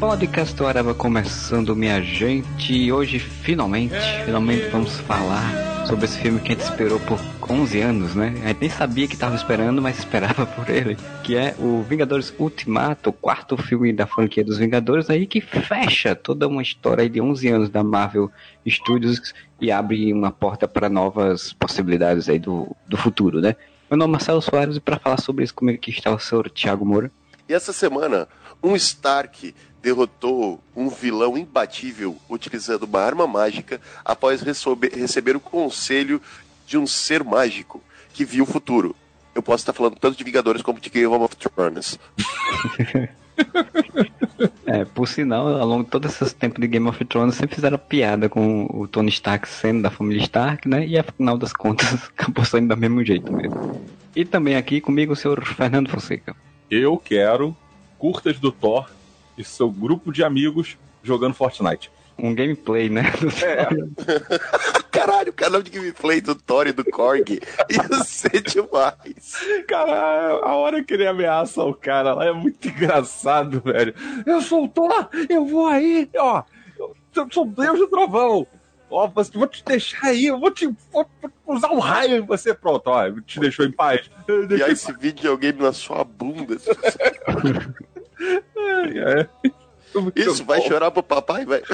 Podcast Araba começando, minha gente. E hoje, finalmente, finalmente vamos falar sobre esse filme que a gente esperou por 11 anos, né? A gente nem sabia que estava esperando, mas esperava por ele. Que é o Vingadores Ultimato, o quarto filme da franquia dos Vingadores, aí que fecha toda uma história de 11 anos da Marvel Studios e abre uma porta para novas possibilidades aí do, do futuro, né? Meu nome é Marcelo Soares e para falar sobre isso comigo aqui está o senhor Thiago Moura. E essa semana, um Stark derrotou um vilão imbatível utilizando uma arma mágica após receber, o conselho de um ser mágico que viu o futuro. Eu posso estar falando tanto de Vingadores como de Game of Thrones. É, por sinal, ao longo de todo esse tempo de Game of Thrones, sempre fizeram piada com o Tony Stark sendo da família Stark, né? E afinal das contas, acabou saindo do mesmo jeito mesmo. E também aqui comigo o senhor Fernando Fonseca. Eu quero curtas do Thor e seu grupo de amigos jogando Fortnite. Um gameplay, né? Caralho, o canal de gameplay do Thor e do Korg ia ser demais. Cara, a hora que ele ameaça o cara lá é muito engraçado, velho. Eu sou o Thor, eu vou aí, ó. Eu sou Deus do Trovão. Ó, vou te deixar aí, eu vou te vou usar um raio em você. Pronto, ó, te deixou em paz. E aí esse videogame na sua bunda. É. Muito Isso, vai chorar pro papai, vai.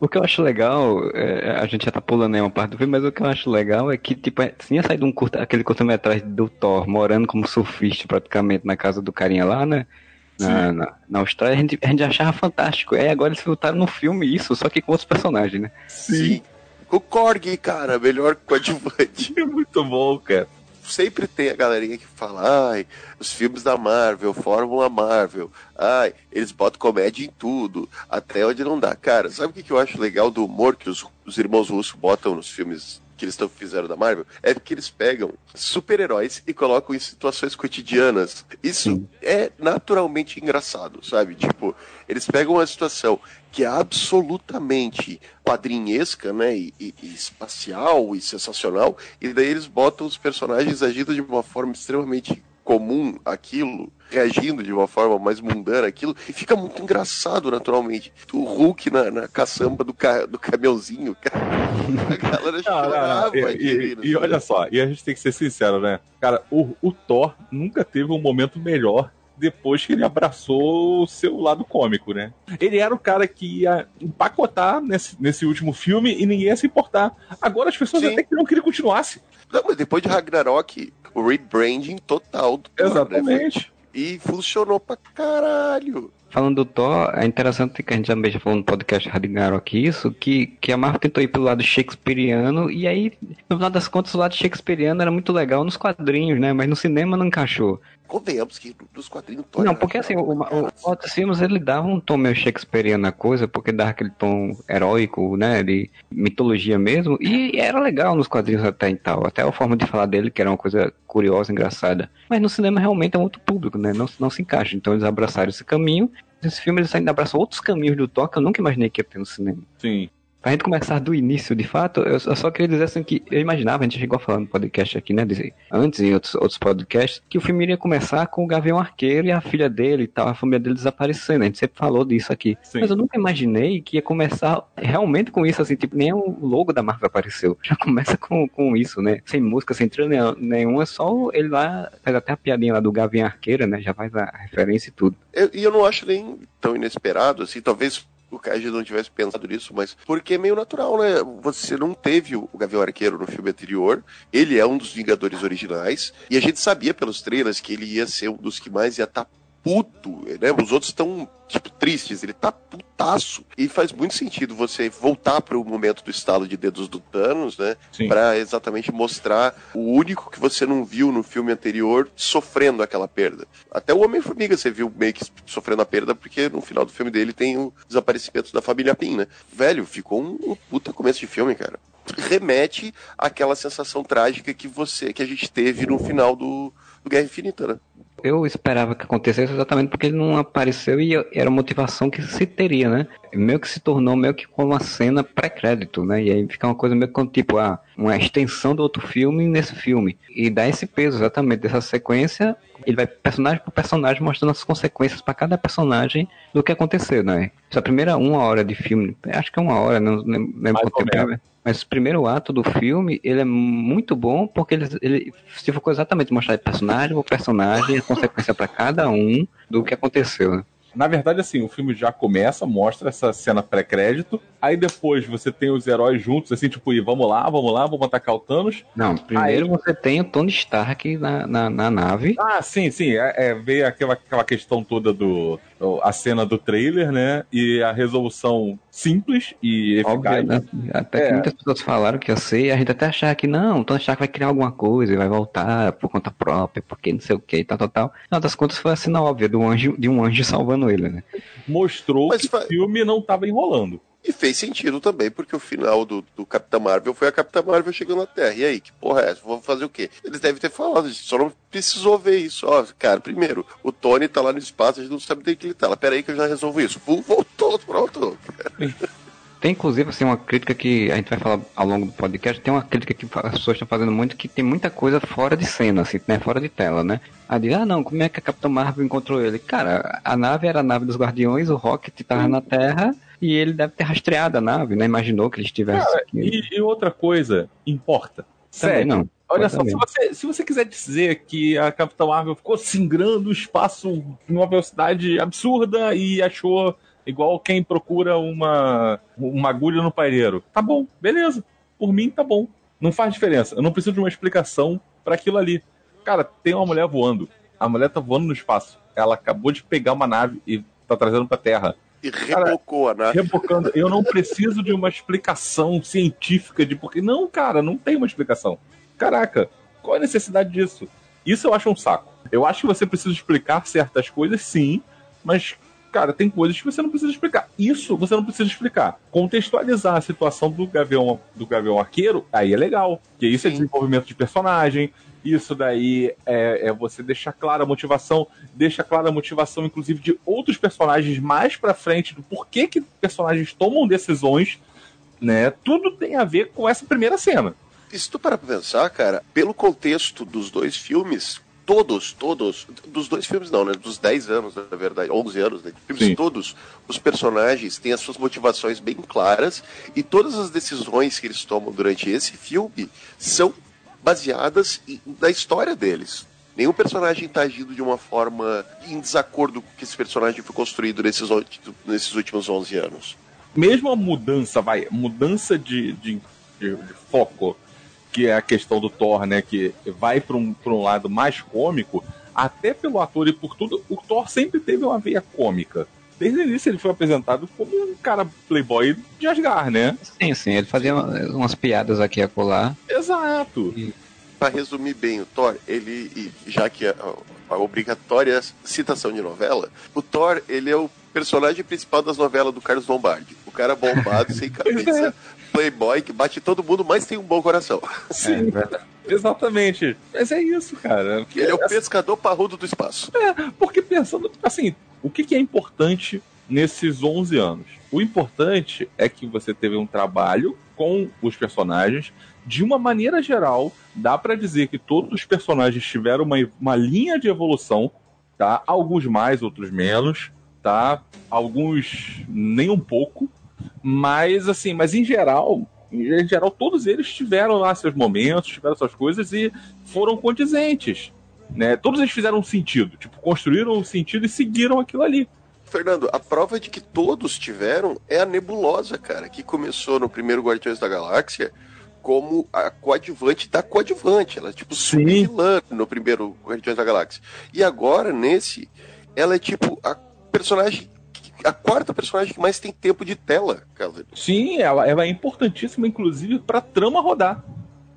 O que eu acho legal, é, a gente já tá pulando aí uma parte do filme, mas o que eu acho legal é que, tipo, é- tinha saído um curta, aquele curta-metragem do Thor, morando como surfista praticamente na casa do carinha lá, né? Na, na, na Austrália, a gente, a gente achava fantástico. Aí agora eles voltaram no filme isso, só que com outros personagens, né? Sim. O Korg, cara, melhor coadjuvante. É muito bom, cara. Sempre tem a galerinha que fala, ai, os filmes da Marvel, Fórmula Marvel, ai, eles botam comédia em tudo, até onde não dá. Cara, sabe o que, que eu acho legal do humor que os, os irmãos russos botam nos filmes que eles fizeram da Marvel? É que eles pegam super-heróis e colocam em situações cotidianas. Isso Sim. é naturalmente engraçado, sabe? Tipo, eles pegam uma situação que é absolutamente quadrinhesca, né, e, e- e espacial e sensacional, e daí eles botam os personagens agindo de uma forma extremamente comum aquilo, reagindo de uma forma mais mundana aquilo, e fica muito engraçado naturalmente. O Hulk na, na caçamba do, ca, do caminhãozinho, cara. A galera chorava. não, não. E, e- e olha só, e a gente tem que ser sincero, né? Cara, o, o Thor nunca teve um momento melhor depois que ele abraçou o seu lado cômico, né? Ele era o cara que ia empacotar nesse, nesse último filme e ninguém ia se importar. Agora as pessoas Sim. até queriam que ele continuasse. Não, mas depois de Ragnarok, o rebranding total do Thor, né? Exatamente. E funcionou pra caralho. Falando do Thor, é interessante que a gente também já falou no podcast Ragnarok isso, que, que a Marvel tentou ir pelo lado shakespeariano, e aí, no final das contas, o lado shakespeariano era muito legal nos quadrinhos, né? Mas no cinema não encaixou. Convenhamos que nos quadrinhos Thor Não, porque assim, o, o, outros filmes ele dava um tom meio shakespeariano na coisa, porque dava aquele tom heróico, né, de mitologia mesmo, e era legal nos quadrinhos até e tal, até a forma de falar dele, que era uma coisa curiosa, engraçada. Mas no cinema realmente é outro público, né, não, não se encaixa, então eles abraçaram esse caminho, esse filme eles ainda abraçam outros caminhos do Thor que eu nunca imaginei que ia ter no cinema. Sim. Pra gente começar do início, de fato, eu eu só queria dizer assim que eu imaginava, a gente chegou a falar no podcast aqui, né, de- antes em outros, outros podcasts, que o filme iria começar com o Gavião Arqueiro e a filha dele e tal, a família dele desaparecendo, a gente sempre falou disso aqui. Sim. Mas eu nunca imaginei que ia começar realmente com isso, assim, tipo, nem o logo da Marvel apareceu. Já começa com, com isso, né, sem música, sem trilha nenhum- nenhuma, só ele lá, faz até a piadinha lá do Gavião Arqueiro, né, já faz a referência e tudo. Eu- E eu, não acho nem tão inesperado, assim, talvez o Kaji não tivesse pensado nisso, mas porque é meio natural, né? Você não teve o Gavião Arqueiro no filme anterior, ele é um dos Vingadores originais, e a gente sabia pelos trailers que ele ia ser um dos que mais ia estar puto, né? Os outros estão, tipo, tristes. Ele tá putaço. E faz muito sentido você voltar para o momento do estalo de dedos do Thanos, né? Pra exatamente mostrar o único que você não viu no filme anterior sofrendo aquela perda. Até o Homem-Formiga você viu meio que sofrendo a perda, porque no final do filme dele tem o desaparecimento da família Pym, né? Velho, ficou um, um puta começo de filme, cara. Remete àquela sensação trágica que você que a gente teve no final do, do Guerra Infinita, né? Eu esperava que acontecesse exatamente porque ele não apareceu e era a motivação que se teria, né? Meio que se tornou meio que como uma cena pré-crédito, né? E aí fica uma coisa meio que tipo, ah, uma extensão do outro filme nesse filme. E dá esse peso exatamente dessa sequência. Ele vai personagem por personagem mostrando as consequências para cada personagem do que aconteceu, né? Essa primeira uma hora de filme, acho que é uma hora, não lembro Mais quanto tempo é. Mas o primeiro ato do filme, ele é muito bom porque ele, ele se focou exatamente mostrar personagem por personagem, a consequência para cada um do que aconteceu. Né? Na verdade, assim, o filme já começa, mostra essa cena pré-crédito. Aí depois você tem os heróis juntos, assim, tipo, e vamos lá, vamos lá, vamos atacar o Thanos. Não, primeiro você tem o Tony Stark na, na, na nave. Ah, sim, sim. É, é, veio aquela, aquela questão toda do. A cena do trailer, né? E a resolução simples e eficaz. Óbvio, né? Até que É. muitas pessoas falaram que eu sei, a gente até achava que não, o Tony Stark vai criar alguma coisa e vai voltar por conta própria, porque não sei o que, tal, tal, tal. Não, das contas foi a cena óbvia do anjo, de um anjo salvando ele, né? Mostrou Mas que o filme não tava enrolando. E fez sentido também, porque o final do, do Capitã Marvel foi a Capitã Marvel chegando na Terra. E aí, que porra é essa? Vou fazer o quê? Eles devem ter falado, a gente só não precisou ver isso. Ó, cara, primeiro, o Tony tá lá no espaço, a gente não sabe onde que ele tá. Lá, Pera aí que eu já resolvo isso. Pum, voltou, pronto. Tem inclusive assim uma crítica que a gente vai falar ao longo do podcast, tem uma crítica que as pessoas estão fazendo muito que tem muita coisa fora de cena, assim, né, fora de tela, né? A de, ah não, como é que a Capitã Marvel encontrou ele? Cara, a nave era a nave dos Guardiões, o Rocket tava na Terra e ele deve ter rastreado a nave, né? Imaginou que ele estivesse Cara, aqui. e, e outra coisa, importa. Sério. não. Olha só, se você, se você quiser dizer que a Capitã Marvel ficou singrando o espaço numa velocidade absurda e achou igual quem procura uma, uma agulha no palheiro, tá bom, beleza. Por mim, tá bom. Não faz diferença. Eu não preciso de uma explicação pra aquilo ali. Cara, tem uma mulher voando. A mulher tá voando no espaço. Ela acabou de pegar uma nave e tá trazendo pra Terra. E rebocou a nave. Rebocando. Eu não preciso de uma explicação científica de porque. Não, cara, não tem uma explicação. Caraca, qual é a necessidade disso? Isso eu acho um saco. Eu acho que você precisa explicar certas coisas, sim, mas, cara, tem coisas que você não precisa explicar. Isso você não precisa explicar. Contextualizar a situação do Gavião, do Gavião Arqueiro, aí é legal. Porque isso é Sim. desenvolvimento de personagem, isso daí é, é você deixar clara a motivação, deixa clara a motivação, inclusive, de outros personagens mais pra frente, do porquê que personagens tomam decisões, né? Tudo tem a ver com essa primeira cena. E se tu parar pra pensar, cara, pelo contexto dos dois filmes, todos, todos, dos dois filmes não, né? Dos 10 anos, na verdade, 11 anos, né? Filmes Sim. todos, os personagens têm as suas motivações bem claras e todas as decisões que eles tomam durante esse filme são baseadas na história deles. Nenhum personagem está agindo de uma forma em desacordo com que esse personagem foi construído nesses, nesses últimos 11 anos. mesmo a mudança, vai, mudança de, de, de- de foco, que é a questão do Thor, né, que vai para um, um lado mais cômico, até pelo ator e por tudo, o Thor sempre teve uma veia cômica. Desde o início ele foi apresentado como um cara playboy de Asgard, né? Sim, sim, ele fazia umas piadas aqui e acolá. Exato. Para resumir bem o Thor, ele, e já que a, a obrigatória citação de novela, o Thor, ele é o personagem principal das novelas do Carlos Lombardi. O cara bombado, sem cabeça, playboy, que bate todo mundo, mas tem um bom coração. Sim, exatamente. Mas é isso, cara. Ele é o pescador parrudo do espaço. Porque pensando, assim, o que, que é importante nesses 11 anos? O importante é que você teve um trabalho com os personagens. De uma maneira geral, dá pra dizer que todos os personagens tiveram uma, uma linha de evolução, tá? Alguns mais, outros menos, tá? Alguns nem um pouco, mas assim, mas em geral, em geral todos eles tiveram lá seus momentos, tiveram suas coisas e foram condizentes né? Todos eles fizeram sentido, tipo, construíram um sentido e seguiram aquilo ali. Fernando, a prova de que todos tiveram é a nebulosa, cara, que começou no primeiro Guardiões da Galáxia como a coadjuvante da coadjuvante. Ela é tipo vilã no primeiro Guardiões da Galáxia. E agora, nesse, ela é tipo a personagem. A quarta personagem que mais tem tempo de tela, cara. Sim, ela, ela é importantíssima, inclusive, pra trama rodar.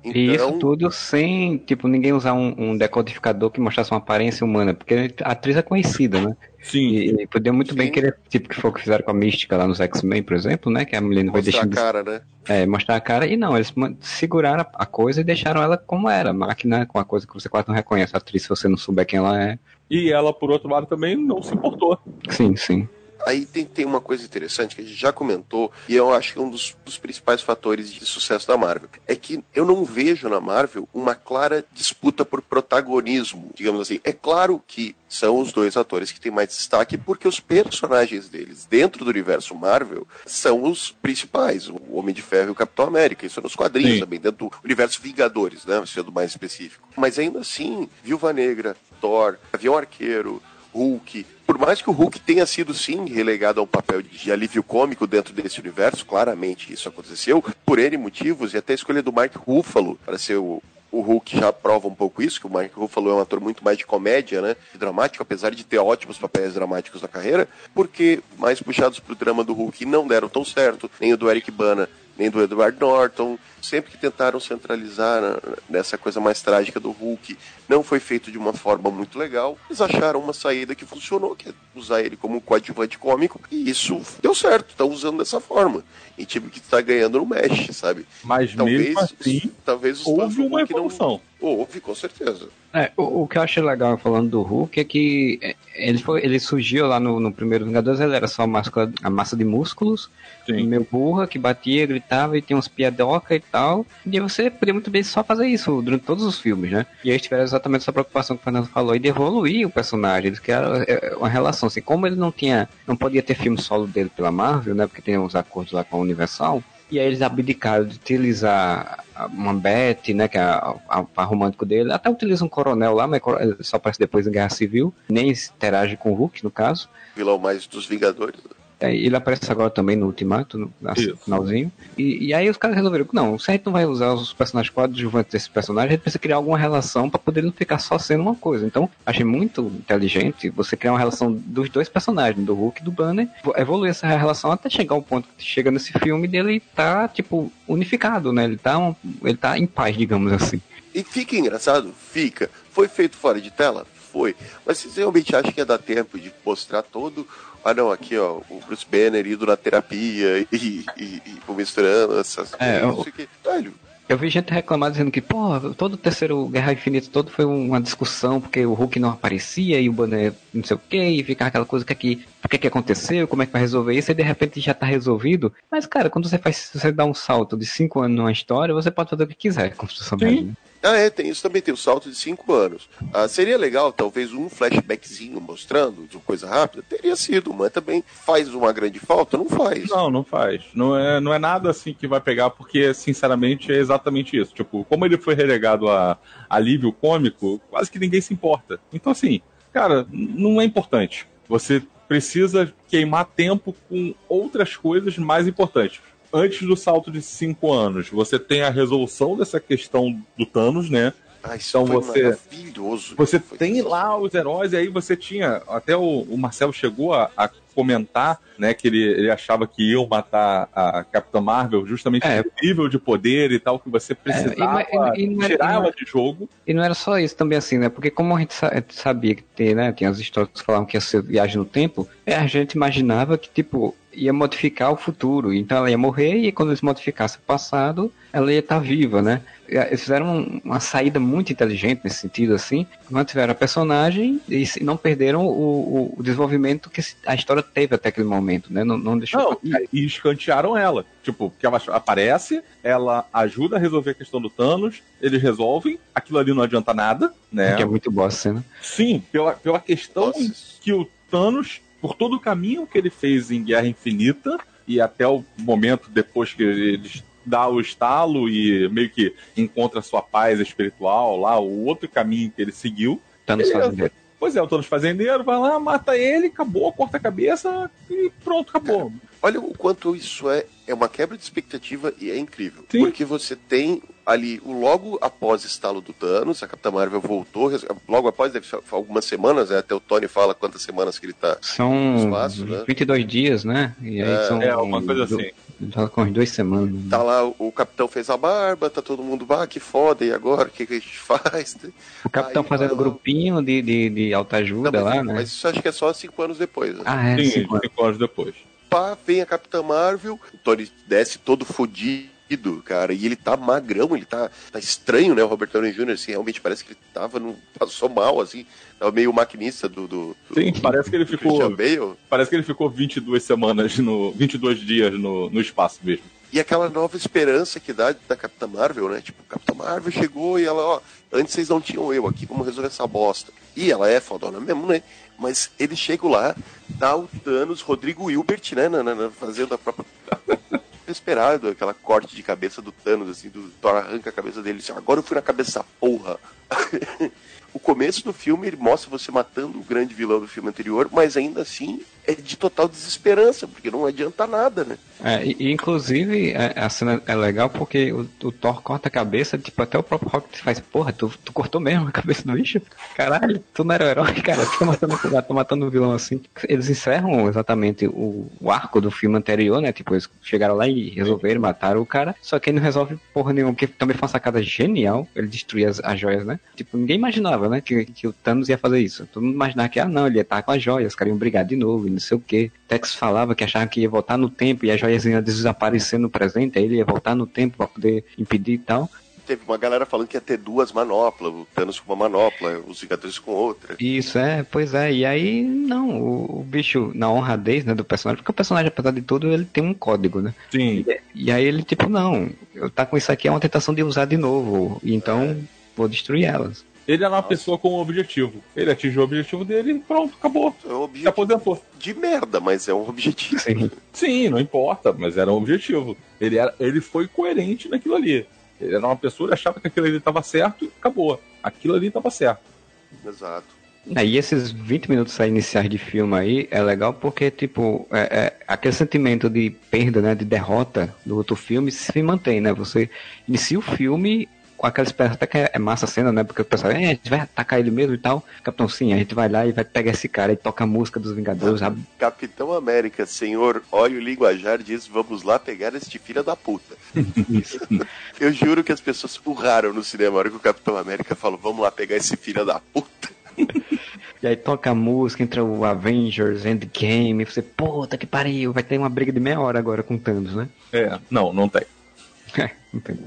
Então, E isso tudo sem, tipo, ninguém usar um, um decodificador que mostrasse uma aparência humana, porque a atriz é conhecida, né? Sim. E, e podia muito bem Sim. querer, tipo, que foi o que fizeram com a Mística lá nos X-Men, por exemplo, né? Que a mulher não vai mostrar a de cara, né? é, mostrar a cara. E não, eles seguraram a- a coisa e deixaram ela como era, máquina, com a coisa que você quase não reconhece a atriz se você não souber quem ela é. E ela, por outro lado, também não se importou. Sim, sim. Aí tem, tem uma coisa interessante que a gente já comentou, e eu acho que é um dos, dos principais fatores de sucesso da Marvel. É que eu não vejo na Marvel uma clara disputa por protagonismo, digamos assim. É claro que são os dois atores que têm mais destaque, porque os personagens deles, dentro do universo Marvel, são os principais. O Homem de Ferro e o Capitão América. Isso é nos quadrinhos Sim. também, dentro do universo Vingadores, né? Sendo mais específico. Mas ainda assim, Viúva Negra, Thor, Avião Arqueiro, Hulk. Por mais que o Hulk tenha sido sim relegado a um papel de alívio cômico dentro desse universo, claramente isso aconteceu, por N motivos, e até a escolha do Mark Ruffalo para ser o, o Hulk já prova um pouco isso, que o Mark Ruffalo é um ator muito mais de comédia, né? de Dramático, apesar de ter ótimos papéis dramáticos na carreira, porque mais puxados pro drama do Hulk não deram tão certo, nem o do Eric Bana, nem do Edward Norton. Sempre que tentaram centralizar na- nessa coisa mais trágica do Hulk, não foi feito de uma forma muito legal. Eles acharam uma saída que funcionou, que é usar ele como um coadjuvante cômico, e isso deu certo, tá usando dessa forma. E time que tá ganhando não mexe, sabe? Mas Talvez, mesmo assim, talvez os houve uma Hulk não- evolução. Houve, com certeza. É, o, o que eu achei legal falando do Hulk é que é, ele, foi, ele surgiu lá no, no primeiro Vingadores, ele era só a, máscara, a massa de músculos, Sim. meio burra, que batia, gritava e tinha uns piadoca e tal. E você podia muito bem só fazer isso durante todos os filmes, né? E eles tiveram exatamente essa preocupação que o Fernando falou, e de evoluir o personagem. Eles criaram é, uma relação, assim, como ele não tinha, não podia ter filme solo dele pela Marvel, né? Porque tem uns acordos lá com a Universal. E aí eles abdicaram de utilizar uma Beth, né, que é a, a romântico dele. Até utiliza um coronel lá, mas só aparece depois em Guerra Civil. Nem interage com o Hulk, no caso. Vilão mais dos Vingadores. Ele aparece agora também no Ultimato, no Isso. finalzinho. E, e aí os caras resolveram que não, se a gente não vai usar os personagens coadjuvantes desses personagens, a gente precisa criar alguma relação para poder não ficar só sendo uma coisa. Então, achei muito inteligente você criar uma relação dos dois personagens, do Hulk e do Banner, evoluir essa relação até chegar ao ponto que chega nesse filme dele tá, tipo, unificado, né? Ele tá, um- ele tá em paz, digamos assim. E fica engraçado? Fica. Foi feito fora de tela? Foi. Mas vocês realmente acham que ia dar tempo de mostrar todo. Ah, não, aqui, ó, o Bruce Banner indo na terapia e, e, e misturando essas É, coisas. eu- não sei o quê. Velho, Eu vi gente reclamar dizendo que, pô, todo o terceiro Guerra Infinita todo foi uma discussão, porque o Hulk não aparecia e o Banner não sei o que, e ficava aquela coisa que aqui, o que que aconteceu, como é que vai resolver isso, e de repente já tá resolvido. Mas, cara, quando você faz, você dá um salto de cinco anos numa história, você pode fazer o que quiser com esse personagem. Ah, é, tem isso também, tem o salto de 5 anos. Ah, seria legal, talvez, um flashbackzinho mostrando de coisa rápida? Teria sido, mas também faz uma grande falta? Não faz. Não, não faz. Não é, não é nada assim que vai pegar, porque, sinceramente, é exatamente isso. Tipo, como ele foi relegado a alívio cômico, quase que ninguém se importa. Então, assim, cara, não é importante. Você precisa queimar tempo com outras coisas mais importantes. Antes do salto de cinco anos, você tem a resolução dessa questão do Thanos, né? Ah, isso Então você- maravilhoso. Você Foi tem lá os heróis, e aí você tinha. Até o, o Marcelo chegou a, a comentar, né, que ele, ele achava que iam matar a Capitã Marvel justamente É. pelo nível de poder e tal que você precisava e não- e tirar e não- ela de jogo. E não era só isso também assim, né? Porque como a gente, sabia que tem, né? Tinha as histórias que falavam que ia ser viagem no tempo, é, a gente imaginava que, tipo, ia modificar o futuro. Então ela ia morrer e quando eles modificassem o passado, ela ia estar viva, né? E, Eles fizeram um- uma saída muito inteligente nesse sentido, assim. Mantiveram a personagem e se- não perderam o, o- desenvolvimento que a história teve até aquele momento, né? Não, não deixou. Não, e, e escantearam ela. Tipo, que ela aparece, ela ajuda a resolver a questão do Thanos, eles resolvem, aquilo ali não adianta nada, né? Que é muito boa a cena. Sim, pela, pela questão Nossa. que o Thanos, por todo o caminho que ele fez em Guerra Infinita, e até o momento depois que ele dá o estalo e meio que encontra sua paz espiritual lá, o outro caminho que ele seguiu. Thanos Beleza. Fazendeiro. Pois é, o Thanos fazendeiro vai lá, mata ele, acabou, corta a cabeça e pronto, acabou. Olha o quanto isso é, é uma quebra de expectativa e é incrível. Sim. Porque você tem ali, o logo após o estalo do Thanos, a Capitã Marvel voltou, logo após, deve ser algumas semanas, né? Até o Tony fala quantas semanas que ele tá. São Espaço, né? 22 dias, né? E aí são. É, uma coisa assim. Já com as duas semanas. né? Tá lá, o capitão fez a barba, tá todo mundo, ah, que foda, e agora? O que, que a gente faz? O capitão Aí, fazendo lá. grupinho de, de, de Não, autoajuda mas, lá, né? mas isso acho que é só cinco anos depois. Né? Ah, é, Sim, cinco anos. cinco anos depois. Pá, vem a Capitã Marvel, o Tony desce todo fodido, cara, e ele tá magrão, ele tá, tá estranho, né? O Robert Downey Jr., assim, realmente parece que ele tava, no, passou mal, assim, tava meio maquinista do, do, do Sim, parece que ele ficou. Parece que ele ficou 22 semanas no. 22 dias no, no espaço mesmo. E aquela nova esperança que dá da Capitã Marvel, né? Tipo, Capitã Marvel chegou e ela, ó, antes vocês não tinham eu aqui, vamos resolver essa bosta. E ela é fodona mesmo, né? Mas ele chega lá, dá o Thanos, Rodrigo Hilbert, né? Na, na- na- fazendo a própria. Esperado, aquela corte de cabeça do Thanos, assim, do Thor arranca a cabeça dele, assim, agora eu fui na cabeça porra. o começo do filme ele mostra você matando o grande vilão do filme anterior, mas ainda assim é de total desesperança, porque não adianta nada, né? É, e, inclusive, a, a cena é legal porque o, o Thor corta a cabeça, tipo, até o próprio Rocket faz, porra, tu, tu cortou mesmo a cabeça do bicho? Caralho, tu não era o herói, cara, tu tá matando, tá matando o vilão assim. Eles encerram exatamente o, o arco do filme anterior, né? Tipo, eles chegaram lá e resolveram, mataram o cara, só que ele não resolve porra nenhuma, porque também foi uma sacada genial, ele destruir as, as joias, né? Tipo, ninguém imaginava, né, que, que o Thanos ia fazer isso. Todo mundo imaginava que, ah, não, ele ia estar com as joias, os caras iam brigar de novo, e não sei o quê. Tex falava que achava que ia voltar no tempo e as joias iam desaparecer no presente, aí ele ia voltar no tempo pra poder impedir e tal. Teve uma galera falando que ia ter duas manoplas, o Thanos com uma manopla, os Vingadores com outra. Isso, é, pois é, e aí, não, o, o bicho, na honradez, né, do personagem, porque o personagem, apesar de tudo, ele tem um código, né? Sim. E aí ele, tipo, não, eu tá com isso aqui é uma tentação de usar de novo, e então vou destruir elas. Ele era uma pessoa com um objetivo. Ele atingiu o objetivo dele e pronto, acabou. É um Se objetivo aposentou. de merda, mas é um objetivo. Sim. Sim, não importa, mas era um objetivo. Ele, era, ele foi coerente naquilo ali. Ele era uma pessoa, ele achava que aquilo ali estava certo e acabou. Aquilo ali estava certo. Exato. Aí esses 20 minutos aí iniciais de filme aí é legal porque, tipo, é, é, aquele sentimento de perda, né, de derrota do outro filme se mantém, né? Você inicia o filme com aquela esperança, até que é massa a cena, né? Porque o pessoal, é, a gente vai atacar ele mesmo e tal. Capitão, sim, a gente vai lá e vai pegar esse cara e toca a música dos Vingadores, sabe? Capitão América, senhor, olha o linguajar, diz: vamos lá pegar este filho da puta. Eu juro que as pessoas urraram no cinema a hora que o Capitão América falou: vamos lá pegar esse filho da puta. E aí toca a música, entra o Avengers, Endgame, e você, puta que pariu, vai ter uma briga de meia hora agora com o Thanos, né? É, não, não tem. É, não tem.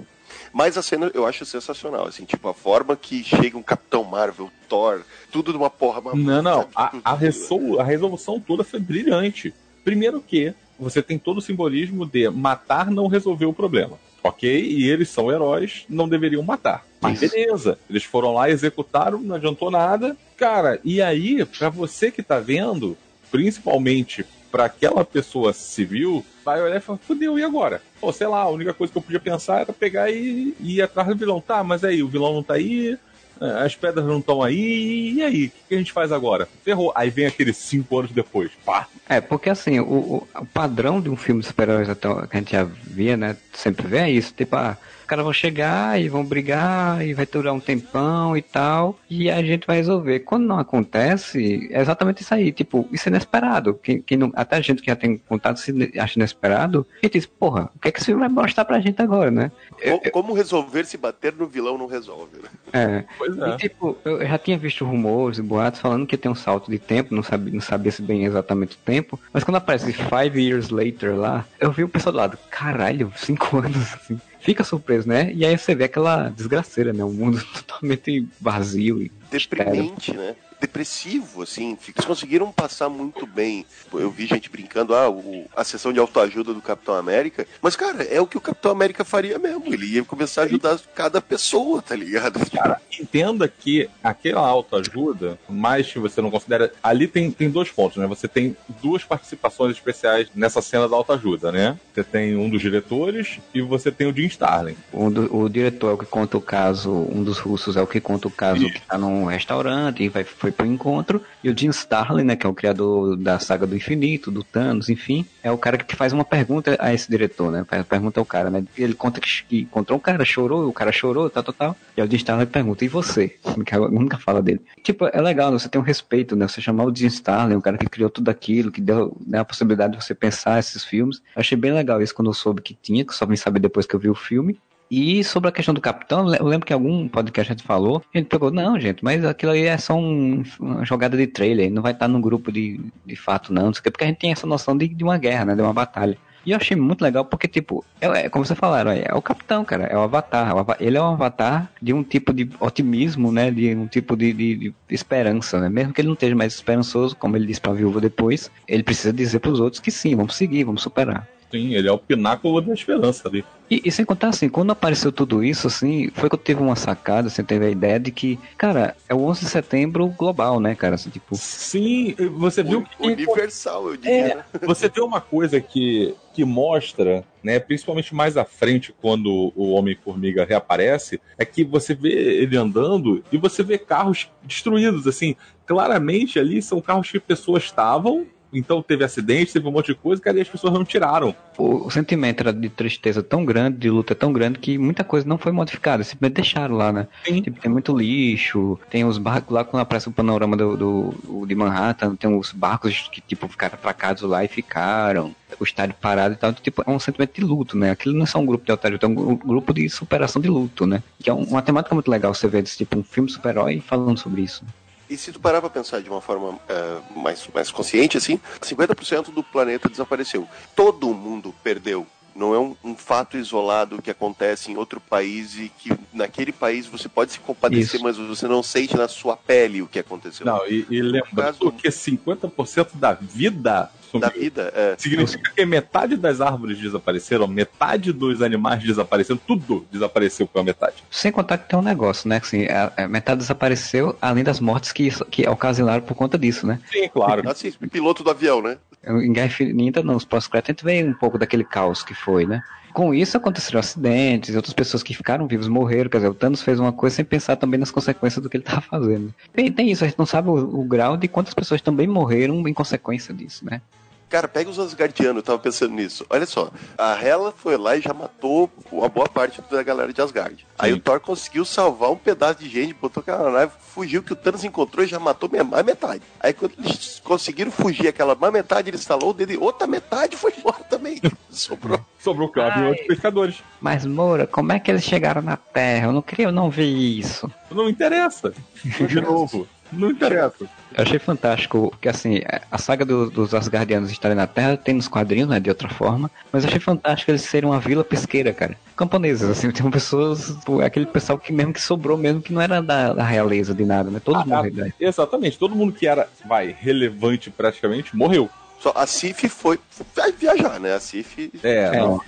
Mas a cena eu acho sensacional, assim, tipo, a forma que chega um Capitão Marvel, Thor, tudo de uma porra uma Não, não. sabe? A, a, resol- a resolução toda foi brilhante. Primeiro que você tem todo o simbolismo de matar não resolver o problema. Ok? E eles são heróis, não deveriam matar. Mas Isso. beleza. Eles foram lá, executaram, não adiantou nada. Cara, e aí, pra você que tá vendo, principalmente pra aquela pessoa civil, vai olhar e falar, fudeu, e agora? Pô, sei lá, a única coisa que eu podia pensar era pegar e, e ir atrás do vilão. Tá, mas aí, o vilão não tá aí, é, as pedras não estão aí, e aí? O que a gente faz agora? Ferrou. Aí vem aqueles cinco anos depois. Pá. É, porque assim, o, o- padrão de um filme de super-heróis que a gente já via, né? Sempre vê é isso, tipo, ah, caras vão chegar e vão brigar e vai durar um tempão e tal, e a gente vai resolver. Quando não acontece, é exatamente isso aí, tipo, isso é inesperado. Quem, quem não, até a gente que já tem contato se acha inesperado, a gente diz, porra, o que é que isso vai mostrar pra gente agora, né? Co- Como resolver se bater no vilão não resolve, né? É, Pois E, tipo, eu já tinha visto rumores e boatos falando que tem um salto de tempo, não sabia, não sabia se bem exatamente o tempo, mas quando aparece Five Years Later lá, eu vi o pessoal do lado, caralho, cinco anos, assim. Fica surpreso, né? E aí você vê aquela desgraceira, né? Um mundo totalmente vazio e. Deprimente, né? Depressivo, assim. Eles conseguiram passar muito bem. Eu vi gente brincando, ah, o- a sessão de autoajuda do Capitão América. Mas, cara, é o que o Capitão América faria mesmo. Ele ia começar a ajudar cada pessoa, tá ligado? Cara, entenda que aquela autoajuda, mais que você não considera. Ali tem, tem dois pontos, né? Você tem duas participações especiais nessa cena da autoajuda, né? Você tem um dos diretores e você tem o Jim Starlin. O, do- o diretor é o que conta o caso, um dos russos é o que conta o caso que tá num restaurante e vai, foi foi pro encontro, e o Jim Starlin, né, que é o criador da saga do infinito, do Thanos, enfim, é o cara que faz uma pergunta a esse diretor, né? Pergunta ao cara, né? Ele conta que, encontrou um cara, chorou, o cara chorou, tal, tal, tal. E o Jim Starlin pergunta, e você? Que nunca fala dele. Tipo, é legal, né? você tem um respeito, né? Você chamar o Jim Starlin, o cara que criou tudo aquilo, que deu né, a possibilidade de você pensar esses filmes. Achei bem legal isso quando eu soube que tinha, que só vim saber depois que eu vi o filme. E sobre a questão do capitão, eu lembro que algum podcast a gente falou, a gente pegou, não, gente, mas aquilo aí é só um, uma jogada de trailer, não vai estar num grupo de, de fato, não, não sei o que, porque a gente tem essa noção de, de uma guerra, né, de uma batalha. E eu achei muito legal porque, tipo, é, é como vocês falaram, é, é, o capitão, cara, é o avatar. Ele é um avatar de um tipo de otimismo, né? De um tipo de, de, de esperança, né? Mesmo que ele não esteja mais esperançoso, como ele disse pra viúva depois, ele precisa dizer pros outros que sim, vamos seguir, vamos superar. Sim, ele é o pináculo da esperança ali. E, e, sem contar assim, quando apareceu tudo isso, assim, foi que eu tive uma sacada, você assim, teve a ideia de que, cara, é o 11 de setembro global, né, cara? Assim, tipo... Sim, você viu que... Universal, eu diria. É, você tem uma coisa que, que mostra, né, principalmente mais à frente, quando o Homem-Formiga reaparece, é que você vê ele andando e você vê carros destruídos, assim, claramente ali são carros que pessoas estavam então teve acidente, teve um monte de coisa, cara, e as pessoas não tiraram. O, sentimento era de tristeza tão grande, de luta tão grande, que muita coisa não foi modificada, simplesmente deixaram lá, né? Tipo, tem muito lixo, tem os barcos lá quando aparece o panorama do, do, de Manhattan, tem os barcos que, tipo, ficaram atracados lá e ficaram, o estádio parado e tal. Então, tipo, é um sentimento de luto, né? Aquilo não é só um grupo de otários, é um grupo de superação de luto, né? Que é uma temática muito legal você ver desse tipo, um filme super-herói falando sobre isso. E se tu parar pra pensar de uma forma uh, mais, mais consciente, assim, 50% do planeta desapareceu. Todo mundo perdeu. Não é um, um, fato isolado que acontece em outro país e que naquele país você pode se compadecer, Isso. mas você não sente na sua pele o que aconteceu. Não, e, e lembrando que 50% da vida da vida. É. Significa que metade das árvores desapareceram, metade dos animais desapareceram, tudo desapareceu pela metade. Sem contar que tem um negócio, né? Assim, a, a metade desapareceu, além das mortes que, que ocasionaram por conta disso, né? Sim, claro. Assim, piloto do avião, né? Em Guerra Infinita, não, os pós-créditos, a gente vê um pouco daquele caos que foi, né? Com isso aconteceram acidentes, outras pessoas que ficaram vivos morreram, quer dizer, o Thanos fez uma coisa sem pensar também nas consequências do que ele estava fazendo. Tem, tem, isso, a gente não sabe o, o, grau de quantas pessoas também morreram em consequência disso, né? Cara, pega os Asgardianos, eu tava pensando nisso. Olha só, a Hela foi lá e já matou uma boa parte da galera de Asgard. Sim. Aí o Thor conseguiu salvar um pedaço de gente, botou aquela nave, fugiu, que o Thanos encontrou e já matou mais metade. Aí quando eles conseguiram fugir aquela mais metade, ele instalou o dedo e outra metade foi embora também. Sobrou. Sobrou o caminhão de pescadores. Mas, Moura, como é que eles chegaram na Terra? Eu não queria, eu não vi isso. Não interessa. De novo. Não interessa. Eu achei fantástico, porque assim, a saga do, dos Asgardianos estarem na Terra tem nos quadrinhos, né, de outra forma, mas eu achei fantástico eles serem uma vila pesqueira, cara. Camponesas, assim, tem pessoas, aquele pessoal que mesmo que sobrou mesmo, que não era da, da realeza de nada, né, todo ah, mundo. Exatamente, todo mundo que era, vai, relevante praticamente, morreu. Só a Cif foi vai viajar, né? A Cif. É, não,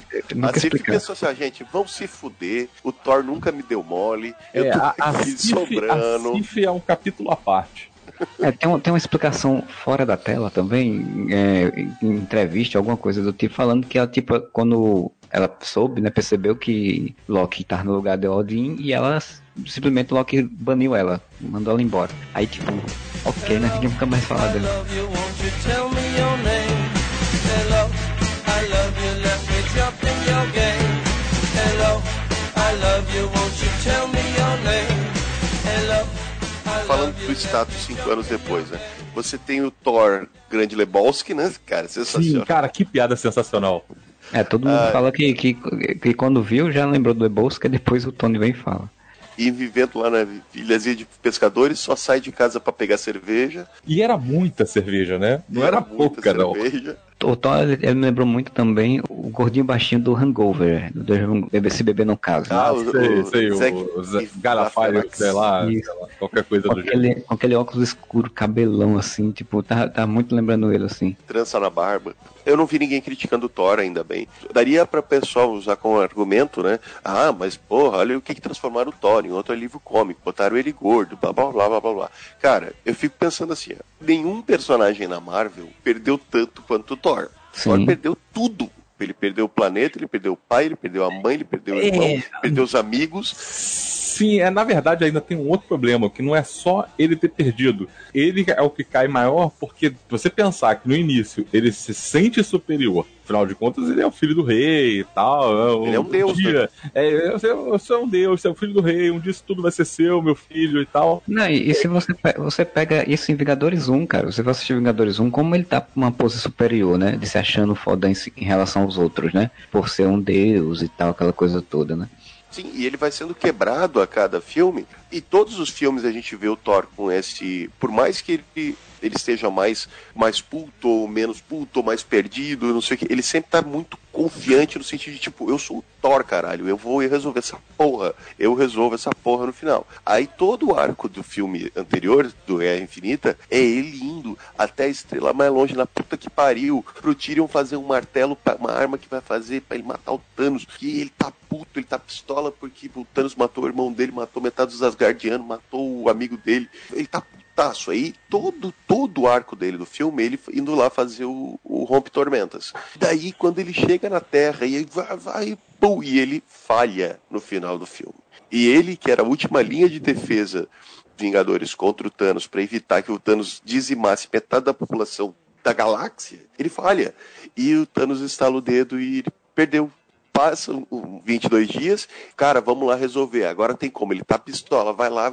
a Cif pensou assim, a ah, gente, vamos se fuder. O Thor nunca me deu mole. Eu é, tô a, a Cif, sobrando. A Cif é um capítulo à parte. É, tem, tem uma explicação fora da tela também, é, em entrevista, alguma coisa do tipo, falando que ela, tipo, quando ela soube, né, percebeu que Loki tá no lugar de Odin e ela simplesmente Loki baniu ela, mandou ela embora. Aí, tipo, ok, né, ninguém nunca mais falar dela. Falando do status cinco anos depois, né? Você tem o Thor Grande Lebowski, né? Cara, sensacional. Sim, cara, que piada sensacional. É, todo mundo ah, fala que, que, que quando viu já lembrou do Lebowski, depois o Tony vem e fala e vivendo lá na ilhazinha de pescadores, só sai de casa para pegar cerveja. E era muita cerveja, né? Não era, era pouca, não. O Thor, ele, me lembrou muito também o gordinho baixinho do Hangover, do BBC Bebê no caso. Ah, né? sei, sei, o, Zac, o Galafaio, sei lá, sei lá, qualquer coisa com do aquele, jeito. Com aquele óculos escuro, cabelão assim, tipo, tá, tá muito lembrando ele assim. Trança na barba. Eu não vi ninguém criticando o Thor, ainda bem. Daria para pessoal usar como argumento, né? Ah, mas porra, olha o que, que transformaram o Thor em outro livro cômico, botaram ele gordo, blá blá blá blá blá blá. Cara, eu fico pensando assim, nenhum personagem na Marvel perdeu tanto quanto o Thor. Sim. Thor perdeu tudo. Ele perdeu o planeta, ele perdeu o pai, ele perdeu a mãe, ele perdeu o É. irmão, ele perdeu os amigos. Sim, é, na verdade ainda tem um outro problema, que não é só ele ter perdido. Ele é o que cai maior porque você pensar que no início ele se sente superior, afinal de contas ele é o filho do rei e tal. Ele é um deus, dia, é, você, você é um deus, você é o filho do rei, um dia isso tudo vai ser seu, meu filho e tal. Não, e, e se você, pe- você pega isso em Vingadores 1, cara, você vai assistir Vingadores 1, como ele tá com uma pose superior, né? De se achando foda em, em relação aos outros, né? Por ser um deus e tal, aquela coisa toda, né? Sim, e ele vai sendo quebrado a cada filme. E todos os filmes a gente vê o Thor com esse. Por mais que ele, ele esteja mais, mais puto ou menos puto ou mais perdido, não sei o que, ele sempre tá muito confiante no sentido de tipo, eu sou o Thor, caralho, eu vou resolver essa porra, eu resolvo essa porra no final. Aí todo o arco do filme anterior, do Guerra Infinita, é ele indo até a estrela mais longe, na puta que pariu, pro Tyrion fazer um martelo, pra- uma arma que vai fazer pra ele matar o Thanos. E ele tá puto, ele tá pistola porque o Thanos matou o irmão dele, matou metade dos Asgardianos, matou o amigo dele. Ele tá putaço. Aí todo, todo o arco dele do filme, ele indo lá fazer o, o Rompe Tormentas. Daí quando ele chega na Terra e vai, vai, pum, e ele falha no final do filme. E ele, que era a última linha de defesa Vingadores contra o Thanos para evitar que o Thanos dizimasse metade da população da galáxia, ele falha. E o Thanos estala o dedo e ele perdeu. Passam um, 22 dias, cara, vamos lá resolver. Agora tem como, ele tá pistola, vai lá,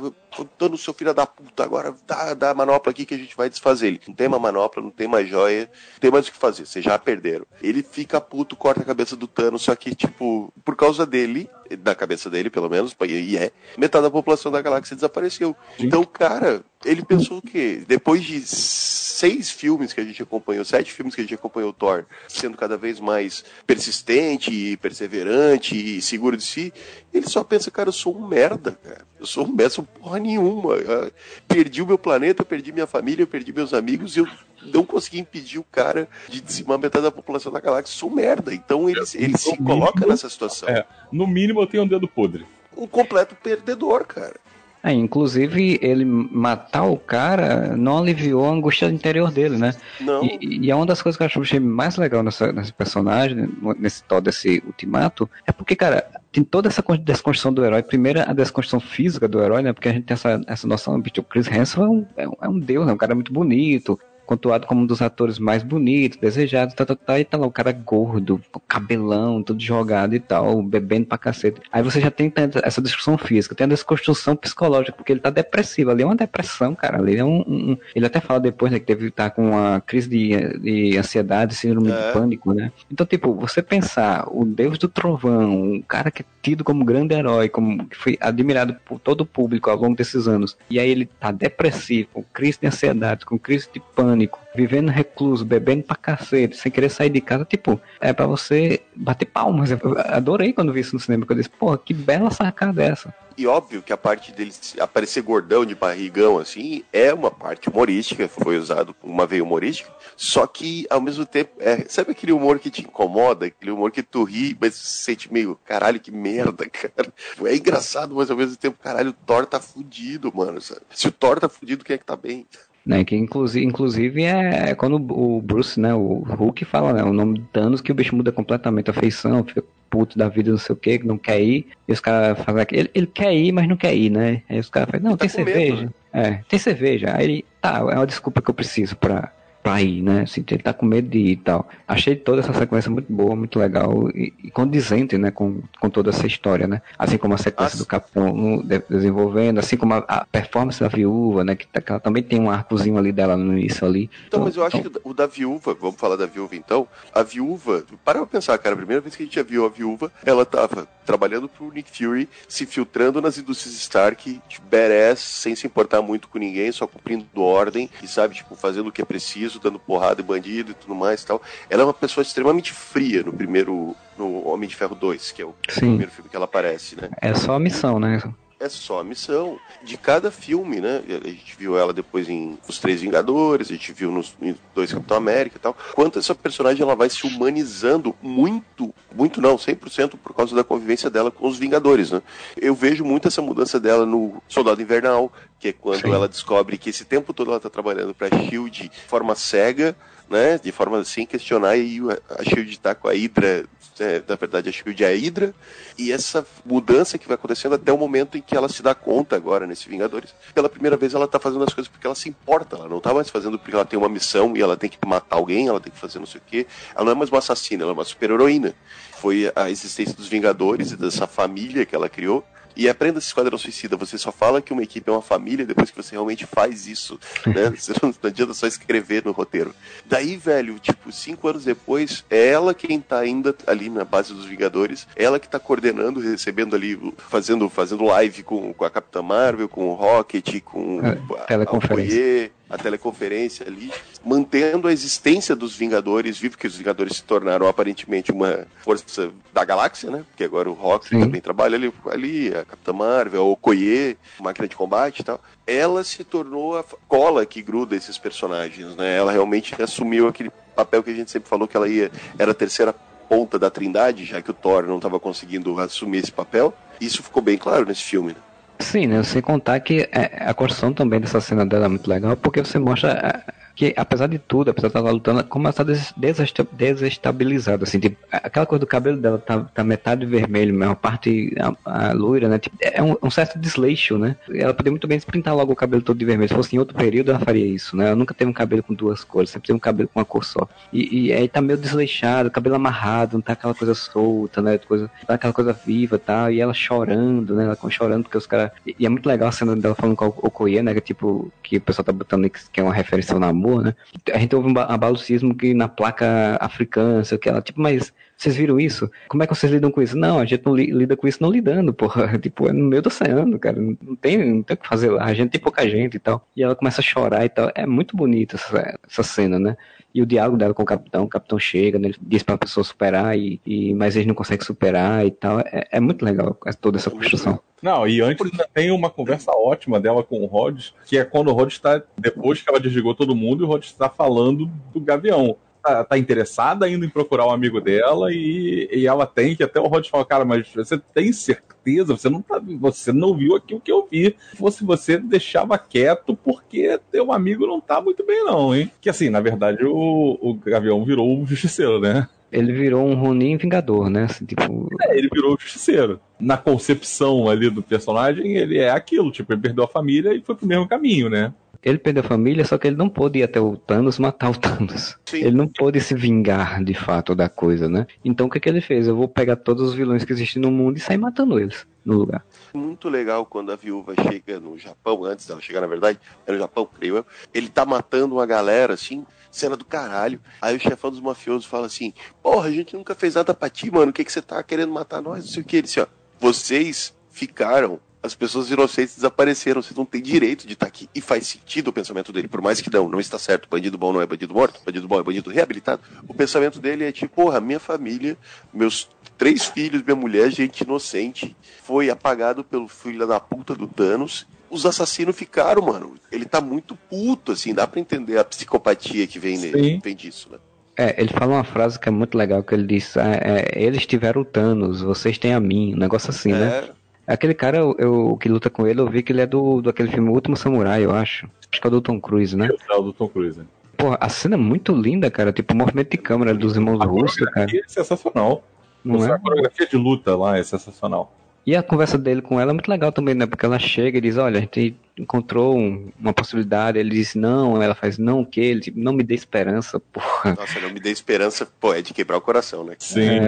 Thanos, seu filho da puta, agora dá, dá a manopla aqui que a gente vai desfazer ele. Não tem mais manopla, não tem mais joia, não tem mais o que fazer, vocês já perderam. Ele fica puto, corta a cabeça do Thanos, só que, tipo, por causa dele, da cabeça dele, pelo menos, e é, metade da população da galáxia desapareceu. Então, cara, ele pensou o quê? Depois de seis filmes que a gente acompanhou, sete filmes que a gente acompanhou o Thor, sendo cada vez mais persistente, perseverante e seguro de si, ele só pensa, cara, eu sou um merda, cara. Eu sou um merda, sou porra nenhuma. Eu perdi o meu planeta, eu perdi minha família, eu perdi meus amigos e eu não consegui impedir o cara de dizimar metade da população da galáxia. Eu sou merda. Então ele, ele se coloca nessa situação. É, no mínimo eu tenho um dedo podre. Um completo perdedor, cara. É, inclusive, ele matar o cara não aliviou a angústia interior dele, né? Não. E, e é uma das coisas que eu achei mais legal nessa, nesse personagem, nesse tal desse ultimato, é porque, cara, tem toda essa con- desconstrução do herói. Primeiro, a desconstrução física do herói, né? Porque a gente tem essa, essa noção, bicho, o Chris Hansen é um, é um, é um deus, né? Um cara muito bonito, pontuado como um dos atores mais bonitos, desejados, tá, tá, tá, e tá lá o cara gordo, com cabelão, todo jogado e tal, bebendo pra cacete. Aí você já tem essa desconstrução física, tem a desconstrução psicológica, porque ele tá depressivo, ali é uma depressão, cara, ali é um, um- ele até fala depois, né, que deve estar com uma crise de, de ansiedade, síndrome É. de pânico, né? Então, tipo, você pensar o deus do trovão, um cara que é tido como grande herói, como que foi admirado por todo o público ao longo desses anos, e aí ele tá depressivo, com crise de ansiedade, com crise de pânico, vivendo recluso, bebendo pra cacete, sem querer sair de casa, tipo, é pra você bater palmas. Eu adorei quando vi isso no cinema, que eu disse, porra, que bela sacada é essa. E óbvio que a parte dele aparecer gordão de barrigão, assim, é uma parte humorística, foi usado uma veia humorística, só que ao mesmo tempo, é, sabe aquele humor que te incomoda, aquele humor que tu ri, mas se sente meio, caralho, que merda, cara. É engraçado, mas ao mesmo tempo, caralho, o Thor tá fudido, mano, sabe? Se o Thor tá fudido, quem é que tá bem? Né, que inclusive, inclusive é quando o Bruce, né, o Hulk fala, né, o nome de Thanos, que o bicho muda completamente a feição, fica puto da vida, não sei o que, não quer ir, e os caras fazem ele, ele quer ir, mas não quer ir, né, aí os caras falam, não, Ele tá tem com medo, cerveja, é, tem cerveja, aí ele, tá, é uma desculpa que eu preciso pra, pra ir, né, assim, ele tá com medo de ir e tal, achei toda essa sequência muito boa, muito legal, e, e condizente, né, com, com toda essa história, né, assim como a sequência do Capitão de- desenvolvendo, assim como a, a performance da viúva, né, que, tá- que ela também tem um arcozinho ali dela no início ali, Então, mas eu acho que o da viúva, vamos falar da viúva então. A viúva, para pra pensar, cara, a primeira vez que a gente já viu a viúva, ela tava trabalhando pro Nick Fury, se filtrando nas indústrias Stark, tipo, badass, sem se importar muito com ninguém, só cumprindo ordem, e sabe, tipo, fazendo o que é preciso, dando porrada em bandido e tudo mais e tal. Ela é uma pessoa extremamente fria no primeiro, no Homem de Ferro 2, que é o Sim. primeiro filme que ela aparece, né? É só a missão, né? É só a missão de cada filme, né? A gente viu ela depois em Os Três Vingadores, a gente viu nos em dois Capitão América e tal. Quanto essa personagem ela vai se humanizando muito, muito não, 100% por causa da convivência dela com os Vingadores, né? Eu vejo muito essa mudança dela no Soldado Invernal, que é quando Sim. ela descobre que esse tempo todo ela tá trabalhando pra Shield de forma cega, né? De forma sem questionar, e a Shield tá com a Hydra. É, na verdade, a Shield é a Hydra, e essa mudança que vai acontecendo até o momento em que ela se dá conta agora nesse Vingadores. Pela primeira vez ela tá fazendo as coisas porque ela se importa, ela não tá mais fazendo porque ela tem uma missão e ela tem que matar alguém, ela tem que fazer não sei o quê. Ela não é mais uma assassina, ela é uma super-heroína. Foi a existência dos Vingadores e dessa família que ela criou. E aprenda esse Esquadrão Suicida. Você só fala que uma equipe é uma família depois que você realmente faz isso. Né? Você não, não adianta só escrever no roteiro. Daí, velho, tipo, cinco anos depois, é ela quem tá ainda ali na base dos Vingadores. Ela que tá coordenando, recebendo ali, fazendo, fazendo live com, com a Capitã Marvel, com o Rocket, com É, a- a Okoye, a teleconferência ali, mantendo a existência dos Vingadores vivo, que os Vingadores se tornaram aparentemente uma força da galáxia, né? Porque agora o Rocket Sim. também trabalha ali, ali, a Capitã Marvel, a Okoye, máquina de combate e tal. Ela se tornou a cola que gruda esses personagens, né? Ela realmente assumiu aquele papel que a gente sempre falou que ela ia era a terceira ponta da Trindade, já que o Thor não estava conseguindo assumir esse papel. Isso ficou bem claro nesse filme. Né? Sim, né? Sem contar que é, a construção também dessa cena dela é muito legal, porque você mostra é, que, apesar de tudo, apesar de ela lutando, como ela tá desesta- desestabilizada, assim, tipo, aquela coisa do cabelo dela tá, tá metade vermelho, mesmo, a parte a, a loira, né? Tipo, é um, um certo desleixo, né? Ela poderia muito bem pintar logo o cabelo todo de vermelho. Se fosse em outro período, ela faria isso, né? Ela nunca teve um cabelo com duas cores, sempre teve um cabelo com uma cor só. E, e aí tá meio desleixado, cabelo amarrado, não tá aquela coisa solta, né? Coisa, tá aquela coisa viva tal. E ela chorando, né? Ela chorando porque os caras. E, e é muito legal a cena dela falando com o Okoye, né? Que tipo, que o pessoal tá botando que é uma referência ao namoro, né? A gente ouve um ba- abalucismo que na placa africana, sei o que ela, tipo, mas vocês viram isso? Como é que vocês lidam com isso? Não, a gente não li- lida com isso não lidando, porra. Tipo, é no meio do oceano, cara. Não tem, não tem o que fazer lá. A gente tem pouca gente e tal. E ela começa a chorar e tal. É muito bonita essa, essa cena, né? E o diálogo dela com o capitão, o capitão chega, né, ele diz pra pessoa superar, e, e, mas eles não conseguem superar e tal. É, é muito legal toda essa construção. Não, e antes ainda tem uma conversa ótima dela com o Rhodes, que é quando o Rhodes tá. Depois que ela desligou todo mundo, e o Rhodes está falando do Gavião. Tá, tá interessada ainda em procurar um amigo dela e, e ela tem que até o Rhodes fala, cara, mas você tem certeza? Você não tá, você não viu aquilo que eu vi. Se fosse você, deixava quieto, porque teu amigo não tá muito bem, não, hein? Que assim, na verdade, o, o Gavião virou o justiceiro, né? Ele virou um Ronin Vingador, né? Assim, tipo, É, ele virou o justiceiro. Na concepção ali do personagem, ele é aquilo, tipo, ele perdeu a família e foi pro mesmo caminho, né? ele perdeu a família, só que ele não pôde ir até o Thanos matar o Thanos. Sim. Ele não pôde se vingar de fato da coisa, né? Então o que, que ele fez? Eu vou pegar todos os vilões que existem no mundo e sair matando eles no lugar. Muito legal quando a viúva chega no Japão, antes dela chegar, na verdade, é no Japão, creio eu. Ele tá matando uma galera, assim, cena do caralho. Aí o chefão dos mafiosos fala assim: Porra, a gente nunca fez nada pra ti, mano. O que, que você tá querendo matar nós? Não sei o que. Ele disse: Ó, vocês ficaram. As pessoas inocentes desapareceram, vocês não têm direito de estar aqui. E faz sentido o pensamento dele, por mais que não, não está certo. Bandido bom não é bandido morto, bandido bom é bandido reabilitado. O pensamento dele é tipo, porra, minha família, meus três filhos, minha mulher, gente inocente, foi apagado pelo filho da puta do Thanos. Os assassinos ficaram, mano. Ele tá muito puto, assim, dá pra entender a psicopatia que vem nele, vem disso, né? É, ele fala uma frase que é muito legal, que ele diz, ah, é, eles tiveram o Thanos, vocês têm a mim, um negócio assim, né? É, Aquele cara eu, eu- que luta com ele, eu vi que ele é do, do aquele filme O Último Samurai, eu acho. Acho que é o do Tom Cruise, né? É o do Tom Cruise. Porra, a cena é muito linda, cara. Tipo, o movimento de câmera dos irmãos A russos, cara. é sensacional. Não a é? coreografia de luta lá é sensacional. E a conversa dele com ela é muito legal também, né? Porque ela chega e diz, olha, a gente encontrou um- uma possibilidade. Ele diz, não. Ela faz, não, o quê? Ele, tipo, não me dê esperança, porra. nossa, não me dê esperança, pô, é de quebrar o coração, né? Sim.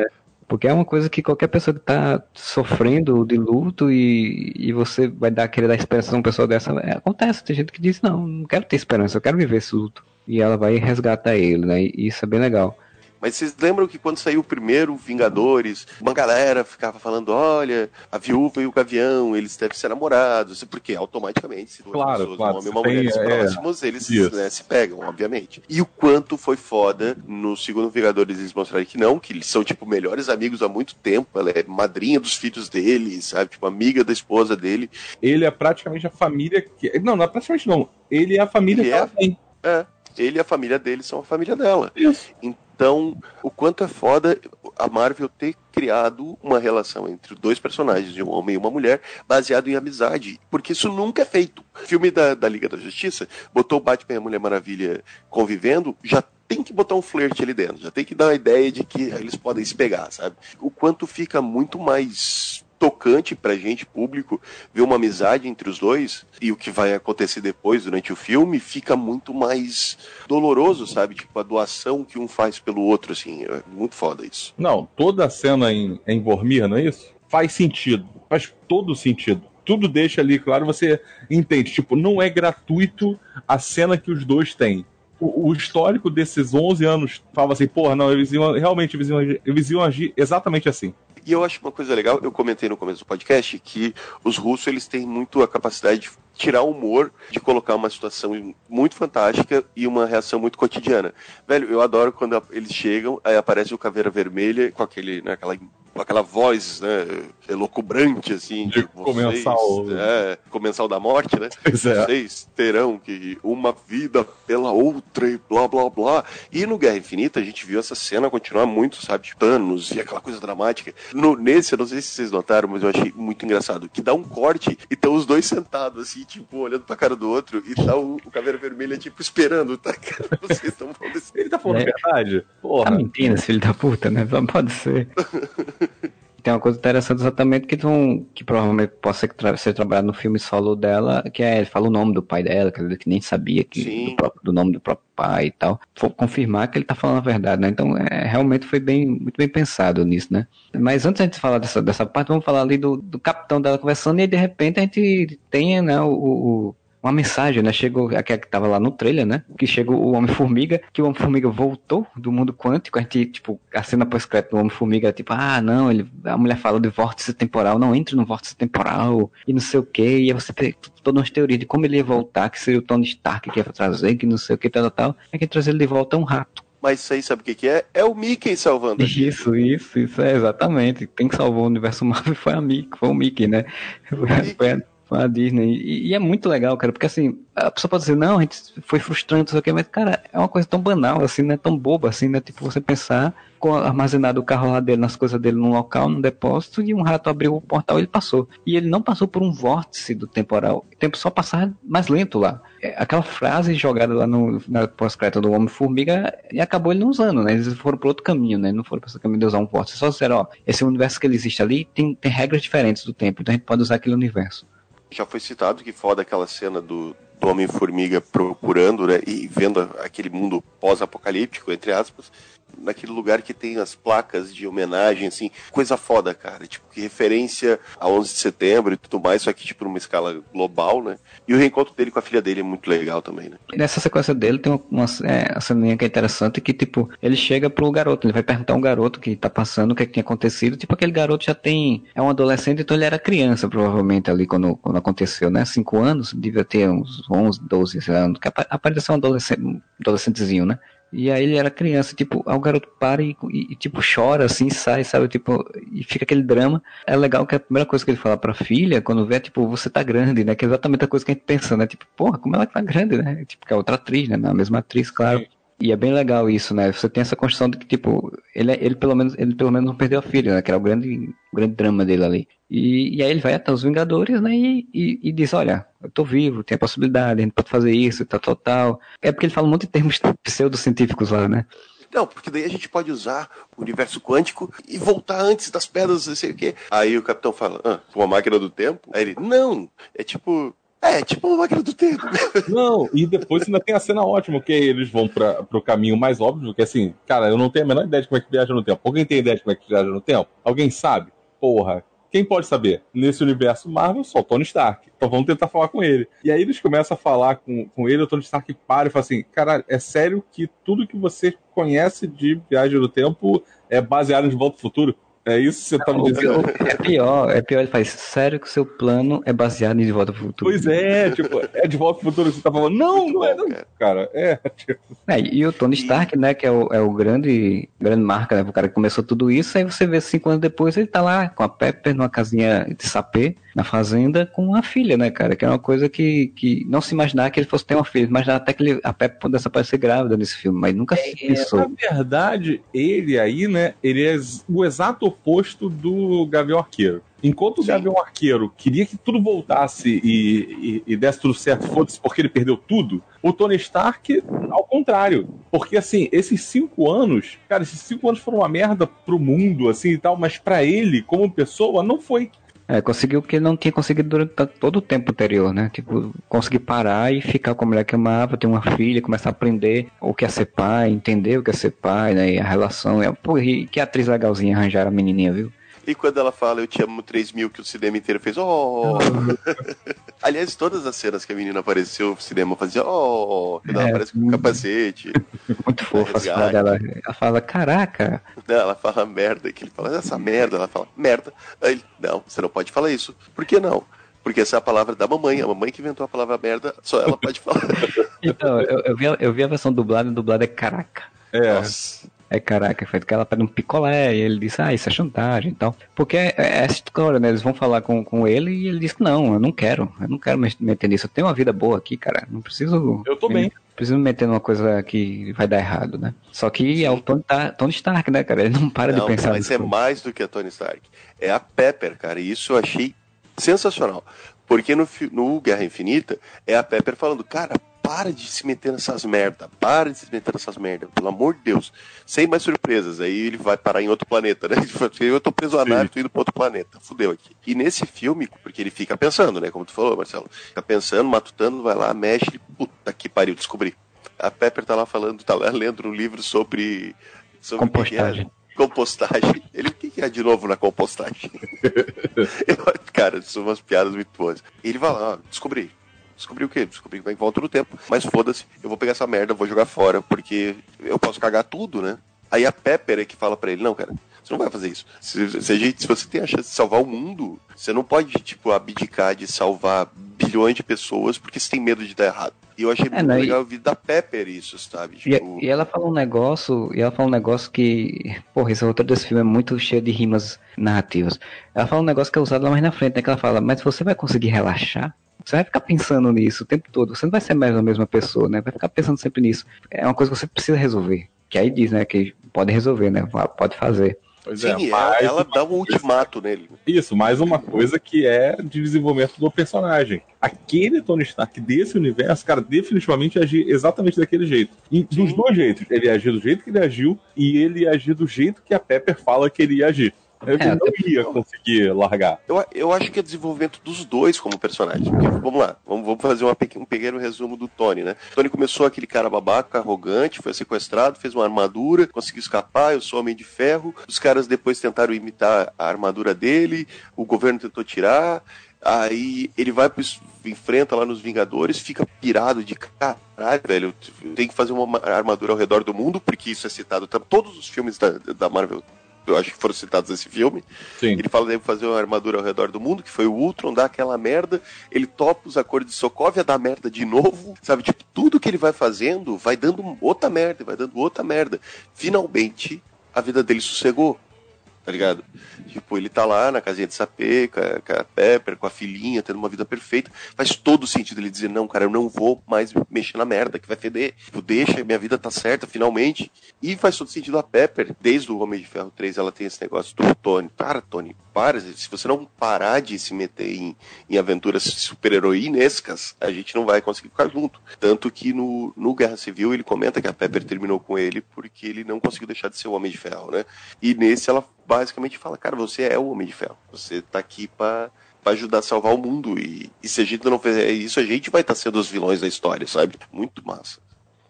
Porque é uma coisa que qualquer pessoa que tá sofrendo de luto e, e você vai dar, querer dar esperança a uma pessoa dessa, é, acontece. Tem gente que diz, não, não quero ter esperança, eu quero viver esse luto. E ela vai resgatar ele, né? E isso é bem legal. Mas vocês lembram que quando saiu o primeiro Vingadores, uma galera ficava falando: olha, a viúva e o gavião, eles devem ser namorados. Porque automaticamente, se duas Claro, pessoas, claro, um homem e uma mulher tem, são é, próximos, eles né, se pegam, obviamente. E o quanto foi foda no segundo Vingadores eles mostrarem que não, que eles são, tipo, melhores amigos há muito tempo. Ela é madrinha dos filhos dele, sabe? Tipo, amiga da esposa dele. Ele é praticamente a família que. Não, não é praticamente não. Ele é a família Ele que ela é? tem. É. Ele e a família dele são a família dela. Isso. Então, o quanto é foda a Marvel ter criado uma relação entre dois personagens, de um homem e uma mulher, baseado em amizade. Porque isso nunca é feito. O filme da, da Liga da Justiça botou o Batman e a Mulher Maravilha convivendo, já tem que botar um flerte ali dentro, já tem que dar a ideia de que eles podem se pegar, sabe? O quanto fica muito mais tocante pra gente, público, ver uma amizade entre os dois e o que vai acontecer depois durante o filme fica muito mais doloroso, sabe? Tipo, a doação que um faz pelo outro, assim, é muito foda isso. Não, toda a cena em, em Vormir, não é isso? Faz sentido. Faz todo sentido. Tudo deixa ali, claro, você entende. Tipo, não é gratuito a cena que os dois têm. O, o histórico desses 11 anos fala assim, porra, não, eles iam, realmente eles iam, eles iam agir exatamente assim. E eu acho uma coisa legal, eu comentei no começo do podcast que os russos eles têm muito a capacidade de tirar o humor, de colocar uma situação muito fantástica e uma reação muito cotidiana. Velho, eu adoro quando eles chegam, aí aparece o Caveira Vermelha com aquele, né, aquela, com aquela voz, né, elocubrante, assim, De vocês, comensal. É, comensal da morte, né? Pois é. Vocês terão que uma vida pela outra e blá blá blá. E no Guerra Infinita a gente viu essa cena continuar muito, sabe? de Thanos e aquela coisa dramática. No, nesse, eu não sei se vocês notaram, mas eu achei muito engraçado. Que dá um corte e estão os dois sentados, assim, tipo, olhando pra cara do outro. E tá o, o Caveira Vermelha, tipo, esperando, tá? Cara, vocês estão falando desse. Ele tá falando É. a verdade? Tá Porra. mentindo, esse filho da puta, né? Só pode ser. Tem uma coisa interessante exatamente que, vão, que provavelmente possa ser, tra ser trabalhado no filme solo dela, que é, ele fala o nome do pai dela, quer dizer, que nem sabia que, do, próprio- do nome do próprio pai e tal. For confirmar que ele tá falando a verdade, né? Então, é, realmente foi bem, muito bem pensado nisso, né? Mas antes de a gente falar dessa, dessa parte, vamos falar ali do, do capitão dela conversando e aí, de repente a gente tem, né, o- o, uma mensagem, né? Chegou aquela que tava lá no trailer, né? Que chegou o Homem-Formiga, que o Homem-Formiga voltou do mundo quântico. A gente, tipo, a cena pós-crédito do Homem-Formiga é tipo, ah, não, ele, a mulher fala de vórtice temporal, não entre no vórtice temporal e não sei o que. E aí você tem todas umas teorias de como ele ia voltar, que seria o Tony Stark que ia trazer, que não sei o que, tal, tal. É que trazer ele de volta é um rato. Mas isso aí sabe o que, que é? É o Mickey salvando. Isso, isso, isso, é exatamente. Quem salvou o universo Marvel foi a Mickey, foi o Mickey, né? Mickey. Foi a, a Disney. E, e é muito legal, cara, porque assim, a pessoa pode dizer, não, a gente foi frustrante, sei o mas, cara, é uma coisa tão banal, assim, né? Tão boba, assim, né? Tipo, você pensar, com armazenado o carro lá dele, nas coisas dele num local, num depósito, e um rato abriu o portal e ele passou. E ele não passou por um vórtice do temporal. O tempo só passar mais lento lá. É, Aquela frase jogada lá no, na pós-crédito do Homem-Formiga, e acabou ele não usando, né? Eles foram por outro caminho, né? Não foram por esse caminho de usar um vórtice. Só disseram, ó, esse universo que ele existe ali tem, tem regras diferentes do tempo, então a gente pode usar aquele universo. Já foi citado que foda aquela cena do, do Homem-Formiga procurando, né? E vendo aquele mundo pós-apocalíptico, entre aspas, naquele lugar que tem as placas de homenagem, assim, coisa foda, cara. Tipo, que referência a 11 de setembro e tudo mais, só que, tipo, numa escala global, né? E o reencontro dele com a filha dele é muito legal também, né? Nessa sequência dele tem uma, uma é, que é interessante que, tipo, ele chega pro garoto, ele vai perguntar um garoto que tá passando, o que, é que tinha acontecido. Tipo, aquele garoto já tem. É um adolescente, então ele era criança, provavelmente, ali quando, quando aconteceu, né? Cinco anos, devia ter uns 11, 12 anos, apa- apareceu um adolescente, adolescentezinho, né? E aí ele era criança, tipo, o garoto para e, e, tipo, chora, assim, sai, sabe, tipo, e fica aquele drama. É legal que a primeira coisa que ele fala pra filha, quando vê, é, tipo, você tá grande, né? Que é exatamente a coisa que a gente pensa, né? Tipo, porra, como ela tá grande, né? Tipo, que é outra atriz, né? A mesma atriz, claro. Sim. E é bem legal isso, né? Você tem essa construção de que, tipo, ele, ele, pelo, menos, ele pelo menos não perdeu a filha, né? Que era o grande, grande drama dele ali. E, e aí ele vai até os Vingadores, né? E, e, e diz, olha, eu tô vivo, tem a possibilidade, a gente pode fazer isso, tal, tal, tal. É porque ele fala muito em termos pseudocientíficos lá, né? Não, porque daí a gente pode usar o universo quântico e voltar antes das pedras, não sei o quê. Aí o capitão fala, ah, uma máquina do tempo? Aí ele, não, é tipo. É, tipo uma máquina do tempo. Não, e depois ainda tem a cena ótima, que eles vão para pro caminho mais óbvio, que assim, cara, eu não tenho a menor ideia de como é que viaja no tempo. Alguém tem ideia de como é que viaja no tempo? Alguém sabe? Porra. Quem pode saber? Nesse universo Marvel, só o Tony Stark. Então vamos tentar falar com ele. E aí eles começam a falar com, com ele, o Tony Stark para e fala assim: Cara, é sério que tudo que você conhece de viagem no tempo é baseado em Volta ao Futuro? É isso que você tá me dizendo? é pior, é pior, ele faz, sério que o seu plano é baseado em De Volta pro Futuro. Pois é, tipo, é de volta pro futuro. Você tá falando, não, Muito não é, não. cara. Cara, é, tipo, É, e o Tony Stark, né, que é o, é o grande, grande marca, né, o cara que começou tudo isso, aí você vê cinco anos depois, ele tá lá com a Pepper numa casinha de sapê, na fazenda, com a filha, né, cara, que é uma coisa que, que não se imaginava que ele fosse ter uma filha, imaginava até que ele, a Pepper pudesse aparecer grávida nesse filme, mas nunca se Na pensou. verdade, ele aí, né, ele é o exato oposto do Gavião Arqueiro. Enquanto o. Gavião Arqueiro queria que tudo voltasse e, e, e desse tudo certo, foda-se porque ele perdeu tudo, o Tony Stark, ao contrário. Porque, assim, esses cinco anos, cara, esses cinco anos foram uma merda pro mundo, assim e tal, mas pra ele, como pessoa, não foi. É, conseguiu o que não tinha conseguido durante todo o tempo anterior, né? Tipo, conseguir parar e ficar com a mulher que amava, ter uma filha, começar a aprender o que é ser pai, entender o que é ser pai, né? E a relação. É, pô, e que atriz legalzinha arranjaram a menininha, viu? E quando ela fala Eu Te Amo 3 mil, que o cinema inteiro fez, oh! Aliás, todas as cenas que a menina apareceu, o cinema fazia, oh! Quando ela É, aparece com o capacete. Muito fofa Resgate. falas dela. Ela fala, caraca, Não, ela fala merda, que ele fala, essa merda, ela fala, merda. Aí ele, não, você não pode falar isso. Por que não? Porque essa é a palavra da mamãe, a mamãe que inventou a palavra merda, só ela pode falar. Então, eu, eu vi, a- eu vi a versão dublada, e dublada é caraca. É, Nossa. É caraca, foi que ela pede um picolé, e ele disse, ah, isso é chantagem e tal. Porque é, é essa história, né? Eles vão falar com, com ele e ele disse, não, eu não quero, eu não quero me meter nisso, eu tenho uma vida boa aqui, cara, não preciso... eu tô bem. Preciso me meter numa coisa que vai dar errado, né? Só que é o Tony, Tony Stark, né, cara? Ele não para Não, de pensar mas nisso. é mais do que a Tony Stark. É a Pepper, cara, e isso eu achei sensacional. Porque no, no Guerra Infinita é a Pepper falando, cara, para de se meter nessas merda, para de se meter nessas merda, pelo amor de Deus. Sem mais surpresas, aí ele vai parar em outro planeta, né? Eu tô preso Sim. nave, tô indo pra outro planeta, fudeu aqui. E nesse filme, porque ele fica pensando, né, como tu falou, Marcelo, fica pensando, matutando, vai lá, mexe, ele, puta que pariu, descobri. A Pepper tá lá falando, tá lá lendo um livro sobre... sobre Compostagem. compostagem. Ele, o que que é de novo na compostagem? Eu, cara, são umas piadas muito boas. Ele vai lá, ó, descobri. Descobri o quê? Descobri que vai em volta no tempo. Mas foda-se, eu vou pegar essa merda, vou jogar fora, porque eu posso cagar tudo, né? Aí a Pepper é que fala pra ele, não, cara, você não vai fazer isso. Se, se, gente, se você tem a chance de salvar o mundo, você não pode, tipo, abdicar de salvar bilhões de pessoas porque você tem medo de dar errado. E eu achei muito né, e- legal ouvir da Pepper isso, sabe? E, Tipo, e ela fala um negócio, e ela fala um negócio que, porra, esse roteiro desse filme é muito cheio de rimas narrativas. Ela fala um negócio que é usado lá mais na frente, né? Que ela fala, mas você vai conseguir relaxar? Você vai ficar pensando nisso o tempo todo. Você não vai ser mais a mesma pessoa, né? Vai ficar pensando sempre nisso. É uma coisa que você precisa resolver. Que aí diz, né? Que pode resolver, né? Pode fazer. Pois sim, é, ela, mas ela uma dá um coisa- ultimato nele. Isso, mais uma coisa que é de desenvolvimento do personagem. Aquele Tony Stark desse universo, cara, definitivamente agir exatamente daquele jeito. E dos dois jeitos. Ele ia agir do jeito que ele agiu e ele ia agir do jeito que a Pepper fala que ele ia agir. Ele É, não ia conseguir largar. Eu, eu acho que é desenvolvimento dos dois como personagens. Porque, vamos lá, vamos, vamos fazer uma um pequeno resumo do Tony, né? Tony começou aquele cara babaca, arrogante, foi sequestrado, fez uma armadura, conseguiu escapar, eu sou homem de ferro. Os caras depois tentaram imitar a armadura dele, o governo tentou tirar. Aí ele vai pro, enfrenta lá nos Vingadores, fica pirado de caralho, velho. Tem que fazer uma armadura ao redor do mundo, porque isso é citado. Todos os filmes da, da Marvel, eu acho que foram citados nesse filme. Sim. Ele fala deve fazer uma armadura ao redor do mundo, que foi o Ultron, dá aquela merda, ele topa os acordos de Sokovia, dá merda de novo, sabe? Tipo, tudo que ele vai fazendo vai dando outra merda, vai dando outra merda. Finalmente, a vida dele sossegou, tá ligado? Tipo, ele tá lá na casinha de sapê, com a, com a Pepper, com a filhinha, tendo uma vida perfeita. Faz todo sentido ele dizer, não, cara, eu não vou mais mexer na merda, que vai feder. Tipo, deixa, minha vida tá certa, finalmente. E faz todo sentido a Pepper, desde o Homem de Ferro 3, ela tem esse negócio do Tony. Para, Tony, para. Se você não parar de se meter em, em aventuras super-heroínescas, a gente não vai conseguir ficar junto. Tanto que no, no Guerra Civil ele comenta que a Pepper terminou com ele porque ele não conseguiu deixar de ser o Homem de Ferro, né? E nesse ela basicamente fala, cara, você é o Homem de Ferro. Você tá aqui pra, pra ajudar a salvar o mundo. E, e se a gente não fizer isso, a gente vai estar sendo os vilões da história, sabe? Muito massa.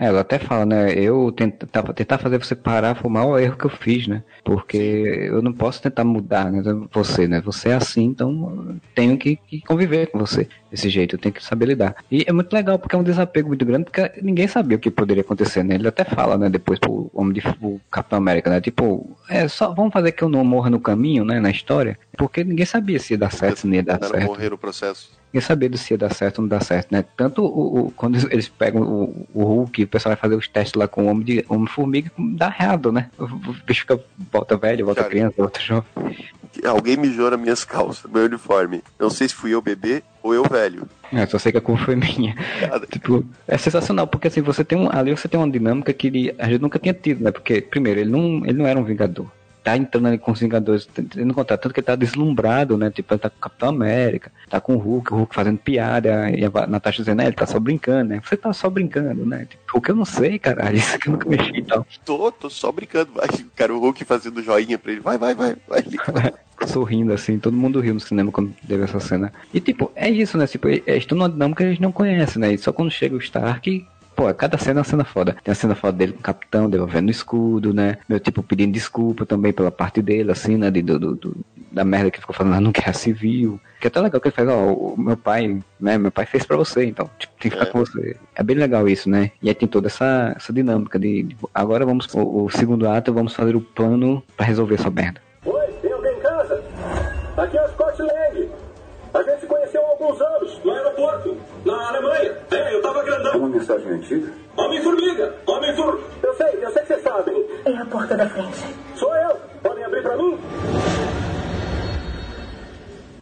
É, ela até fala, né? Eu tentava tentar fazer você parar foi o maior erro que eu fiz, né? Porque eu não posso tentar mudar né, você, né? Você é assim, então tenho que, que conviver com você desse jeito, eu tenho que saber lidar. E é muito legal porque é um desapego muito grande, porque ninguém sabia o que poderia acontecer, né? Ele até fala, né, depois pro homem de o Capitão América, né? Tipo, é só vamos fazer que eu não morra no caminho, né, na história, porque ninguém sabia se ia dar certo, se não ia dar certo morrer no processo. Ninguém sabia se ia dar certo ou não dar certo, né? Tanto o, o- quando eles pegam o, o Hulk, o pessoal vai fazer os testes lá com o Homem de Homem Formiga, dá errado, né? O, bicho fica, volta velho, volta Cara. criança, volta jovem. Alguém mijou nas minhas calças, meu uniforme. Não sei se fui eu bebê ou eu velho. É, só sei que a culpa foi minha. Tipo, é sensacional, porque assim, você tem um. Ali você tem uma dinâmica que ele, a gente nunca tinha tido, né? Porque, primeiro, ele não, ele não era um Vingador. Tá entrando ali com os Vingadores, tendo contato, tanto que ele tá deslumbrado, né? Tipo, ele tá com o Capitão América, tá com o Hulk, o Hulk fazendo piada, e a Natasha dizendo, é, ele tá só brincando, né? Você tá só brincando, né? Tipo, Hulk eu não sei, caralho, isso que eu nunca mexi e tal. Tô, tô só brincando. Vai, cara, o Hulk fazendo joinha pra ele. Vai, vai, vai, vai. sorrindo assim, todo mundo riu no cinema quando teve essa cena. E tipo, é isso, né? Tipo, é estão numa dinâmica que a gente não conhece, né? E só quando chega o Stark, pô, cada cena é uma cena foda. Tem a cena foda dele com o capitão, devolvendo o escudo, né? Meu tipo pedindo desculpa também pela parte dele, assim, né? De, do, do- da merda que ficou falando lá no Guerra Civil. Que é até legal que ele faz, ó, o meu pai, né? Meu pai fez pra você, então, tipo, tem que ficar É. com você. É bem legal isso, né? E aí tem toda essa, essa dinâmica de, de- agora vamos, o, o segundo ato, vamos fazer o plano pra resolver essa merda. Oi, tem alguém em casa? Aqui é o Scott Lang. A gente se conheceu há alguns anos, no aeroporto, na Alemanha. É, eu tava grandão. Uma mensagem antiga? Homem-formiga! Homem-for... Eu sei, eu sei que vocês sabem. É a porta da frente. Sou eu. Podem abrir pra mim?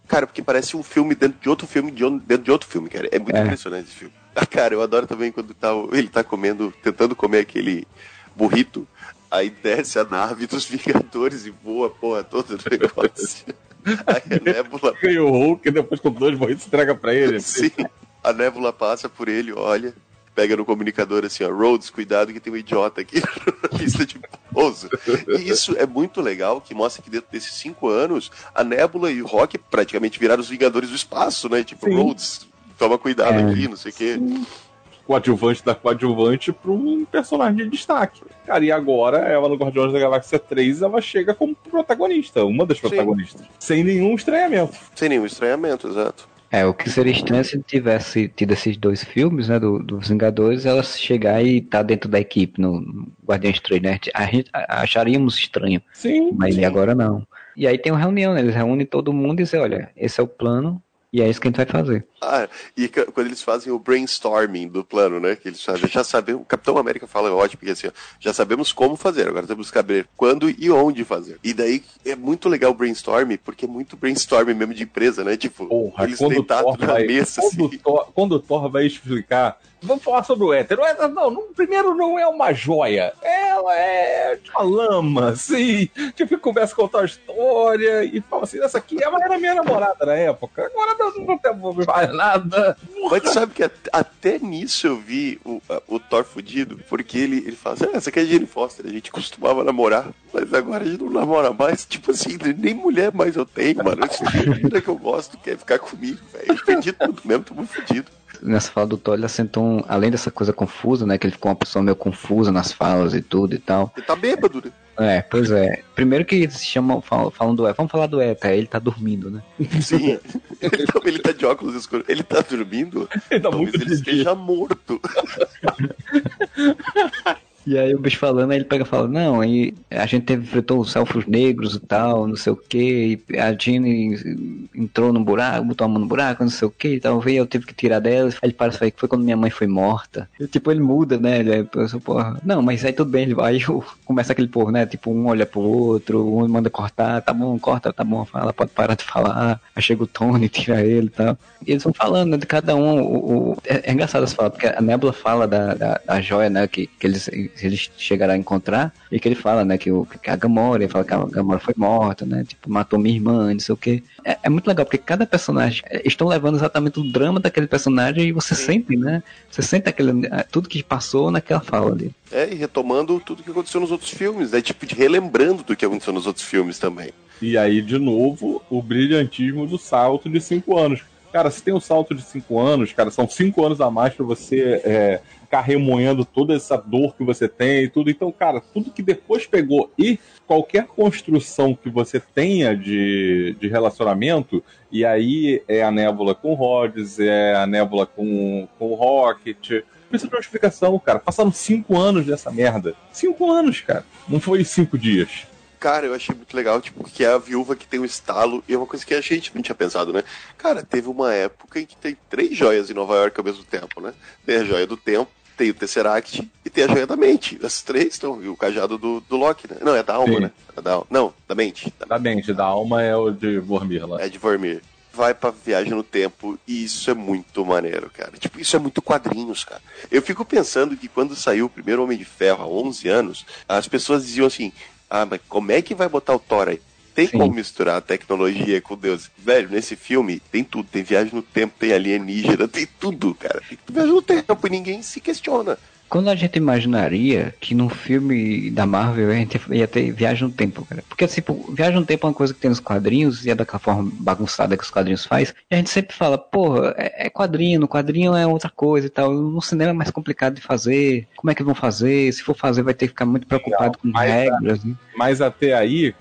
Cara, porque parece um filme dentro de outro filme, de on- dentro de outro filme, cara. É muito É. impressionante esse filme. Ah, cara, eu adoro também quando tá, o- ele tá comendo, tentando comer aquele burrito. Aí desce a nave dos Vingadores e voa a porra toda do negócio. Aí a nébula Ganha o Hulk, depois com dois morritos entrega pra ele. Sim. A nébula passa por ele, olha, pega no comunicador assim, ó, Rhodes, cuidado que tem um idiota aqui na lista de pouso. E isso é muito legal, que mostra que dentro desses cinco anos, a nébula e o Rock praticamente viraram os Vingadores do Espaço, né? Tipo, Sim. Rhodes, toma cuidado É. aqui, não sei o quê. coadjuvante da coadjuvante pra um personagem de destaque. Cara, e agora ela no Guardiões da Galáxia 3, ela chega como protagonista, uma das protagonistas. Sem nenhum estranhamento. Sem nenhum estranhamento, exato. É, o que seria estranho se tivesse tido esses dois filmes, né, do, dos Vingadores, ela chegar e tá dentro da equipe no, Guardiões 3, né? A gente acharíamos estranho, Sim. mas Sim. agora não. E aí tem uma reunião, né? Eles reúnem todo mundo e dizem, olha, esse é o plano e é isso que a gente vai fazer. Ah, e quando eles fazem o brainstorming do plano, né? Que eles fazem, já sabemos, o Capitão América fala, é ótimo, porque assim, ó, já sabemos como fazer, agora temos que saber quando e onde fazer. E daí é muito legal o brainstorming, porque é muito brainstorming mesmo de empresa, né? Tipo, Porra, eles quando o, deitados Thor na vai, mesa, quando, assim. o Thor, quando o Thor vai explicar. Vamos falar sobre o éter. O éter, não, não, primeiro não é uma joia. Ela é uma lama, assim. Tipo, começa a contar a história e fala assim: essa aqui ela era minha namorada na época. Agora não, não mais nada. Mas tu sabe que at- até nisso eu vi o, o Thor fudido, porque ele, ele fala assim, ah, essa aqui é Jane Foster, a gente costumava namorar, mas agora a gente não namora mais. Tipo assim, nem mulher mais eu tenho, mano. A menina que eu gosto quer ficar comigo, velho. Eu perdi tudo mesmo, tô muito fudido. Nessa fala do Thor, ele assentou, um, além dessa coisa confusa, né? Que ele ficou uma pessoa meio confusa nas falas e tudo e tal. Ele tá bêbado, né? É, pois é. Primeiro que eles se chamam, falam, falam do E, vamos falar do ETA, ele tá dormindo, né? Sim. Ele tá, ele tá de óculos escuros. Ele tá dormindo? Ele tá Talvez muito ele esteja morto. E aí o bicho falando, aí ele pega e fala, não, aí a gente teve, enfrentou os elfos negros e tal, não sei o que, a Jeanne entrou no buraco, botou a mão no buraco, não sei o que tal, veio, eu tive que tirar dela, aí ele para e que foi quando minha mãe foi morta. E, tipo, ele muda, né, ele é, pensa, porra, não, mas aí tudo bem, ele vai, começa aquele povo, né, tipo, um olha pro outro, um manda cortar, tá bom, corta, tá bom, fala, pode parar de falar, aí chega o Tony, tira ele e tal. E eles vão falando, né, de cada um, o, o- é, é engraçado essa fala, porque a Nebula fala da, da, da joia, né, que, que eles, eles chegaram a encontrar, e que ele fala, né, que, o, que a Gamora, ele fala que a Gamora foi morta, né, tipo, matou minha irmã, não sei o que. É, é muito legal, porque cada personagem, é, estão levando exatamente o drama daquele personagem, e você sente, né, você sente aquele, é, tudo que passou naquela fala ali. É, e retomando tudo que aconteceu nos outros filmes, né? Tipo, de relembrando do que aconteceu nos outros filmes também. E aí, de novo, o brilhantismo do salto de cinco anos. Cara, se tem um salto de cinco anos, cara, são cinco anos a mais pra você é, ficar remoendo toda essa dor que você tem e tudo. Então, cara, tudo que depois pegou e qualquer construção que você tenha de, de relacionamento, e aí é a Nébula com o Rhodes, é a Nébula com, com o Rocket. Precisa de uma explicação, cara. Passaram cinco anos dessa merda. Cinco anos, cara. Não foi cinco dias. Cara, eu achei muito legal, tipo, que é a viúva que tem o estalo, e é uma coisa que a gente não tinha pensado, né? Cara, teve uma época em que tem três joias em Nova York ao mesmo tempo, né? Tem a joia do tempo, tem o Tesseract e tem a joia da mente. As três estão, e o cajado do, do Loki, né? Não, é da alma, Sim. né? É da, não, da mente. Da, Da mente, da alma é o de Vormir lá. é de Vormir. Vai pra viagem no tempo e isso é muito maneiro, cara. Tipo, isso é muito quadrinhos, cara. Eu fico pensando que quando saiu o primeiro Homem de Ferro há 11 anos, as pessoas diziam assim: ah, mas como é que vai botar o Thor aí? Tem Sim. como misturar a tecnologia com Deus? Velho, nesse filme tem tudo. Tem viagem no tempo, tem alienígena, tem tudo, cara. Tem viagem no tempo e ninguém se questiona. Quando a gente imaginaria que num filme da Marvel a gente ia ter viagem no tempo, cara. Porque, tipo, viagem no tempo é uma coisa que tem nos quadrinhos e é daquela forma bagunçada que os quadrinhos faz. E a gente sempre fala, porra, é, é quadrinho, no quadrinho é outra coisa e tal. No cinema é mais complicado de fazer. Como é que vão fazer? Se for fazer, vai ter que ficar muito preocupado com mas, regras. né? Mas até aí,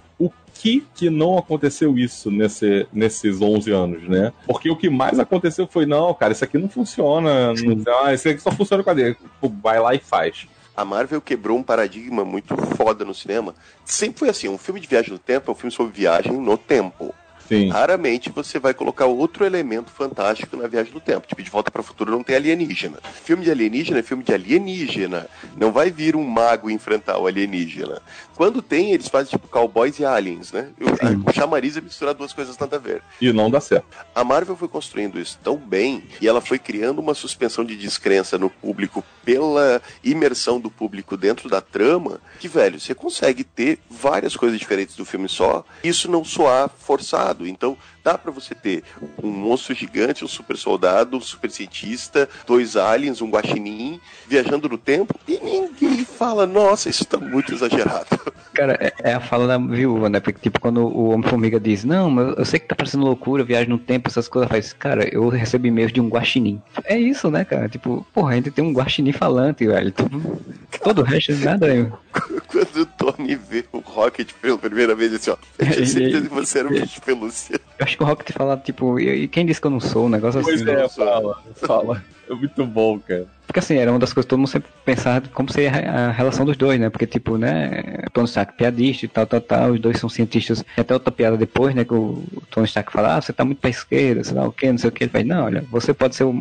que que não aconteceu isso nesse, nesses 11 anos, né? Porque o que mais aconteceu foi, não, cara, isso aqui não funciona. Não, ah, isso aqui só funciona com a dele. Vai lá e faz. A Marvel quebrou um paradigma muito foda no cinema. Sempre foi assim, um filme de viagem no tempo é um filme sobre viagem no tempo. Sim. Raramente você vai colocar outro elemento fantástico na viagem do tempo. Tipo, de volta para o futuro não tem alienígena. Filme de alienígena é filme de alienígena. Não vai vir um mago enfrentar o alienígena. Quando tem, eles fazem tipo cowboys e aliens, né? O, o chamariz é misturar duas coisas nada a ver. E não dá certo. A Marvel foi construindo isso tão bem e ela foi criando uma suspensão de descrença no público pela imersão do público dentro da trama que, velho, você consegue ter várias coisas diferentes do filme só isso não soar forçado. Então, dá pra você ter um monstro gigante, um super soldado, um super cientista, dois aliens, um guaxinim viajando no tempo e ninguém fala, nossa, isso tá muito exagerado. Cara, é, é a fala da viúva, né? Porque, tipo, quando o Homem-Formiga diz, não, mas eu sei que tá parecendo loucura, viagem no tempo, essas coisas, faz, cara, eu recebi e-mails de um guaxinim. É isso, né, cara? Tipo, porra, a gente tem um guaxinim falante, velho. Todo, todo o resto é nada, né? Quando o Tony vê o Rocket pela primeira vez, assim, ó, eu tinha certeza que você era um bicho pelúcia. Acho que o Rocket fala, tipo, e, quem disse que eu não sou? Um negócio Pois assim. é, fala, fala. É muito bom, cara. Porque assim, era uma das coisas que todo mundo sempre pensava como seria a relação dos dois, né? Porque, tipo, né, Tony Stark piadista e tal, tal, tal, os dois são cientistas. Tem até outra piada depois, né, que o Tony Stark fala, ah, você tá muito pra esquerda, sei lá o que, não sei o que. Ele faz, não, olha, você pode ser o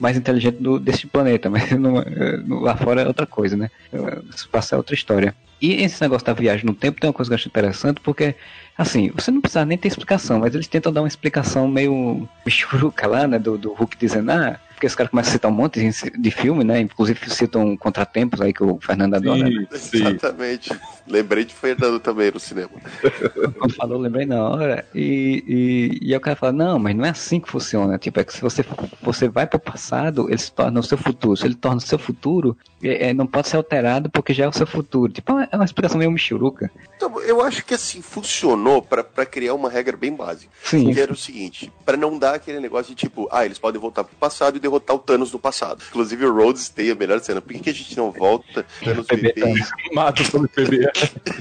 mais inteligente do, deste planeta, mas não- no- lá fora é outra coisa, né? O espaço é outra história. E esse negócio da viagem no tempo tem uma coisa que eu acho interessante, porque, assim, você não precisa nem ter explicação, mas eles tentam dar uma explicação meio bichuruca lá, né, do, do Hulk dizendo, ah, porque os caras começam a citar um monte de, de filme, né, inclusive citam contratempos aí que o Fernando adora, né? Sim, sim. Exatamente. Lembrei de Fernando também no cinema. Quando falou, lembrei na hora. E, e, e aí o cara fala, não, mas não é assim que funciona. Tipo, é que se você, você vai pro passado, ele se torna o seu futuro. Se ele torna o seu futuro, é, é, não pode ser alterado porque já é o seu futuro. Tipo, é uma explicação meio michuruca. Então, eu acho que assim, funcionou pra pra criar uma regra bem básica. Sim. Que era o seguinte, pra não dar aquele negócio de tipo, ah, eles podem voltar pro passado e derrotar o Thanos no passado. Inclusive o Rhodes tem a melhor cena. Por que, que a gente não volta Thanos Bebê bebê? Mata PB.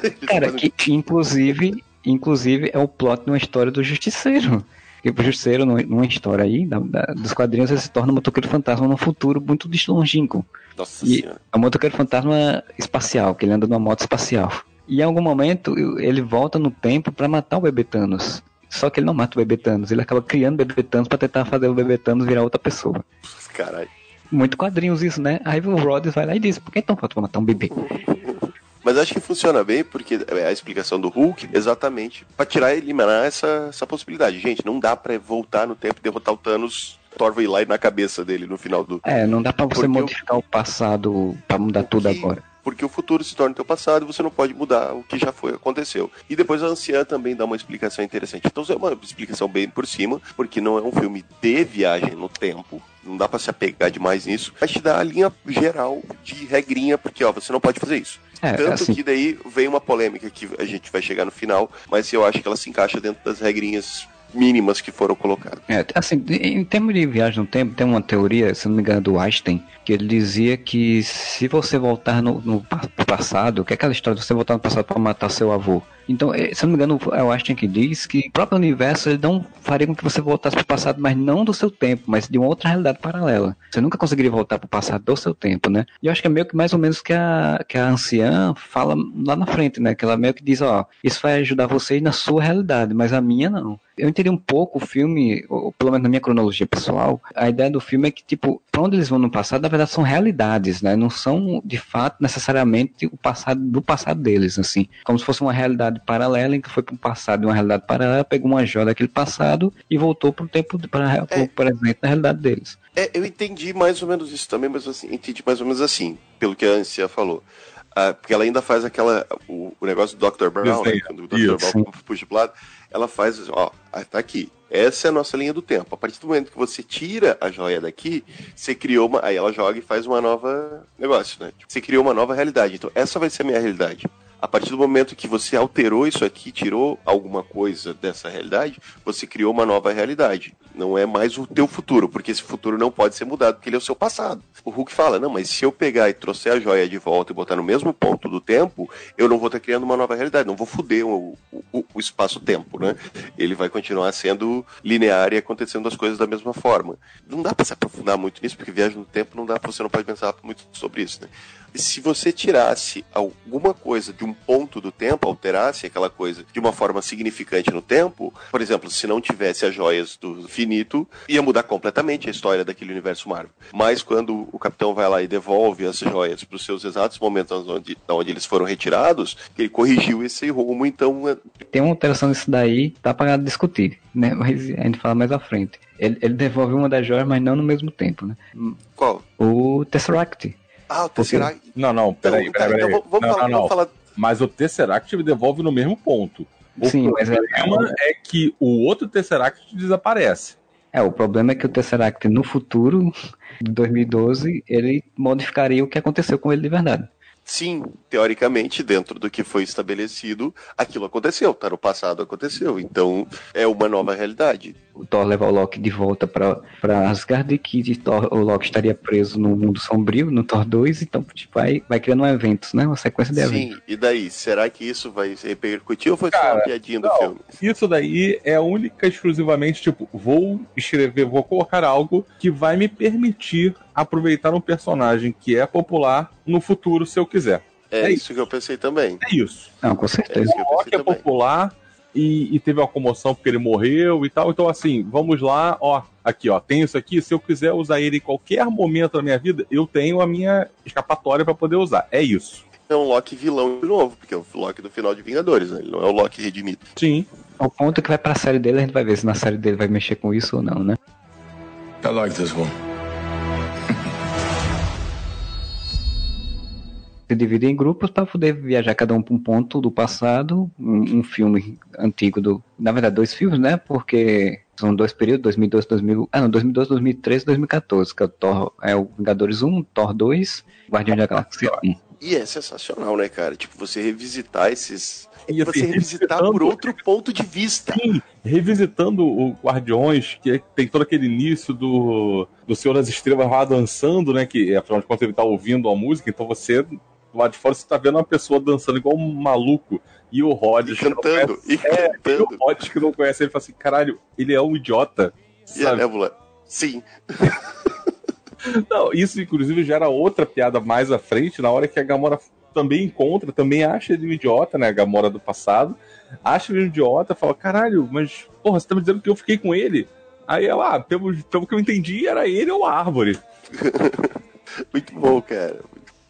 Eles Cara, que, que inclusive, inclusive é o plot de uma história do Justiceiro. E o Justiceiro, numa- história aí, da- da- dos quadrinhos, ele se torna um motoqueiro fantasma num futuro muito longínquo. Nossa E senhora. é um motoqueiro fantasma espacial, que ele anda numa moto espacial. E em algum momento ele volta no tempo pra matar o bebê Thanos. Só que ele não mata o bebê Thanos, ele acaba criando o bebê Thanos pra tentar fazer o bebê Thanos virar outra pessoa. Caralho. Muito quadrinhos isso, né? Aí o Rhodes vai lá e diz, por que então falta matar um bebê? Mas acho que funciona bem, porque é a explicação do Hulk, exatamente, pra tirar e eliminar essa, essa possibilidade. Gente, não dá pra voltar no tempo e derrotar o Thanos, Thor vai lá na cabeça dele no final do. É, não dá pra você Porque eu- modificar o passado pra mudar tudo Porque- agora. Porque o futuro se torna o teu passado e você não pode mudar o que já foi, aconteceu. E depois a anciã também dá uma explicação interessante. Então é uma explicação bem por cima, porque não é um filme de viagem no tempo. Não dá pra se apegar demais nisso. Mas te dá a linha geral de regrinha, porque ó, você não pode fazer isso. É, Tanto assim, que daí vem uma polêmica que a gente vai chegar no final, mas eu acho que ela se encaixa dentro das regrinhas mínimas que foram colocadas. É, assim, em termos de viagem no tempo, tem uma teoria, se não me engano, do Einstein, que ele dizia que se você voltar no, no pa- passado, que é aquela história de você voltar no passado para matar seu avô. Então, eh, se não me engano, é o Einstein que diz que o próprio universo ele não faria com que você voltasse para o passado, mas não do seu tempo, mas de uma outra realidade paralela. Você nunca conseguiria voltar para o passado do seu tempo, né? E eu acho que é meio que mais ou menos que a, que a anciã fala lá na frente, né? Que ela meio que diz, ó, isso vai ajudar vocês na sua realidade, mas a minha não. Eu entendi um pouco o filme, ou pelo menos na minha cronologia pessoal, a ideia do filme é que, tipo, pra onde eles vão no passado, na verdade são realidades, né? Não são, de fato, necessariamente o passado do passado deles, assim. Como se fosse uma realidade paralela em que foi pro passado de uma realidade paralela, pegou uma joia daquele passado e voltou pro tempo, de- para É. o presente na realidade deles. É, eu entendi mais ou menos isso também, mas assim, entendi mais ou menos assim, pelo que a Ancia falou. Ah, porque ela ainda faz aquela. O, o negócio do Dr. Brown, né? Quando o Dr. Isso. Brown puxa pro lado, ela faz assim, ó, ah, tá aqui. Essa é a nossa linha do tempo. A partir do momento que você tira a joia daqui, você criou uma. Aí ela joga e faz uma nova negócio, né? Tipo, Você criou uma nova realidade. Então, essa vai ser a minha realidade. A partir do momento que você alterou isso aqui, tirou alguma coisa dessa realidade, você criou uma nova realidade. Não é mais o teu futuro, porque esse futuro não pode ser mudado, porque ele é o seu passado. O Hulk fala, não, mas se eu pegar e trouxer a joia de volta e botar no mesmo ponto do tempo, eu não vou estar criando uma nova realidade, não vou foder o, o- o espaço-tempo, né? Ele vai continuar sendo linear e acontecendo as coisas da mesma forma. Não dá pra se aprofundar muito nisso, porque viagem no tempo não dá, você não pode pensar muito sobre isso, né? se você tirasse alguma coisa de um ponto do tempo, alterasse aquela coisa de uma forma significante no tempo, por exemplo, se não tivesse as joias do finito, ia mudar completamente a história daquele universo Marvel. Mas quando o Capitão vai lá e devolve as joias para os seus exatos momentos onde, onde eles foram retirados, ele corrigiu esse rumo, então é- Tem uma alteração nisso daí, tá pra discutir, né? Mas a gente fala mais à frente. Ele, ele devolve uma das joias, mas não no mesmo tempo, né? qual? O Tesseract. Ah, o Tesseract. Não, não, peraí, Então, tá, peraí, peraí. então vamos, não, falar, não, não. vamos falar Mas o Tesseract me devolve no mesmo ponto. O Sim, mas é, problema é que o outro Tesseract desaparece. É, o problema é que o Tesseract no futuro, de 2012, ele modificaria o que aconteceu com ele de verdade. Sim, teoricamente, dentro do que foi estabelecido, aquilo aconteceu, tá no passado aconteceu, então é uma nova realidade. O Thor leva o Loki de volta pra, pra Asgard, que de Thor, o Loki estaria preso no mundo sombrio, no Thor 2, então tipo, vai, vai criando eventos, né? Uma sequência de eventos. Sim, e daí? Será que isso vai se repercutir ou foi só Cara, uma piadinha do não. filme? Isso daí é única e exclusivamente, tipo, vou escrever, vou colocar algo que vai me permitir aproveitar um personagem que é popular no futuro, se eu quiser. É, É isso que eu pensei também. É isso. Não, com É certeza. isso que eu O Loki é popular e, e teve uma comoção porque ele morreu e tal. Então, assim, vamos lá, ó, aqui, ó, tem isso aqui. Se eu quiser usar ele em qualquer momento da minha vida, eu tenho a minha escapatória pra poder usar. É isso. É um Loki vilão de novo, porque é o Loki do final de Vingadores, né? Ele não é o Loki redimido. Sim. Ao ponto que vai pra série dele, a gente vai ver se na série dele vai mexer com isso ou não, né? I like this one. Se divide em grupos para poder viajar cada um para um ponto do passado, um, um filme antigo do, na verdade dois filmes, né? Porque são dois períodos, 2012, 2000, ah, não, 2012, 2013, 2014, que é o Thor, é o Vingadores 1, Thor 2, Guardião da Galáxia 1. E é sensacional, né, cara? Tipo, você revisitar esses. E, você assim, revisitar revisitando- por outro ponto de vista. Sim, revisitando o Guardiões, que tem todo aquele início do, do Senhor das Estrelas lá dançando, né? Que afinal de contas ele tá ouvindo a música, então você, do lado de fora, você tá vendo uma pessoa dançando igual um maluco. E o Rod E cantando, e E cantando. o Rod que não conhece ele fala assim: caralho, ele é um idiota. E a Sabe? Nebula. Sim. Não, isso inclusive gera outra piada mais à frente, na hora que a Gamora também encontra, também acha ele um idiota, né? A Gamora do passado. Acha ele um idiota, fala: caralho, mas porra, você tá me dizendo que eu fiquei com ele? Aí ela, ah, pelo, pelo que eu entendi, era ele ou a árvore. Muito bom, cara.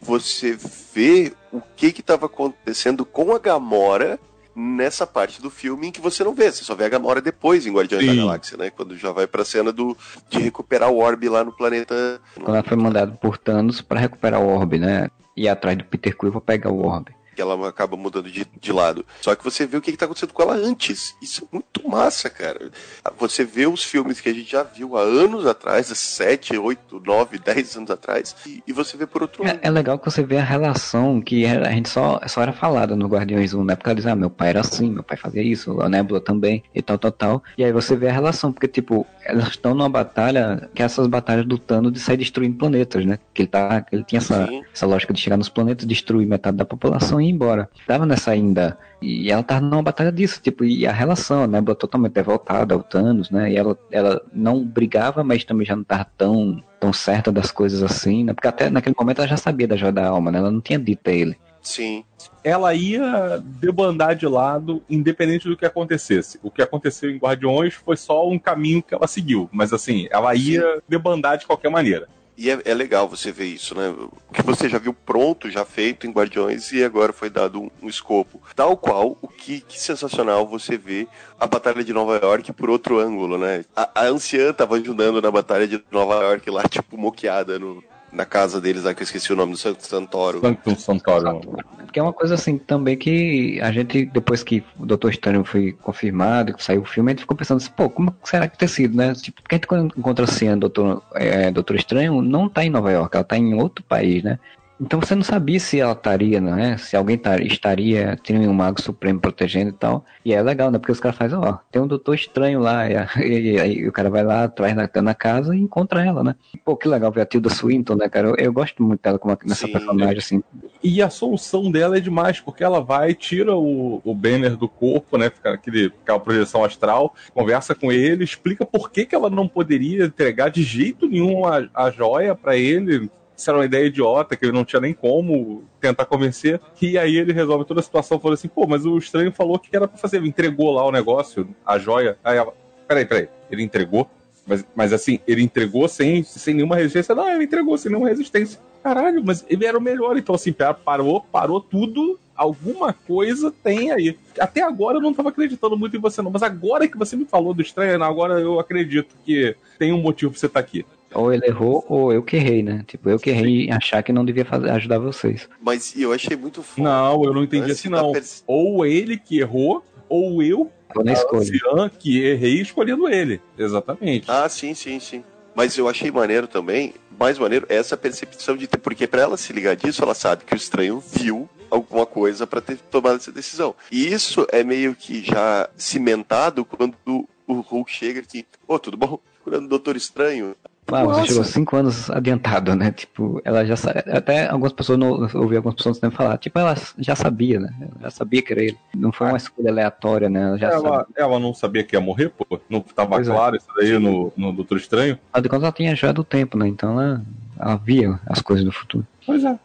Você vê o que que tava acontecendo com a Gamora nessa parte do filme em que você não vê. Você só vê a Gamora depois em Guardiões da Sim. Galáxia, né? Quando já vai pra cena do, de recuperar o orbe lá no planeta. Quando ela foi mandada por Thanos para recuperar o orbe, né? Ir atrás do Peter Quill para pegar o orbe. Que ela acaba mudando de, de lado. Só que você vê o que, que tá acontecendo com ela antes. Isso é muito massa, cara. Você vê os filmes que a gente já viu há anos atrás, há 7, 8, 9, 10 anos atrás, e, e você vê por outro lado. É, é legal que você vê a relação que a gente só, só era falada no Guardiões 1, né? Porque ela diz, ah, meu pai era assim, meu pai fazia isso, a Nebula também, e tal, tal, tal. E aí você vê a relação, porque, tipo, elas estão numa batalha, que é essas batalhas do Thanos de sair destruindo planetas, né? Que ele, tá, ele tinha essa, Sim. essa lógica de chegar nos planetas, destruir metade da população e embora. Tava nessa ainda. E ela tava numa batalha disso, tipo, e a relação, Nebula totalmente devoltada ao Thanos, né? E ela, ela não brigava, mas também já não tava tão, tão certa das coisas assim, né? Porque até naquele momento ela já sabia da joia da alma, né? Ela não tinha dito a ele. Sim. ela ia debandar de lado, independente do que acontecesse. O que aconteceu em Guardiões foi só um caminho que ela seguiu, mas assim, ela ia debandar de qualquer maneira. E é, é legal você ver isso, né? O que você já viu pronto, já feito em Guardiões e agora foi dado um, um escopo. Tal qual, o que, que sensacional você vê a Batalha de Nova York por outro ângulo, né? A, a anciã tava ajudando na Batalha de Nova York lá, tipo, moqueada no, na casa deles lá, que eu esqueci o nome do San- Santoro. Sanctum Santoro. Porque é uma coisa assim também que a gente, depois que o Doutor Estranho foi confirmado, que saiu o filme, a gente ficou pensando assim, pô, como será que ter sido, né? Tipo, porque a gente quando encontra assim a Doutor, é, Doutor Estranho, não tá em Nova York, ela tá em outro país, né? Então você não sabia se ela estaria, né? Se alguém tar- estaria, tinha um mago supremo protegendo e tal. E é legal, né? Porque os caras fazem, ó, tem um doutor estranho lá. E, e aí o cara vai lá, traz na, na casa e encontra ela, né? Pô, que legal ver a Tilda Swinton, né, cara? Eu, eu gosto muito dela como nessa Sim. personagem, assim. E a solução dela é demais, porque ela vai, tira o, o banner do corpo, né? Fica aquele, aquela projeção astral, conversa com ele, explica por que, que ela não poderia entregar de jeito nenhum a, a joia pra ele. Isso era uma ideia idiota, que ele não tinha nem como tentar convencer. E aí ele resolve toda a situação falando assim, pô, mas o estranho falou que era pra fazer. Ele entregou lá o negócio, a joia. Aí ela, peraí, peraí, ele entregou? Mas, mas assim, ele entregou sem, sem nenhuma resistência. Não, ele entregou sem nenhuma resistência. Caralho, mas ele era o melhor. Então, assim, parou, parou tudo. Alguma coisa tem aí. Até agora eu não tava acreditando muito em você, não. Mas agora que você me falou do estranho, agora eu acredito que tem um motivo pra você estar aqui. Ou ele errou, ou eu que errei, né? Tipo, eu que errei em achar que não devia fazer, ajudar vocês. Mas eu achei muito foda. Não, eu não entendi assim, não. pers- Ou ele que errou, ou eu, na anciã, que errei escolhendo ele. Exatamente. Ah, sim, sim, sim. Mas eu achei maneiro também, mais maneiro, essa percepção de ter, porque pra ela se ligar disso, ela sabe que o estranho viu alguma coisa pra ter tomado essa decisão. E isso é meio que já cimentado quando o Hulk chega aqui, ô, tudo bom? Curando o Doutor Estranho. Ah, você chegou cinco anos adiantado, né? Tipo, ela já sa- Até algumas pessoas, não, ouvi algumas pessoas também falar, tipo, ela já sabia, né? Ela já sabia que era ele. Não foi uma escolha aleatória, né? Ela já Ela, sabia. ela não sabia que ia morrer, pô? Não tava Pois é. claro isso daí no, no Doutor Estranho? Afinal de contas, ela tinha já do tempo, né? Então ela, ela via as coisas do futuro. Pois é.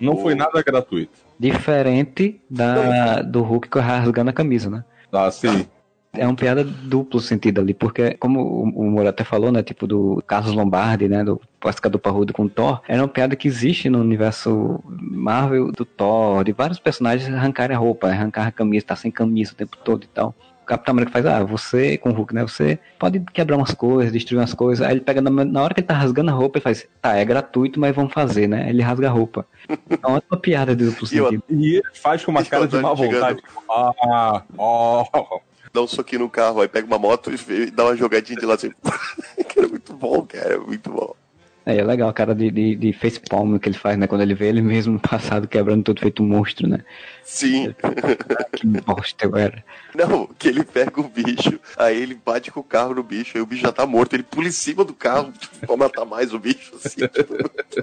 Não foi nada gratuito. Diferente da, do Hulk que rasgando a camisa, né? Ah, sim. É uma piada duplo sentido ali, porque, como o, Moro até falou, né, tipo do Carlos Lombardi, né, do Pescador Parrudo com Thor, era uma piada que existe no universo Marvel do Thor, de vários personagens arrancarem a roupa, arrancar a camisa, tá sem camisa o tempo todo e tal. O Capitão América faz, ah, você, com o Hulk, né, você pode quebrar umas coisas, destruir umas coisas, aí ele pega, na, na hora que ele tá rasgando a roupa, ele faz, tá, é gratuito, mas vamos fazer, né, ele rasga a roupa. Então é uma piada de duplo sentido. E ele faz com uma cara de má vontade. Ah, ó. Dá um soquinho no carro, aí pega uma moto e dá uma jogadinha de lá assim. É muito bom, cara, muito bom. É, é legal a cara de, de, de facepalm que ele faz, né? Quando ele vê ele mesmo no passado quebrando tudo feito um monstro, né? Sim. Que bosta eu era. Não, que ele pega o bicho, aí ele bate com o carro no bicho, aí o bicho já tá morto, ele pula em cima do carro tipo, pra matar mais o bicho, assim, tipo,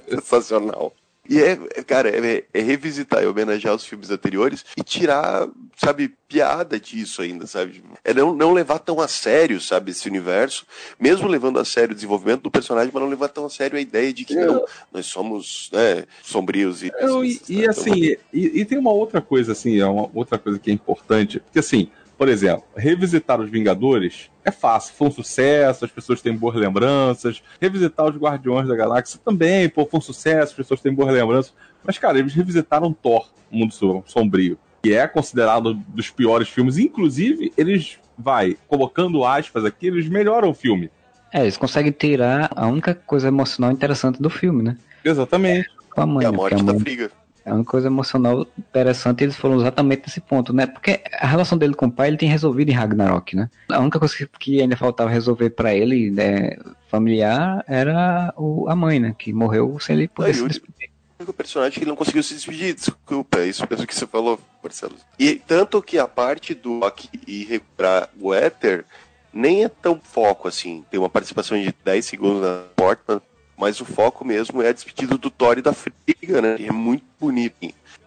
sensacional. E é, é, cara, é, é revisitar e homenagear os filmes anteriores e tirar, sabe, piada disso ainda, sabe? É não, não levar tão a sério, sabe, esse universo, mesmo levando a sério o desenvolvimento do personagem, mas não levar tão a sério a ideia de que não, nós somos, né, sombrios e Eu, e, e né? assim, e, e tem uma outra coisa, assim, é uma outra coisa que é importante. Porque assim, por exemplo, revisitar os Vingadores é fácil, foi um sucesso, as pessoas têm boas lembranças. Revisitar os Guardiões da Galáxia também, pô, foi um sucesso, as pessoas têm boas lembranças. Mas, cara, eles revisitaram Thor, o Mundo Som- Sombrio, que é considerado dos piores filmes. Inclusive, eles, vai, colocando aspas aqui, eles melhoram o filme. É, eles conseguem tirar a única coisa emocional interessante do filme, né? Exatamente. Com a mãe, É a né? Morte a da mãe, Friga. É uma coisa emocional interessante, eles foram exatamente nesse ponto, né? Porque a relação dele com o pai ele tem resolvido em Ragnarok, né? A única coisa que- ainda faltava resolver pra ele, né, familiar, era o, a mãe, né? Que morreu sem ele poder Ah, se e o- despedir. O personagem que ele não conseguiu se despedir, desculpa, é isso mesmo que você falou, Marcelo. E tanto que a parte do Loki e recuperar o Éter nem é tão foco assim. Tem uma participação de 10 segundos na Portman, mas o foco mesmo é a despedida do Thor e da Frigga, né? É muito bonito.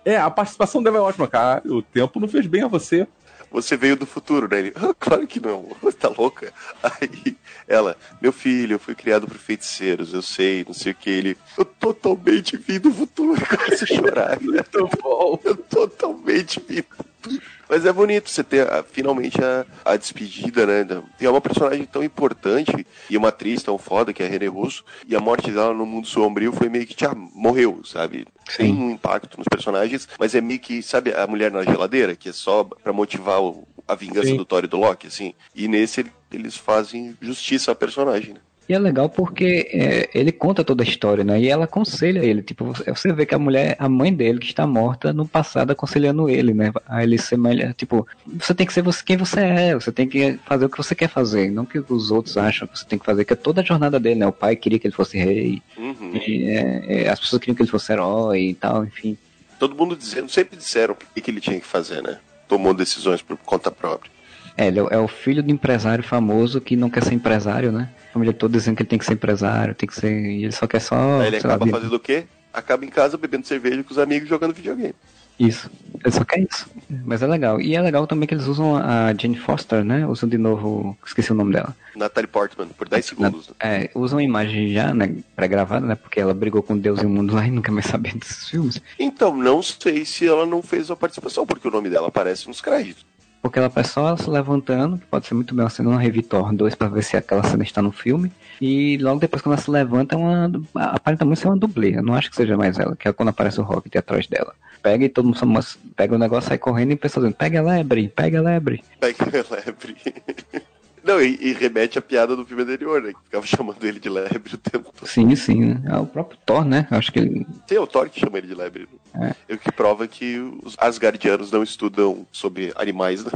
É, a participação dela é ótima, cara. O tempo não fez bem a você. Você veio do futuro, né? Ele, "Ah, claro que não, você tá louca? Aí ela, meu filho, eu fui criado por feiticeiros, eu sei, não sei o que. Ele, eu totalmente vim do futuro, começa a chorar. Muito bom. Eu totalmente vim do futuro. Mas é bonito você ter ah, finalmente a, a despedida, né? Tem uma personagem tão importante e uma atriz tão foda que é a René Russo, e a morte dela no mundo sombrio foi meio que, já morreu, sabe? Tem um impacto nos personagens, mas é meio que, sabe, a mulher na geladeira, que é só pra motivar o- a vingança Sim. do Thor e do Loki, assim. E nesse ele- eles fazem justiça à personagem, né? E é legal porque é, ele conta toda a história, né? E ela aconselha ele. Tipo, você- vê que a mulher, a mãe dele, que está morta, no passado aconselhando ele, né? A ele ser melhor. Tipo, você tem que ser você, quem você é. Você tem que fazer o que você quer fazer. Não que os outros acham que você tem que fazer. Que é toda a jornada dele, né? O pai queria que ele fosse rei. Uhum. e, é, é, as pessoas queriam que ele fosse herói e tal, enfim. Todo mundo dizendo, sempre disseram o que, que ele tinha que fazer, né? Tomou decisões por conta própria. É, ele é o- é o filho de empresário famoso que não quer ser empresário, né? A família toda dizendo que ele tem que ser empresário, tem que ser. E ele só quer só. Aí ele lá, acaba vir- fazendo o quê? Acaba em casa bebendo cerveja com os amigos jogando videogame. Isso. Ele só quer isso. Mas é legal. E é legal também que eles usam a Jane Foster, né? Usam de novo. Esqueci o nome dela. Natalie Portman, por 10 segundos. né? É, usam a imagem já, né? Pré-gravada, né? Porque ela brigou com Deus e o mundo lá e nunca mais sabia desses filmes. Então, não sei se ela não fez a participação, porque o nome dela aparece nos créditos. Porque ela faz só ela se levantando, que pode ser muito bem uma cena, uma Revitor 2 pra ver se aquela cena está no filme. E logo depois, quando ela se levanta, é uma, aparenta muito ser uma dublê. Eu não acho que seja mais ela, que é quando aparece o Rocket atrás dela. Pega e todo mundo só- pega o negócio, sai correndo e pensa dizendo, pega a lebre, pega a lebre. Pega a lebre. Não, e, e remete à piada do filme anterior, né? Que ficava chamando ele de lebre o tempo todo. Sim, sim. né? É o próprio Thor, né? Acho que ele. Tem o Thor que chama ele de lebre. né? É. O que prova que os Asgardianos não estudam sobre animais, né?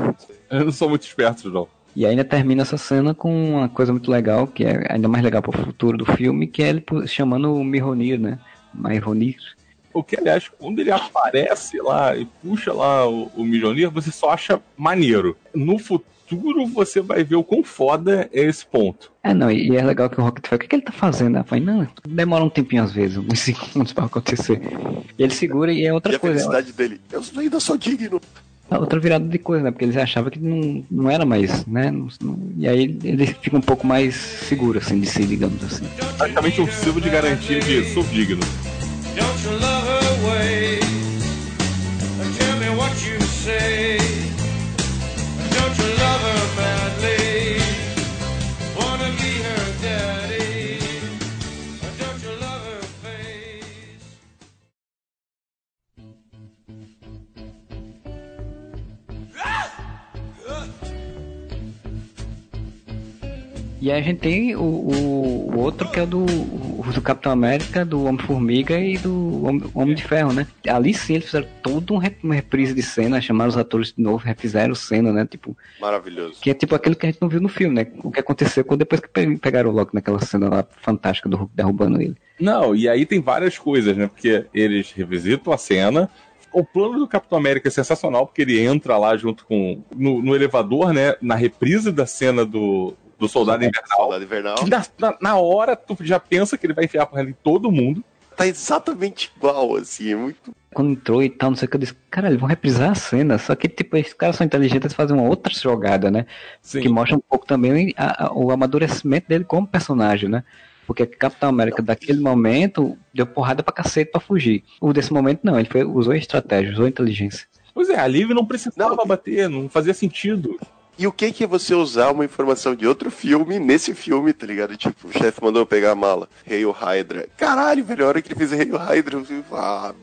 Eu não sou muito esperto, não. E ainda termina essa cena com uma coisa muito legal, que é ainda mais legal pro futuro do filme, que é ele chamando o Mihonir, né? Mihonir. O que, aliás, quando ele aparece lá e puxa lá o, o Mjolnir, você só acha maneiro. No futuro, você vai ver o quão foda é esse ponto. É, não, e é legal que o Rocket fala, o que, que ele tá fazendo? Ela fala, não, demora um tempinho às vezes, uns segundos pra acontecer. E ele segura e é outra e a coisa, felicidade dele. Eu ainda sou digno. é outra virada de coisa, né? Porque eles achavam que não, não era mais, né? Não- não- e aí ele fica um pouco mais seguro, assim, de si, digamos assim. Praticamente um selo de garantia de sou digno. Don't E aí a gente tem o, o, o outro que é o do, o do Capitão América, do Homem-Formiga e do Homem, Homem de Ferro, né? Ali sim eles fizeram toda um rep- uma reprise de cena, chamaram os atores de novo, refizeram cena, né? Tipo, Maravilhoso. que é tipo aquilo que a gente não viu no filme, né? O que aconteceu quando depois que pe- pegaram o Loki naquela cena lá fantástica do Hulk derrubando ele. Não, e aí tem várias coisas, né? Porque eles revisitam a cena. O plano do Capitão América é sensacional, porque ele entra lá junto com. no, no elevador, né? Na reprise da cena do, do Soldado Invernal. Soldado Invernal. Que na, na, na hora tu já pensa que ele vai enfiar a porrada em todo mundo. Tá exatamente igual, assim. É muito. Quando entrou e tal, não sei o que, eu disse, cara, eles vão reprisar a cena, só que, tipo, esses caras são inteligentes, eles fazem uma outra jogada, né? Sim. que mostra um pouco também a- a- o amadurecimento dele como personagem, né? Porque Capitão América, daquele momento, deu porrada pra cacete pra fugir. O desse momento, não, ele foi, usou estratégia, usou inteligência. Pois é, ali ele não precisava Não. bater, não fazia sentido. E o que que é você usar uma informação de outro filme nesse filme, tá ligado? Tipo, o chefe mandou pegar a mala. Hail Hydra. Caralho, velho, a hora que ele fez Hail Hydra, eu falei, ah,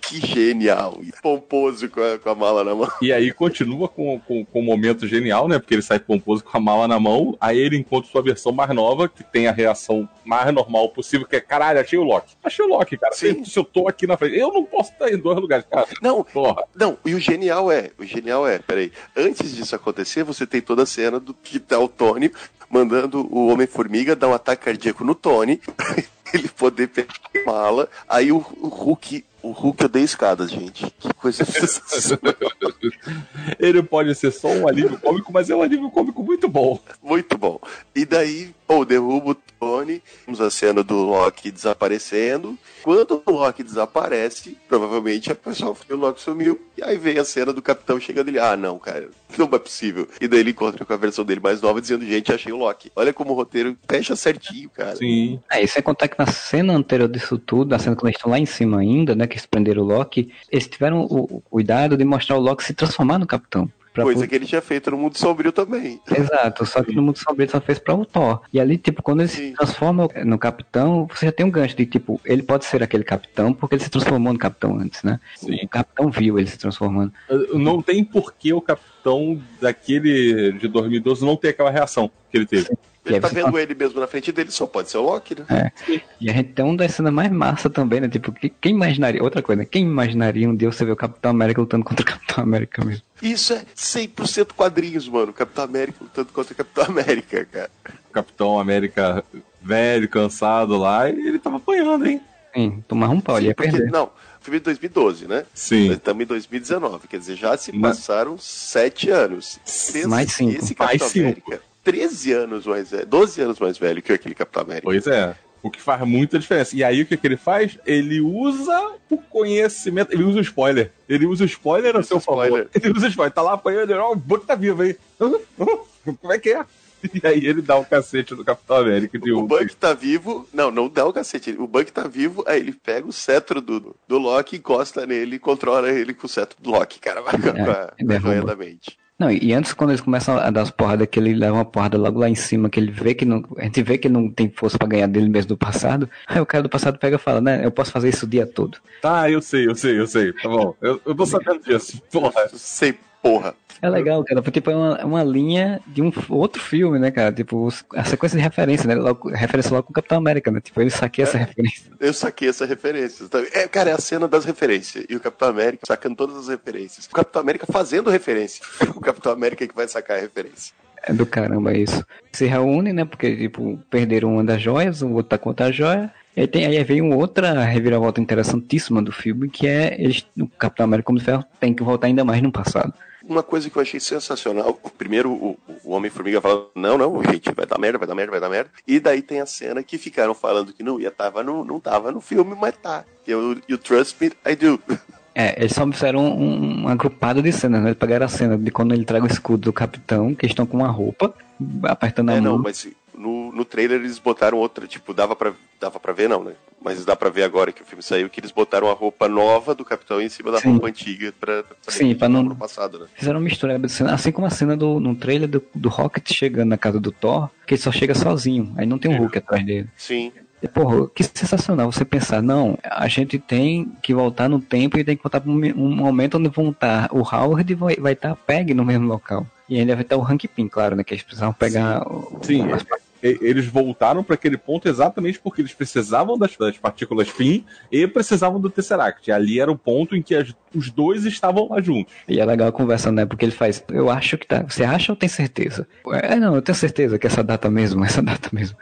que genial. Pomposo com a, com a mala na mão. E aí continua com, com, com um momento genial, né? Porque ele sai pomposo com a mala na mão, aí ele encontra sua versão mais nova, que tem a reação mais normal possível, que é, caralho, achei o Loki. Achei o Loki, cara. Sim. Se eu tô aqui na frente, eu não posso estar em dois lugares, cara. Não, Porra. não, e o genial é, o genial é, peraí, antes disso acontecer, você tem toda a cena do que tá o Tony mandando o Homem-Formiga dar um ataque cardíaco no Tony, ele poder pegar a mala, aí o, o Hulk, o Hulk odeia escadas, gente. Que coisa. Ele pode ser só um alívio cômico, mas é um alívio cômico muito bom. Muito bom. E daí, pô, derruba o Tony, temos a cena do Loki desaparecendo. Quando o Loki desaparece, provavelmente a pessoa o Loki sumiu. Aí vem a cena do capitão chegando ele, ah, não, cara, não é possível. E daí ele encontra com a versão dele mais nova, dizendo, gente, achei o Loki. Olha como o roteiro fecha certinho, cara. Sim. É, e sem contar que na cena anterior disso tudo, na cena quando eles estão lá em cima ainda, né, que eles prenderam o Loki, eles tiveram o, o cuidado de mostrar o Loki se transformar no capitão. Pra Coisa que ele tinha feito no mundo sombrio também. Exato, só que no mundo sombrio ele só fez pra o Thor. E ali, tipo, quando ele Sim. se transforma no capitão, você já tem um gancho de, tipo, ele pode ser aquele capitão porque ele se transformou no capitão antes, né? Sim. O capitão viu ele se transformando. Não tem porquê o capitão daquele de 2012 não ter aquela reação que ele teve. E Ele tá vendo ele mesmo na frente dele, só pode ser o Loki, né? E a gente tem uma das cenas mais massa também, né? Tipo, que- quem imaginaria, outra coisa, né? quem imaginaria um dia você ver o Capitão América lutando contra o Capitão América mesmo? Isso é 100% quadrinhos, mano. Capitão América lutando contra o Capitão América, cara. Capitão América velho, cansado lá, e ele tava apanhando, hein? Sim, tomar um pau, ele Sim, ia porque, perder. não, filme de 2012, né? Nós Sim. estamos em 2019, quer dizer, já se passaram sete anos. Esse, Mais cinco. Esse Mais Capitão cinco. América, 13 anos mais velho, 12 anos mais velho que aquele Capitão América. Pois é. O que faz muita diferença. E aí o que, que ele faz? Ele usa o conhecimento. Ele usa o spoiler. Ele usa o spoiler a seu favor. spoiler. Ele usa o spoiler. Tá lá apanhando, ó, o Buck tá vivo aí. Como é que é? E aí ele dá um cacete no Capitão América de O um. Buck tá vivo. Não, não dá o cacete. O Buck tá vivo, aí ele pega o cetro do, do Loki, encosta nele e controla ele com o cetro do Loki, cara. Vai com a- derruba. joia da mente. Não, e antes, quando eles começam a dar as porradas, que ele leva uma porrada logo lá em cima, que ele vê que não. A gente vê que não tem força pra ganhar dele mesmo do passado. Aí o cara do passado pega e fala, né? Eu posso fazer isso o dia todo. Tá, eu sei, eu sei, eu sei. Tá bom. Eu, eu tô sabendo disso. Porra. Sei, porra. É legal, cara, porque tipo, é uma, é uma linha de um outro filme, né, cara? Tipo, a sequência de referência, né? Logo, referência logo com o Capitão América, né? Tipo, ele saqueia essa referência. Eu saquei essa referência. Tá? É, cara, é a cena das referências. E o Capitão América sacando todas as referências. O Capitão América fazendo referência. O Capitão América que vai sacar a referência. É do caramba isso. Se reúnem, né? Porque, tipo, perderam uma das joias, o outro tá com outra joia. E aí, tem, aí vem outra reviravolta interessantíssima do filme, que é eles, o Capitão América como de Ferro tem que voltar ainda mais no passado. Uma coisa que eu achei sensacional, primeiro o, o Homem-Formiga falando, não, não, gente, vai dar merda, vai dar merda, vai dar merda. E daí tem a cena que ficaram falando que não ia, tava no, não tava no filme, mas tá. Eu, you trust me, I do. É, eles só fizeram um, uma agrupada de cenas, né? Eles pegaram a cena de quando ele traga o escudo do capitão, que estão com uma roupa, apertando a É, mão. não, mas no, no trailer eles botaram outra, tipo, dava pra, dava pra ver, não, né? Mas dá pra ver agora que o filme saiu, que eles botaram a roupa nova do Capitão em cima da Sim. roupa antiga pra, pra Sim, pra não- passado, né? Fizeram uma mistura cena, assim como a cena do, no trailer do, do Rocket chegando na casa do Thor, que ele só chega sozinho, aí não tem um Hulk atrás dele. Sim. Porra, que sensacional você pensar, não, a gente tem que voltar no tempo e tem que voltar para um, momento onde vão estar o Howard e vai, vai estar Peg no mesmo local. E ainda vai estar o Hank Pym, claro, né? Que eles precisavam pegar. o- Sim, as- e- eles voltaram para aquele ponto exatamente porque eles precisavam das, das partículas PIN e precisavam do Tesseract. Ali era o ponto em que as- os dois estavam lá juntos. E é legal a conversa, né? Porque ele faz, eu acho que tá. Você acha ou tem certeza? É, não, eu tenho certeza que essa data mesmo, essa data mesmo.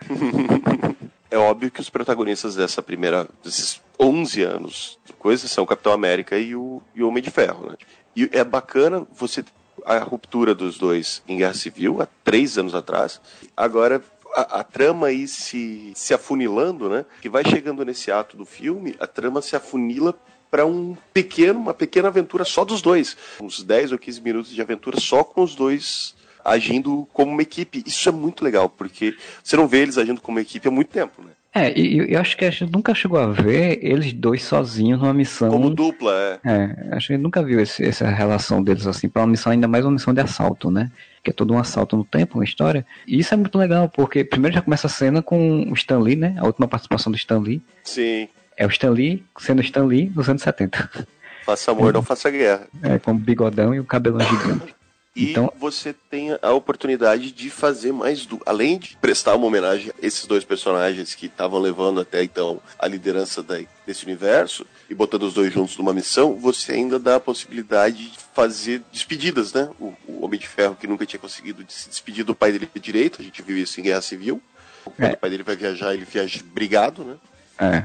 É óbvio que os protagonistas dessa primeira, desses 11 anos, de coisa, são o Capitão América e o, e o Homem de Ferro, né? E é bacana você a ruptura dos dois em Guerra Civil há três anos atrás. Agora a, a trama aí se, se afunilando, né? Que vai chegando nesse ato do filme, a trama se afunila para um pequeno, uma pequena aventura só dos dois, uns 10 ou 15 minutos de aventura só com os dois agindo como uma equipe. Isso é muito legal, porque você não vê eles agindo como uma equipe há muito tempo, né? É, e e eu acho que a gente nunca chegou a ver eles dois sozinhos numa missão. Como dupla, é. É, acho que a gente nunca viu esse- essa relação deles assim, pra uma missão, ainda mais uma missão de assalto, né? Que é todo um assalto no tempo, uma história. E isso é muito legal, porque primeiro já começa a cena com o Stan Lee, né? A última participação do Stan Lee. Sim. É o Stan Lee sendo Stan Lee nos anos 70. Faça amor, não faça guerra. É, com o bigodão e o cabelão gigante. E Então- você tem a oportunidade de fazer mais do. Além de prestar uma homenagem a esses dois personagens que estavam levando até então a liderança da- desse universo e botando os dois juntos numa missão, você ainda dá a possibilidade de fazer despedidas, né? O, o Homem de Ferro que nunca tinha conseguido se despedir do pai dele direito, a gente viu isso em Guerra Civil. Quando É. o pai dele vai viajar, ele viaja brigado, né? É,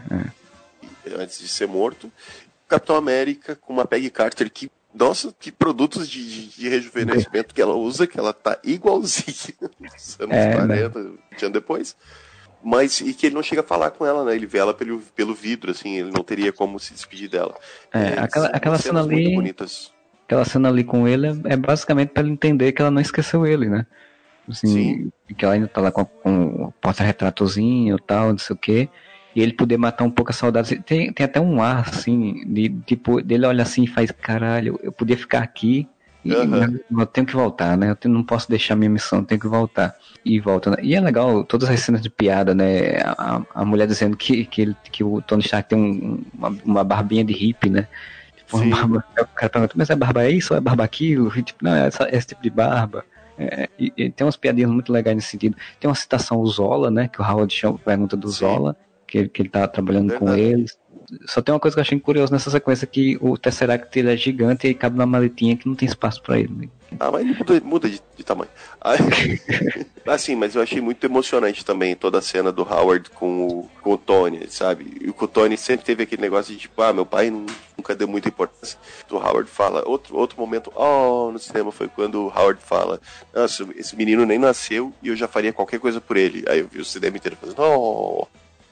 é. antes de ser morto. Capitão América com uma Peggy Carter que, nossa, que produtos de, de, de rejuvenescimento que ela usa, que ela tá igualzinha nos anos É, 40, 20 anos depois. Mas, e que ele não chega a falar com ela, né? Ele vê ela pelo, pelo vidro, assim, ele não teria como se despedir dela. É, aquela- são aquela cenas cena muito ali- bonitas. Aquela cena ali com ele é- é basicamente pra ele entender que ela não esqueceu ele, né? Assim, Sim. que ela ainda tá lá com, com o porta-retratozinho e tal, não sei o quê. E ele poder matar um pouco a saudade. Tem, tem até um ar, assim, de tipo, dele olha assim e faz, caralho, eu podia ficar aqui. E Aham. eu tenho que voltar, né? Eu não posso deixar minha missão, eu tenho que voltar. E volta. Né? E é legal todas as cenas de piada, né? A, a mulher dizendo que, que, ele, que o Tony Stark tem um- uma, uma barbinha de hippie, né? Tipo, Sim. uma barba, o cara pergunta, mas é barba é isso ou é barba aquilo? E, tipo, não, é essa- esse tipo de barba. É, e, e tem umas piadinhas muito legais nesse sentido. Tem uma citação ao Zola, né? Que o Howard chama, pergunta do. Zola, que, ele- que ele tá trabalhando com eles. Só tem uma coisa que eu achei curiosa nessa sequência, que o Tesseract ele é gigante e cabe numa maletinha que não tem espaço pra ele. né? Ah, mas ele muda, muda de, de tamanho. Ah, assim, mas eu achei muito emocionante também toda a cena do Howard com o, com o Tony, sabe? E o Tony sempre teve aquele negócio de tipo, ah, meu pai nu- nunca deu muita importância. O Howard fala, outro, outro momento, oh, no cinema foi quando o Howard fala, nossa, esse menino nem nasceu e eu já faria qualquer coisa por ele. Aí eu vi o cinema inteiro fazendo, oh,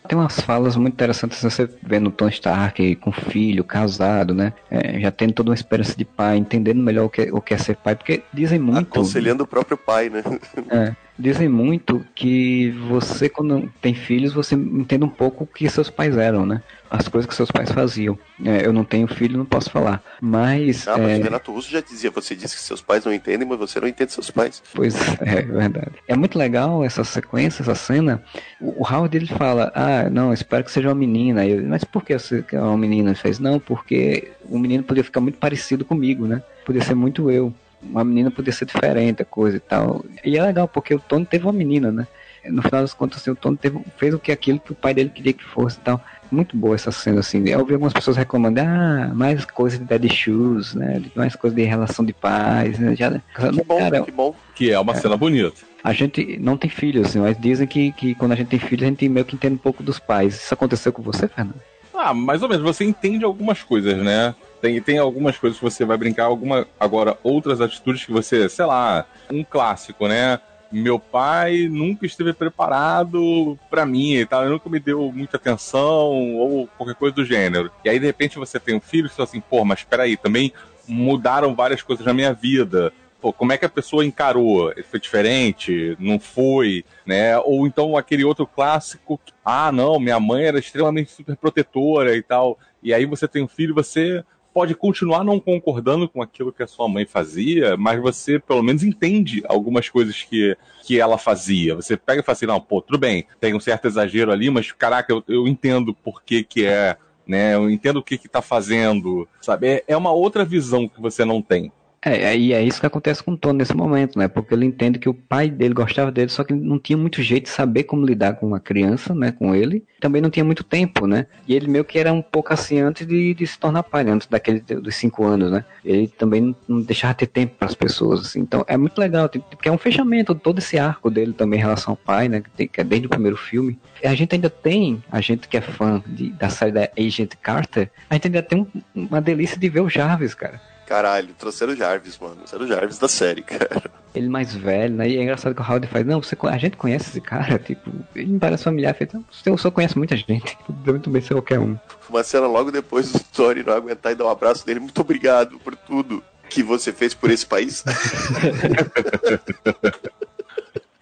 Tem umas falas muito interessantes você vendo o Tony Stark com filho, casado, né? É, já tendo toda uma experiência de pai, entendendo melhor o que, o que é ser pai, porque dizem muito. aconselhando o próprio pai, né? É, dizem muito que você, quando tem filhos, você entende um pouco o que seus pais eram, né? As coisas que seus pais faziam. É, eu não tenho filho, não posso falar. Mas, Ah, mas é, o Renato Russo já dizia, você disse que seus pais não entendem, mas você não entende seus pais. pois é, é verdade. É muito legal essa sequência, essa cena. O, o Howard ele fala, ah, não, espero que seja uma menina. Eu, mas por que você quer uma menina? Ele fez, não, porque o menino podia ficar muito parecido comigo, né? Podia ser muito eu. Uma menina podia ser diferente, a coisa e tal. E é legal, porque o Tony teve uma menina, né? No final das contas, assim, o Tony teve, fez o que aquilo que o pai dele queria que fosse e tal. Muito boa essa cena, assim. Eu ouvi algumas pessoas reclamando, ah, mais coisa de daddy shoes, né? Mais coisa de relação de pais, né? Já, Que bom, cara, que bom. Que é uma cena bonita. a gente não tem filhos, assim, mas dizem que, que quando a gente tem filhos, a gente meio que entende um pouco dos pais. Isso aconteceu com você, Fernando? Ah, mais ou menos. Você entende algumas coisas, né? Tem, tem algumas coisas que você vai brincar, alguma, agora outras atitudes que você, sei lá, um clássico, né? Meu pai nunca esteve preparado pra mim e tal, ele nunca me deu muita atenção ou qualquer coisa do gênero. E aí, de repente, você tem um filho e você fala assim, pô, mas peraí, também mudaram várias coisas na minha vida. Pô, como é que a pessoa encarou? Foi diferente? Não foi? Né? Ou então aquele outro clássico, ah, não, minha mãe era extremamente super protetora e tal. E aí você tem um filho, você pode continuar não concordando com aquilo que a sua mãe fazia, mas você pelo menos entende algumas coisas que, que ela fazia. Você pega e fala assim, não, pô, tudo bem, tem um certo exagero ali, mas caraca, eu, eu entendo por que que é, né? Eu entendo o que que tá fazendo, sabe? É, é uma outra visão que você não tem. É, e é isso que acontece com o Tony nesse momento, né? Porque ele entende que o pai dele gostava dele, só que não tinha muito jeito de saber como lidar com uma criança, né? Com ele. Também não tinha muito tempo, né? E ele meio que era um pouco assim antes de, de se tornar pai, né? antes daquele dos cinco anos, né? Ele também não, deixava ter tempo para as pessoas, assim. Então é muito legal, tem- porque é um fechamento todo esse arco dele também em relação ao pai, né? Que, tem- que é desde o primeiro filme. E a gente ainda tem, a gente que é fã de- da série da Agent Carter, a gente ainda tem um- uma delícia de ver o Jarvis, cara. Caralho, trouxeram o Jarvis, mano. Trouxeram o Jarvis da série, cara. ele mais velho, né? E é engraçado que o Howard faz, não, você, a gente conhece esse cara, tipo, ele me parece familiar, feito, você só conhece muita gente, deve muito bem ser qualquer um. Uma cena logo depois do Tony não aguentar e dar um abraço dele. Muito obrigado por tudo que você fez por esse país.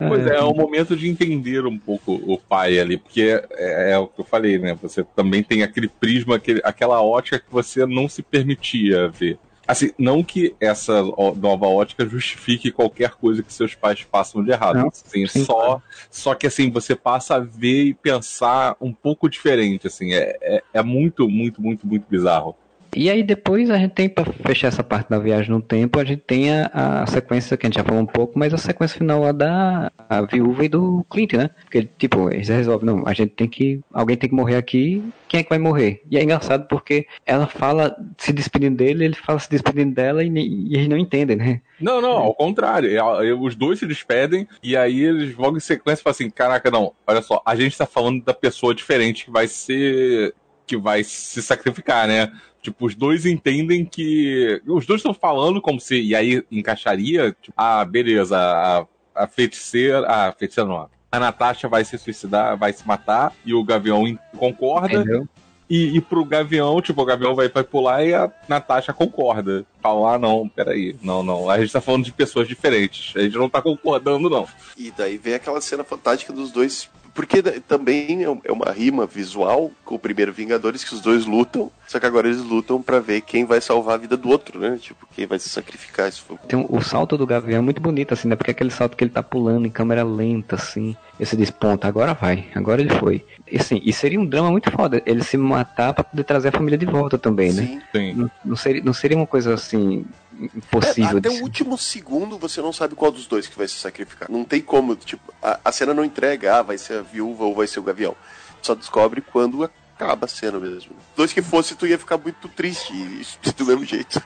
Pois é, é um momento de entender um pouco o pai ali, porque é, é o que eu falei, né? Você também tem aquele prisma, aquele, aquela ótica que você não se permitia ver. Assim, não que essa nova ótica justifique qualquer coisa que seus pais façam de errado. Não, assim, sim, só, só que assim, você passa a ver e pensar um pouco diferente. Assim, é, é, é muito, muito, muito, muito bizarro. E aí depois a gente tem, pra fechar essa parte da viagem no tempo, a gente tem a, a sequência que a gente já falou um pouco, mas a sequência final lá da viúva e do Clint, né? Porque, tipo, eles resolvem, não, a gente tem que. Alguém tem que morrer aqui, quem é que vai morrer? E é engraçado porque ela fala se despedindo dele, ele fala se despedindo dela e, e eles não entendem, né? Não, não, ao contrário. É, é, Os dois se despedem e aí eles logo em sequência falam assim: caraca, não, olha só, a gente tá falando da pessoa diferente que vai ser. que vai se sacrificar, né? Tipo, os dois entendem que. Os dois estão falando como se. E aí encaixaria, tipo, ah, beleza, a, a feiticeira. A feiticeira não. A Natasha vai se suicidar, vai se matar, e o Gavião concorda. Entendeu? E, e pro Gavião, tipo, o Gavião vai, vai pular e a Natasha concorda. Fala, ah, não, peraí, não, não. A gente tá falando de pessoas diferentes. A gente não tá concordando, não. E daí vem aquela cena fantástica dos dois. Porque também é é uma rima visual com o primeiro Vingadores que os dois lutam, só que agora eles lutam pra ver quem vai salvar a vida do outro, né? Tipo, quem vai se sacrificar. Isso foi... Tem um- o salto do Gavião é muito bonito, assim, né? Porque é aquele salto que ele tá pulando em câmera lenta, assim. E você diz, ponto, agora vai, agora ele foi. E, assim, e seria um drama muito foda ele se matar pra poder trazer a família de volta também, né? Sim. Sim. Não, não seria, não seria uma coisa assim impossível É, até o último segundo você não sabe qual dos dois que vai se sacrificar. Não tem como, tipo, a, a cena não entrega, ah, vai ser a viúva ou vai ser o Gavião. Só descobre quando acaba a cena mesmo. Dois que fosse, tu ia ficar muito triste, do mesmo jeito.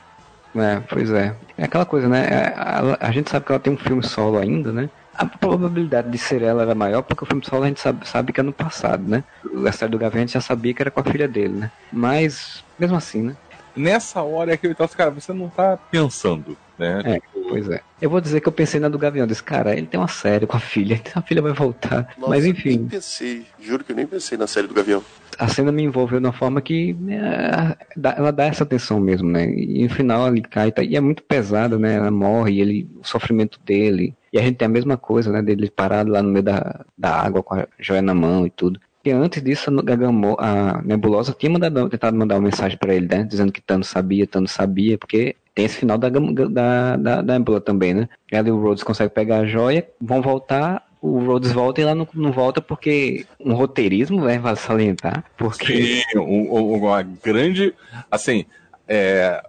É, pois é. É aquela coisa, né? É, A, a gente sabe que ela tem um filme solo ainda, né? A probabilidade de ser ela era maior porque o filme solo a gente sabe, sabe que é no passado, né? A série do Gavião a gente já sabia que era com a filha dele, né? Mas, mesmo assim, né? Nessa hora é que eu tava assim, cara, você não tá pensando, né? É, pois é. Eu vou dizer que eu pensei na do Gavião. Eu disse, cara, ele tem uma série com a filha, então a filha vai voltar. Nossa, Mas Nem enfim, pensei, juro que eu nem pensei na série do Gavião. a cena me envolveu de uma forma que é, dá- ela dá essa atenção mesmo, né? E no final ele cai, tá, e é muito pesada, né? Ela morre, e ele, o sofrimento dele. E a gente tem a mesma coisa, né? Dele parado lá no meio da, da água com a joia na mão e tudo. E antes disso, a a Nebulosa tinha mandado, tentado mandar uma mensagem pra ele, né? Dizendo que Thanos sabia, Thanos sabia, porque tem esse final da, da, da, da Nebula também, né? Ela e o Rhodes conseguem pegar a joia, vão voltar, o Rhodes volta e ela não, não volta porque um roteirismo, né? Vale salientar, porque Sim, um- um- uma grande. Assim, é,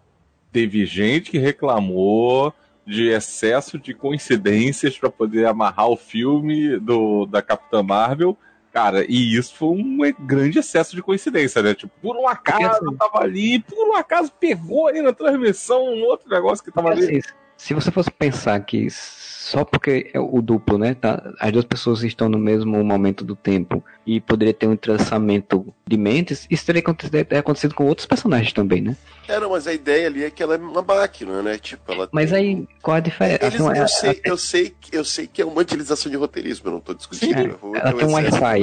teve gente que reclamou de excesso de coincidências para poder amarrar o filme do, da Capitã Marvel. Cara, e isso foi um grande excesso de coincidência, né? Tipo, por um acaso assim- tava ali, por um acaso pegou ali na transmissão um outro negócio que tava ali. Assim, se você fosse pensar que só porque é o duplo, né? Tá, as duas pessoas estão no mesmo momento do tempo e poderia ter um entrelaçamento de mentes, isso teria acontecido, teria acontecido com outros personagens também, né? É, não, mas a ideia ali é que ela é uma máquina, né? Tipo, ela Mas tem- aí, qual a diferença? Eles, Assim, eu, é- sei, eu, sei, que- eu sei que é uma utilização de roteirismo, eu não tô discutindo. É, eu ela tem um Wi-Fi,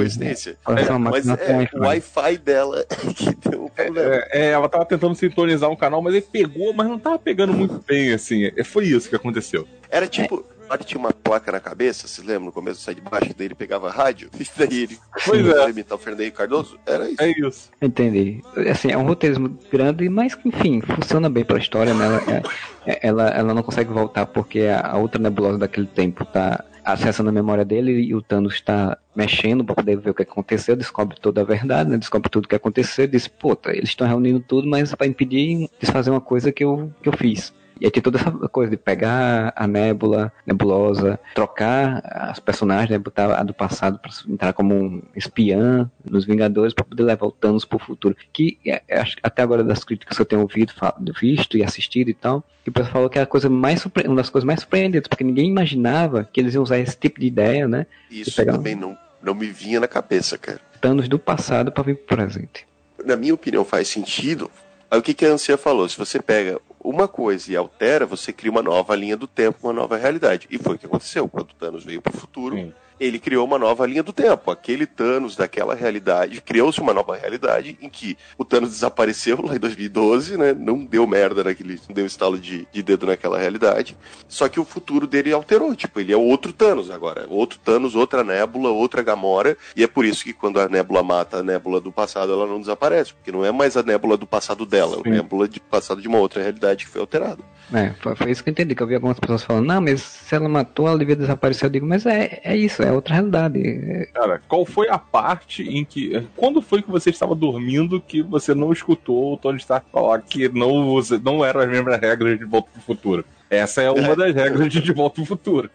ela tem uma Mas é, o Wi-Fi dela que deu um problema. É, é, ela tava tentando sintonizar um canal, mas ele pegou, mas não tava pegando muito bem, assim. É, Foi isso que aconteceu. Era tipo, que tinha uma placa na cabeça, vocês lembram? No começo sai de baixo, daí ele pegava a rádio, e daí ele Pois é. imitar o Fernando Cardoso. Era isso. É isso. Entendi. Assim, é um roteirismo grande, mas que, enfim, funciona bem pra história, né? Ela, é- ela, ela não consegue voltar porque a, a outra nebulosa daquele tempo tá acessando a memória dele e o Thanos está mexendo pra poder ver o que aconteceu, descobre toda a verdade, né? Descobre tudo o que aconteceu, diz, puta, eles estão reunindo tudo, mas pra impedir de fazer uma coisa que eu, que eu fiz. E aí tem toda essa coisa de pegar a nébula, nebulosa, trocar as personagens, né, botar a do passado para entrar como um espiã nos Vingadores para poder levar o Thanos pro futuro. Que é, é, que até agora das críticas que eu tenho ouvido, visto e assistido e tal, que o pessoal falou que é a coisa mais uma das coisas mais surpreendentes, porque ninguém imaginava que eles iam usar esse tipo de ideia, né? Isso pegar também não, não me vinha na cabeça, cara. Thanos do passado para vir pro presente. Na minha opinião, faz sentido. Aí o que, que a Ancia falou? Se você pega uma coisa e altera, você cria uma nova linha do tempo, uma nova realidade. E foi o que aconteceu. Quando o Thanos veio pro futuro, Sim. Ele criou uma nova linha do tempo. Aquele Thanos daquela realidade, criou-se uma nova realidade em que o Thanos desapareceu lá em 2012, né? Não deu merda naquele, não deu estalo de, de dedo naquela realidade. Só que o futuro dele alterou, tipo, ele é outro Thanos agora. Outro Thanos, outra Nébula, outra Gamora. E é por isso que quando a Nébula mata a Nébula do passado, ela não desaparece. Porque não é mais a Nébula do passado dela, é a Nébula de passado de uma outra realidade que foi alterada. É, foi, foi isso que eu entendi, que eu vi algumas pessoas falando, não, mas se ela matou, ela devia desaparecer. Eu digo, mas é, é isso, é outra realidade. É- Cara, qual foi a parte em que. Quando foi que você estava dormindo que você não escutou o Tony Stark falar que não, não eram as mesmas regras de Volta pro Futuro? Essa é uma das regras de De Volta pro Futuro.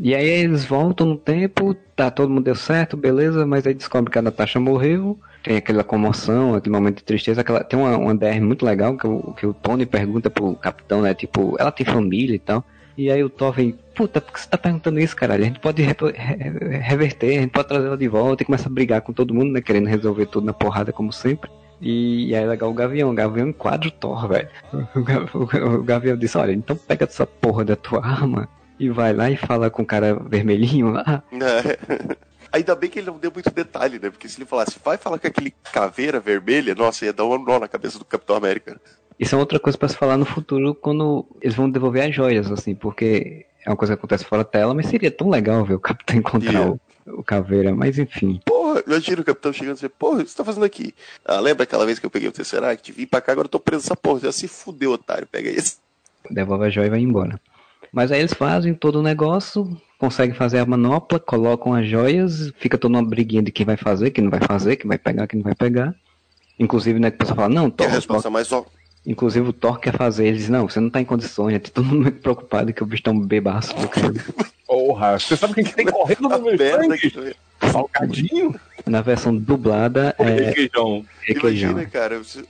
E aí eles voltam no tempo, tá, todo mundo deu certo, beleza, mas aí descobre que a Natasha morreu, tem aquela comoção, aquele momento de tristeza, aquela, tem uma, uma DR muito legal que o, que o Tony pergunta pro capitão, né, tipo, ela tem família e tal, e aí o Thor vem, puta, por que você tá perguntando isso, caralho? A gente pode repro- re- reverter, a gente pode trazer ela de volta e começa a brigar com todo mundo, né, querendo resolver tudo na porrada como sempre. E, aí é legal o Gavião, o Gavião enquadra o Thor, velho. O, o Gavião disse, olha, então pega essa porra da tua arma e vai lá e fala com o cara vermelhinho lá. É. Ainda bem que ele não deu muito detalhe, né? Porque se ele falasse, vai falar com aquele caveira vermelha, nossa, ia dar um nó na cabeça do Capitão América. Isso é outra coisa pra se falar no futuro quando eles vão devolver as joias, assim, porque é uma coisa que acontece fora da tela, mas seria tão legal ver o capitão encontrar Ia. o, o caveira, mas enfim. Porra, imagina o capitão chegando e dizer, porra, o que você tá fazendo aqui? Ah, lembra aquela vez que eu peguei o Tesseract? Vim pra cá, agora eu tô preso nessa porra. Já se fudeu, otário, pega esse. devolve a joia e vai embora. Mas aí eles fazem todo o negócio, conseguem fazer a manopla, colocam as joias, fica toda uma briguinha de quem vai fazer, quem não vai fazer, quem vai pegar, quem não vai pegar. Inclusive, né, que o pessoal fala, não, Que é a resposta mais ó. Inclusive o Thor quer fazer, ele diz, não, você não tá em condições, né? todo mundo muito preocupado que o bicho tá um bebaço do cara. Porra, você sabe quem que tem correndo A no meu sangue? Salgadinho? Na versão dublada, é Requeijão. requeijão. Imagina, cara. se-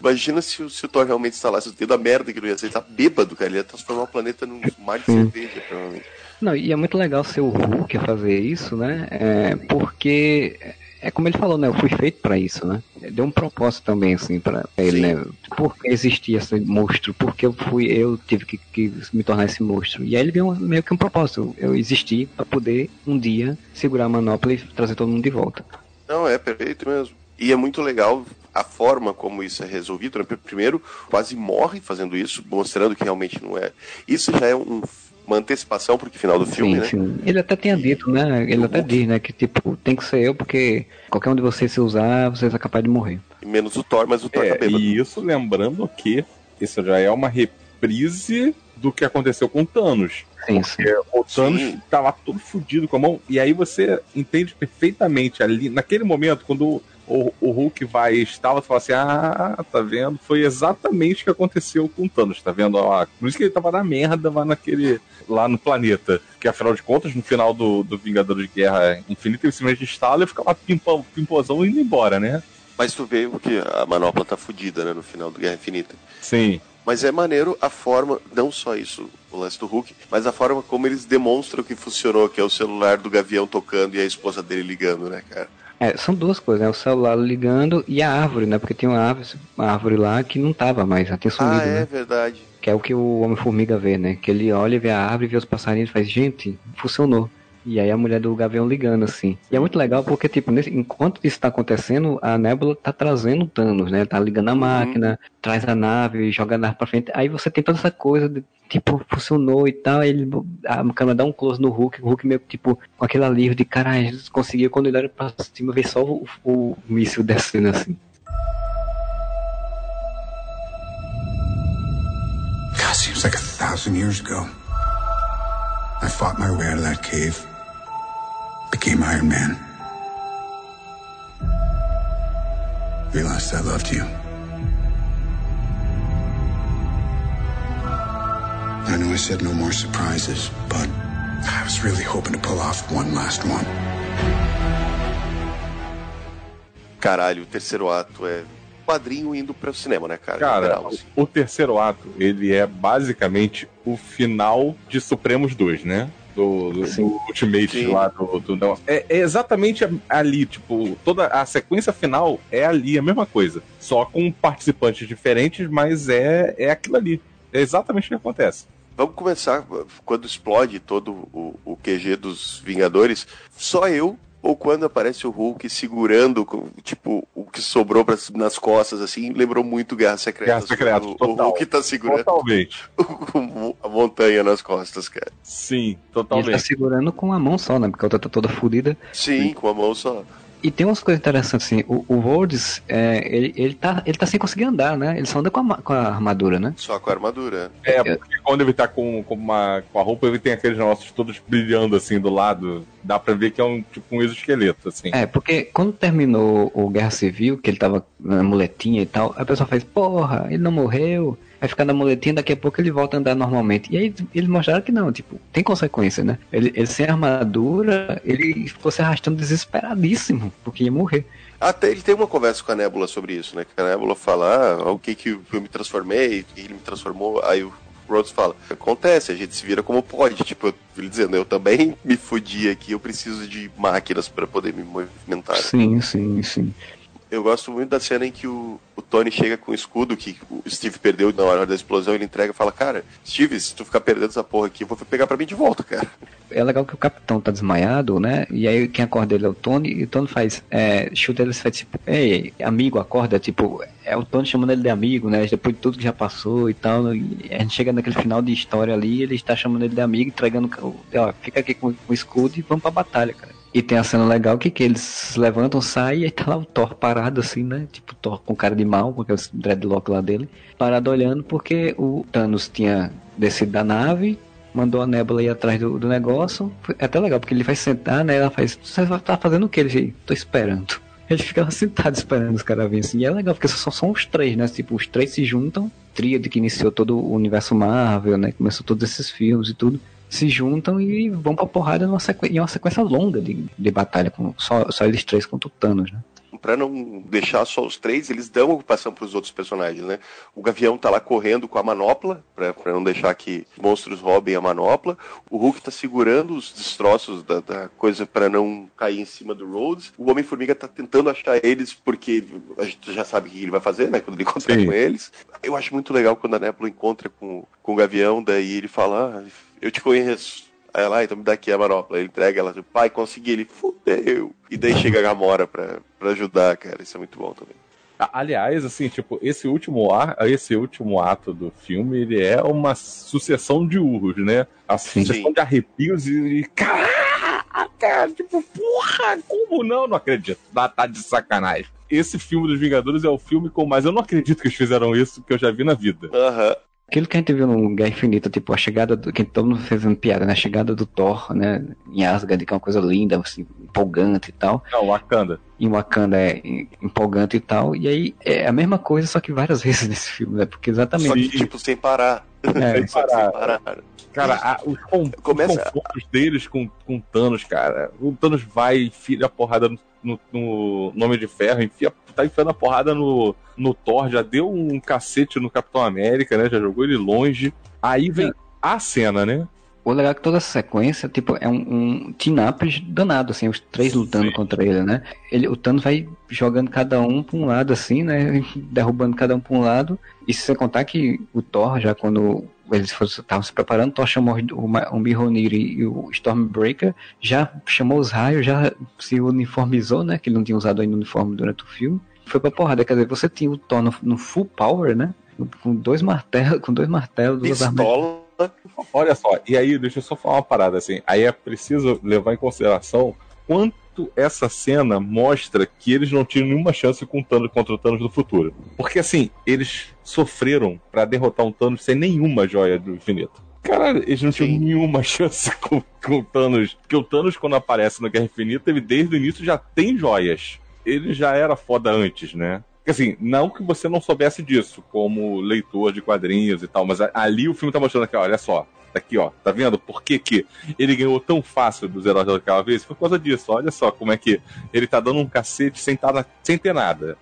Imagina se, o- se o Thor realmente instalasse o dedo a merda que ele ia ser. Ele tá bêbado, cara. Ele ia transformar o planeta num mar de cerveja, provavelmente. Não, e é muito legal ser o Hulk a fazer isso, né? É, porque é como ele falou, né? Eu fui feito pra isso, né? Deu um propósito também, assim, pra ele, Sim. né? Por que existia esse monstro? Por que eu fui, eu tive que, que me tornar esse monstro? E aí ele viu um- meio que um propósito. Eu existi pra poder um dia segurar a manopla e trazer todo mundo de volta. Não, é perfeito mesmo. E é muito legal a forma como isso é resolvido. né? Primeiro, quase morre fazendo isso, mostrando que realmente não é. Isso já é um- uma antecipação pro final do filme, sim, né? sim. Ele até tinha dito, né? Ele até diz, né? Que tipo, tem que ser eu, porque qualquer um de vocês se usar, vocês é capaz de morrer. Menos o Thor, mas o Thor tá É, bêbado. e isso lembrando que isso já é uma reprise do que aconteceu com o Thanos. Sim, sim. O Thanos Sim. tava todo fudido com a mão. E aí você entende perfeitamente ali, naquele momento, quando o, o Hulk vai e estava, tu fala assim: Ah, tá vendo? Foi exatamente o que aconteceu com o Thanos, tá vendo? Ó, por isso que ele tava na merda lá naquele. lá no planeta. Que afinal de contas, no final do, do Vingadores de Guerra Infinita, ele simplesmente instala e fica lá pimpa, pimpozão indo embora, né? Mas tu vê que a manopla tá fudida, né? No final do Guerra Infinita. Sim. Mas é maneiro a forma, não só isso, o lance do Hulk, mas a forma como eles demonstram que funcionou, que é o celular do Gavião tocando e a esposa dele ligando, né, cara? É, são duas coisas, né? O celular ligando e a árvore, né? Porque tem uma árvore, uma árvore lá que não tava mais, já tinha sumido, ah, é né? verdade. Que é o que o Homem-Formiga vê, né? Que ele olha, vê a árvore, vê os passarinhos e faz, gente, funcionou. E aí a mulher do Gavião ligando, assim. E é muito legal porque, tipo, nesse, enquanto isso tá acontecendo, a Nebula tá trazendo o Thanos, né? Tá ligando a máquina, traz a nave, joga a nave pra frente. Aí você tem toda essa coisa de, tipo, funcionou e tal. Aí ele, a câmera dá um close no Hulk, o Hulk meio que, tipo, com aquele alívio de, caralho, conseguiu. Quando ele olha pra cima, vê só o, o míssil descendo, assim. God, seems like a thousand years ago. I fought my way out of that cave. Became Iron Man. Realized I loved you. I know I said no more surprises, but I was really hoping to pull off one last one. Caralho, o terceiro ato é quadrinho indo pro cinema, né, cara? Cara, Geral, assim. o terceiro ato, ele é basicamente o final de Supremos 2, né? Do, do, do Ultimate Sim. lá do, do negócio. É, é exatamente ali, tipo, toda a sequência final é ali, a mesma coisa. Só com participantes diferentes, mas é, é aquilo ali. É exatamente o que acontece. Vamos começar quando explode todo o, o QG dos Vingadores. Só eu ou quando aparece o Hulk segurando, tipo, o que sobrou pras- nas costas, assim, lembrou muito Guerra Secreta. Guerra Secreta, o, o total. Hulk tá segurando Totalmente. a montanha nas costas, cara. Sim, E ele tá totalmente. segurando com a mão só, né? Porque a outra tá toda fodida. Sim, com a mão só. E tem umas coisas interessantes, assim. O, o Rhodes, é, ele, ele, tá, ele tá sem conseguir andar, né? Ele só anda com a, com a armadura, né? Só com a armadura. É, porque quando ele tá com, com, uma, com a roupa, ele tem aqueles negócios todos brilhando assim do lado. Dá pra ver que é um tipo um exoesqueleto, assim. É, porque quando terminou o Guerra Civil, que ele tava na muletinha e tal, a pessoa faz, porra, ele não morreu. Vai ficar na muletinha, daqui a pouco ele volta a andar normalmente. E aí eles mostraram que não, tipo, tem consequência, né? Ele, ele sem armadura, ele ficou se arrastando desesperadíssimo, porque ia morrer. Até ele tem uma conversa com a Nebula sobre isso, né? Que a Nebula fala, ah, o que que eu me transformei, o que ele me transformou. Aí o Rhodes fala, acontece, a gente se vira como pode. Tipo, ele dizendo, eu também me fudi aqui, eu preciso de máquinas para poder me movimentar. Sim, sim, sim. Eu gosto muito da cena em que o, o Tony chega com o escudo que o Steve perdeu na hora da explosão, ele entrega e fala, cara, Steve, se tu ficar perdendo essa porra aqui, eu vou pegar pra mim de volta, cara. É legal que o capitão tá desmaiado, né? E aí quem acorda ele é o Tony, e o Tony faz, é, chuta ele faz tipo, ei, amigo, acorda, tipo, é o Tony chamando ele de amigo, né? Depois de tudo que já passou e tal, e a gente chega naquele final de história ali, ele está chamando ele de amigo, entregando, ó, fica aqui com, com o escudo e vamos pra batalha, cara. E tem a cena legal que, que eles levantam, saem e tá lá o Thor parado assim, né? Tipo, Thor com cara de mal, com aqueles dreadlock lá dele, parado olhando porque o Thanos tinha descido da nave, mandou a Nebula ir atrás do, do negócio. Foi até legal, porque ele vai sentar, né? Ela faz, você vai tá fazendo o que? Ele diz, tô esperando. Ele fica lá sentado esperando os caras virem assim. E é legal, porque só são os três, né? Tipo, os três se juntam, tríade que iniciou todo o universo Marvel, né? Começou todos esses filmes e tudo. Se juntam e vão pra porrada numa sequ... em uma sequência longa de, de batalha, com só, só eles três contra o Thanos, né? Pra não deixar só os três, eles dão ocupação pros outros personagens, né? O Gavião tá lá correndo com a manopla, pra, pra não deixar que os monstros roubem a manopla. O Hulk tá segurando os destroços da, da coisa pra não cair em cima do Rhodes. O Homem-Formiga tá tentando achar eles, porque a gente já sabe o que ele vai fazer, né? Quando ele encontrar Sim. com eles. Eu acho muito legal quando a Nebula encontra com, com o Gavião, daí ele fala, ah, eu te conheço. Aí ela, ah, então me dá aqui a manopla. Ele entrega ela, pai, consegui. Ele, fudeu. E daí chega a Gamora pra, pra ajudar, cara. Isso é muito bom também. Aliás, assim, tipo, esse último, ar, esse último ato do filme, ele é uma sucessão de urros, né? A sucessão Sim. de arrepios e. e Caraca! Tipo, porra, como não? Não acredito. Tá, tá de sacanagem. Esse filme dos Vingadores é o filme com mais. Eu não acredito que eles fizeram isso, que eu já vi na vida. Aham. Aquilo que a gente viu no Guerra Infinita, tipo, a chegada do. que todo mundo fez uma piada, né? A chegada do Thor, né? Em Asgard, que é uma coisa linda, assim, empolgante e tal. Não, Wakanda. Em Wakanda é em- empolgante e tal. E aí é a mesma coisa, só que várias vezes nesse filme, né? Porque Só exatamente. que, tipo, sem parar. É, parar. Cara, a- os, com, Começa- os confrontos deles com, com Thanos, cara. O Thanos vai e enfia a porrada no, no, no Nome de Ferro, enfia, tá enfiando a porrada no, no Thor, já deu um cacete no Capitão América, né? Já jogou ele longe. Aí vem a cena, né? O legal é que toda essa sequência, tipo, é um, um team-up danado, assim, os três lutando Sim. contra ele, né? Ele, o Thanos vai jogando cada um pra um lado, assim, né? Derrubando cada um pra um lado. E se você contar que o Thor, já quando eles estavam se preparando, o Thor chamou o, o Mjolnir e o Stormbreaker, já chamou os raios, já se uniformizou, né? Que ele não tinha usado ainda o uniforme durante o filme. Foi pra porrada, quer dizer, você tinha o Thor no, no full power, né? Com dois martelos, com dois martelos, duas armas Pistola. Olha só, e aí, deixa eu só falar uma parada assim. Aí é preciso levar em consideração quanto essa cena mostra que eles não tinham nenhuma chance com o Thanos contra o Thanos do futuro. Porque assim, eles sofreram pra derrotar um Thanos sem nenhuma joia do infinito. Cara, eles não tinham Sim. nenhuma chance com, com o Thanos. Porque o Thanos, quando aparece na Guerra Infinita, ele desde o início já tem joias. Ele já era foda antes, né? Assim, não que você não soubesse disso, como leitor de quadrinhos e tal, mas ali o filme tá mostrando ó, olha só. Tá aqui, ó. Tá vendo por que, que ele ganhou tão fácil dos heróis daquela vez? Foi por causa disso. Olha só como é que ele tá dando um cacete sem, tá na- sem ter nada.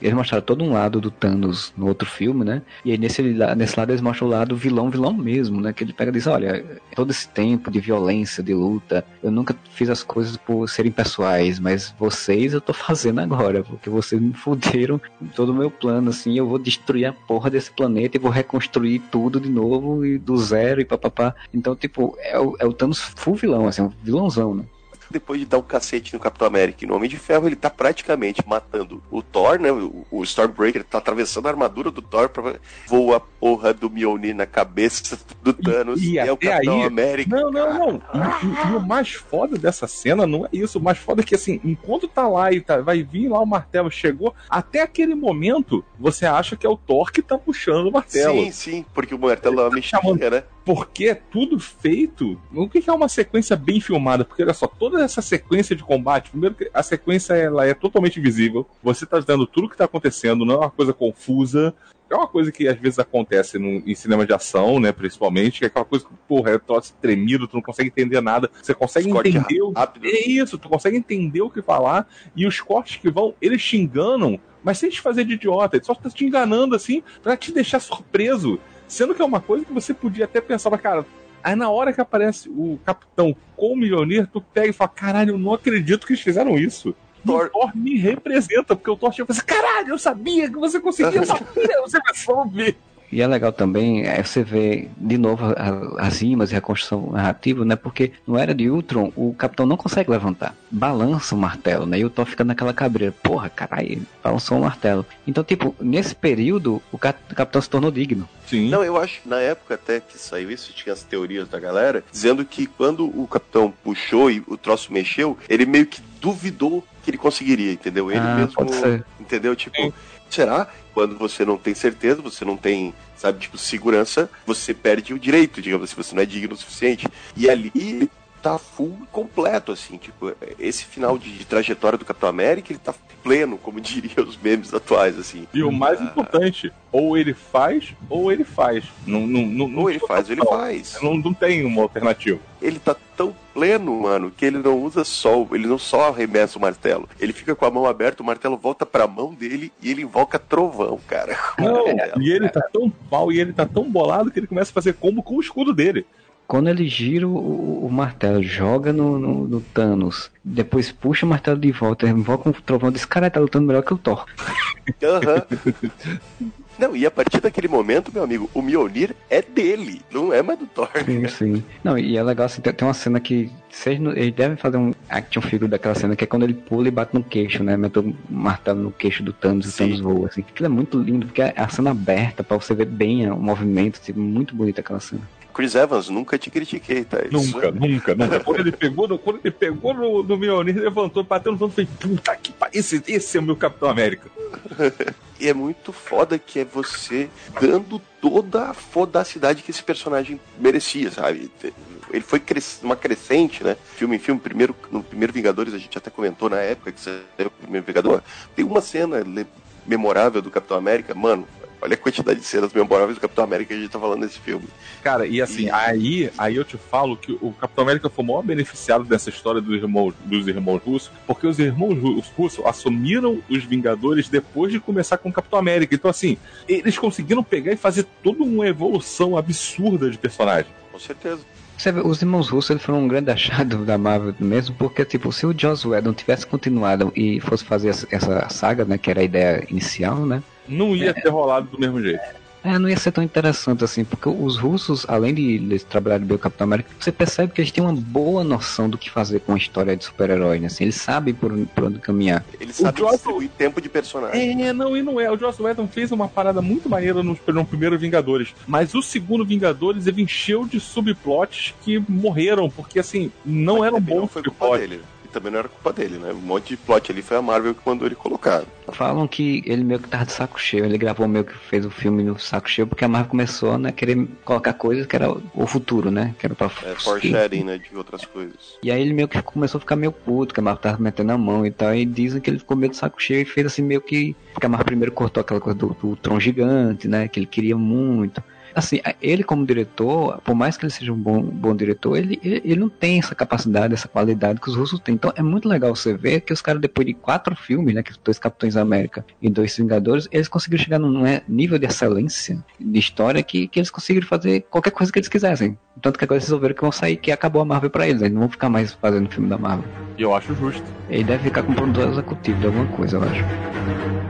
Eles mostraram todo um lado do Thanos no outro filme, né? E aí nesse, nesse lado eles mostram o lado vilão, vilão mesmo, né? Que ele pega e diz, olha, todo esse tempo de violência, de luta, eu nunca fiz as coisas por serem pessoais, mas vocês eu tô fazendo agora, porque vocês me fuderam todo o meu plano, assim, eu vou destruir a porra desse planeta e vou reconstruir tudo de novo e do zero e papapá. Então, tipo, é o, é o Thanos full vilão, assim, um vilãozão, né? Depois de dar um cacete no Capitão América e no Homem de Ferro, ele tá praticamente matando o Thor, né? O, o Stormbreaker tá atravessando a armadura do Thor pra voa a porra do Mjolnir na cabeça do Thanos e é o Capitão aí- América. Não, não, não. E, e o mais foda dessa cena não é isso. O mais foda é que, assim, enquanto tá lá e tá, vai vir lá o martelo, chegou, até aquele momento, você acha que é o Thor que tá puxando o martelo. Sim, sim, porque o martelo é uma mexidinha, né? Porque é tudo feito. O que é uma sequência bem filmada? Porque olha só, toda essa sequência de combate, primeiro que a sequência ela é totalmente visível. Você tá vendo tudo que tá acontecendo, não é uma coisa confusa. É uma coisa que às vezes acontece no, em cinema de ação, né? Principalmente, que é aquela coisa que, porra, é troço tremido, tu não consegue entender nada. Você consegue entender o. rápido. É isso, tu consegue entender o que falar. E os cortes que vão, eles te enganam, mas sem te fazer de idiota. Ele só tá te enganando assim pra te deixar surpreso. Sendo que é uma coisa que você podia até pensar, mas, cara, aí na hora que aparece o capitão com o milioneiro, tu pega e fala: caralho, eu não acredito que eles fizeram isso. Thor- O Thor me representa, porque o Thor chega e fala assim: caralho, eu sabia que você conseguia, eu sabia, você vai só ver. E é legal também é você ver de novo a- as rimas e a construção narrativa, né? Porque no Era de Ultron, o Capitão não consegue levantar. Balança o martelo, né? E o Thor fica naquela cabreira. Porra, caralho, balançou o martelo. Então, tipo, nesse período, o, Cap- o Capitão se tornou digno. Sim. Não, eu acho que na época até que saiu isso, tinha as teorias da galera, dizendo que quando o capitão puxou e o troço mexeu, ele meio que duvidou que ele conseguiria, entendeu? Ele Ah, mesmo, pode ser. entendeu? Tipo, será? Quando você não tem certeza, você não tem, sabe, tipo, segurança, você perde o direito, digamos assim, você não é digno o suficiente. E ali tá full completo, assim, tipo, esse final de, de trajetória do Capitão América, ele tá pleno, como diriam os memes atuais, assim. E o mais Ah, importante, ou ele faz, ou ele faz. Não, não, não, não- Ou ele faz, ou ele faz. Não, não tem uma alternativa. ele tá tão pleno, mano, que ele não usa só, ele não só arremessa o martelo. Ele fica com a mão aberta, o martelo volta pra mão dele e ele invoca trovão, cara. Não, É, e ele tá tão mal e ele tá tão bolado que ele começa a fazer combo com o escudo dele. Quando ele gira o, o martelo, joga no, no- no Thanos, depois puxa o martelo de volta, invoca um trovão, diz, cara, tá lutando melhor que o Thor. Aham. Não, e a partir daquele momento, meu amigo, o Mjolnir é dele, não é mais do Thor. Sim, sim. Não, e é legal assim, tem, uma cena que. Vocês, eles devem fazer um action figure daquela cena, que é quando ele pula e bate no queixo, né? Mete o martelo no queixo do Thanos e o. Thanos voa, assim. Aquilo é muito lindo, porque é a cena aberta, pra você ver bem o movimento, assim, muito bonita aquela cena. Chris Evans, nunca te critiquei, tá? Isso Nunca, nunca, nunca. Quando ele pegou no, quando ele pegou no, no Mjolnir, levantou, bateu no vento e falei, puta que pariu, esse, esse é o meu Capitão América. E é muito foda que é você dando toda a fodacidade que esse personagem merecia, sabe? Ele foi cres- uma crescente, né? Filme em filme, primeiro, no primeiro Vingadores, a gente até comentou na época que saiu o primeiro Vingador. Tem uma cena memorável do Capitão América, mano. Olha a quantidade de cenas memoráveis do Capitão América que a gente tá falando nesse filme. Cara, e assim, E- aí, aí eu te falo que o Capitão América foi o maior beneficiado dessa história dos irmãos, dos irmãos russos, porque os irmãos ru- russos assumiram os Vingadores depois de começar com o Capitão América. Então, assim, eles conseguiram pegar e fazer toda uma evolução absurda de personagem. Com certeza. Você vê, os irmãos russos eles foram um grande achado da Marvel mesmo, porque, tipo, se o Joss Whedon tivesse continuado e fosse fazer essa, essa saga, né, que era a ideia inicial, né, Não ia ter rolado do mesmo jeito. é, não ia ser tão interessante assim, porque os russos, além de eles trabalharem bem o Capitão América, você percebe que eles têm uma boa noção do que fazer com a história de super-herói, né, assim, eles sabem por, por onde caminhar. Ele sabe Joss- distribuir tempo de personagem. É, não, e não é. O Joss Whedon fez uma parada muito maneira no, no primeiro Vingadores. Mas o segundo Vingadores, ele encheu de subplots que morreram, porque assim, não eram Também não bons foi culpa dele. Também não era culpa dele, né? Um monte de plot ali foi a Marvel que mandou ele colocar. Falam que ele meio que tava de saco cheio, ele gravou meio que fez o filme no saco cheio, porque a Marvel começou, né, a querer colocar coisas que era o futuro, né, que era pra... É, foreshadowing, né? De outras coisas. E aí ele meio que começou a ficar meio puto, que a Marvel tava metendo a mão e tal. E dizem que ele ficou meio de saco cheio e fez assim meio que. Porque a Marvel primeiro cortou aquela coisa do, do Tron gigante, né? Que ele queria muito. Assim, ele como diretor, por mais que ele seja um bom, bom diretor, ele, ele, não tem essa capacidade, essa qualidade que os russos têm. Então é muito legal você ver que os caras, depois de quatro filmes, né, que dois Capitães América e dois Vingadores, eles conseguiram chegar num né, nível de excelência de história que, que eles conseguiram fazer qualquer coisa que eles quisessem. Tanto que agora eles resolveram que vão sair, que acabou a Marvel pra eles, eles não vão ficar mais fazendo filme da Marvel. E eu acho justo. Ele deve ficar com produtor executivo de alguma coisa, eu acho.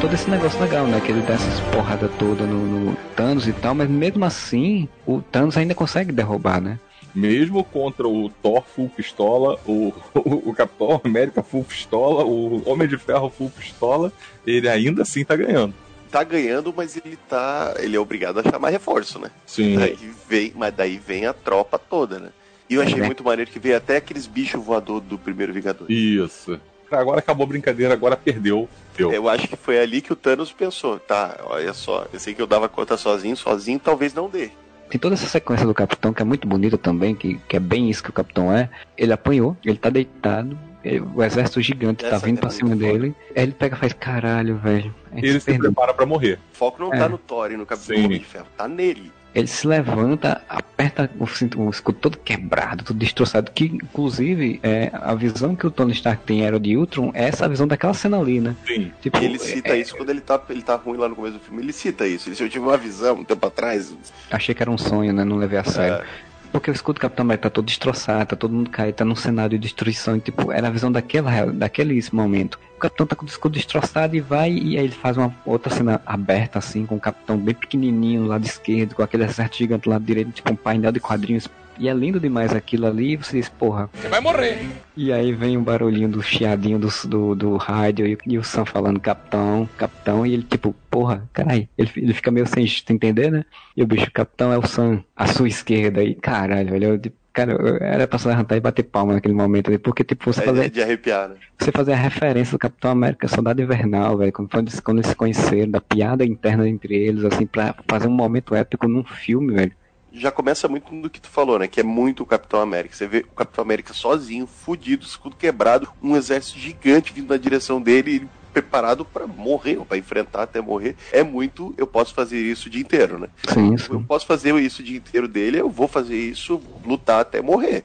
Todo esse negócio legal, né? Que ele dá essas porradas toda no, no Thanos e tal, mas mesmo assim, o Thanos ainda consegue derrubar, né? Mesmo contra o Thor full pistola, o, o, o Capitão América full pistola, o Homem de Ferro full pistola, ele ainda assim tá ganhando. Tá ganhando, mas ele tá. Ele é obrigado a chamar reforço, né? Sim. Daí vem, mas daí vem a tropa toda, né? E eu achei É. muito maneiro que veio até aqueles bichos voadores do primeiro Vingador. Isso. Agora acabou a brincadeira, agora perdeu. Deu. Eu acho que foi ali que o Thanos pensou, tá, olha só, eu sei que eu dava conta sozinho, sozinho talvez não dê. Tem toda essa sequência do Capitão que é muito bonita também, que, que é bem isso que o Capitão é. Ele apanhou, ele tá deitado, ele- o exército gigante tá Essa vindo é pra cima dele. Aí ele pega e faz, caralho, velho. Ele se perdeu." prepara pra morrer. O foco não É. tá no Thor e no Capitão Sim. Homem de Ferro, tá nele. Ele se levanta, aperta o, cinto- o escudo todo quebrado, todo destroçado. Que, inclusive, é, a visão que o Tony Stark tem era de Ultron é essa visão daquela cena ali, né? Sim. Tipo, E ele cita é- isso quando ele tá, ele tá ruim lá no começo do filme, ele cita isso. Ele disse, eu tive uma visão um tempo atrás. Achei que era um sonho, né? Não levei a sério. Porque o escudo do Capitão América tá todo destroçado, tá todo mundo caído, tá num cenário de destruição. E, tipo, era a visão daquela, daquele momento. O Capitão tá com o escudo destroçado e vai, e aí ele faz uma outra cena aberta, assim, com o Capitão bem pequenininho do lado esquerdo, com aquele exército gigante do lado direito, tipo um painel de quadrinhos. E é lindo demais aquilo ali, e você diz, porra. Você vai morrer. E aí vem o barulhinho do chiadinho do, do, do rádio e, e o Sam falando capitão, capitão, e ele tipo, porra, carai, ele, ele fica meio sem entender, né? E o bicho, capitão é o Sam, à sua esquerda, e caralho, velho, eu, cara, eu era pra se levantar e bater palma naquele momento ali, porque tipo, você É fazer, de arrepiar, né? você fazer a referência do Capitão América Soldado Invernal, velho, quando, quando eles se conheceram, da piada interna entre eles, assim, pra fazer um momento épico num filme, velho. Já começa muito do que tu falou, né? Que é muito o Capitão América. Você vê o Capitão América sozinho, fudido, escudo quebrado, um exército gigante vindo na direção dele, ele preparado pra morrer, pra enfrentar até morrer. É muito, eu posso fazer isso o dia inteiro, né? Sim, Eu sim. posso fazer isso o dia inteiro dele, eu vou fazer isso, lutar até morrer.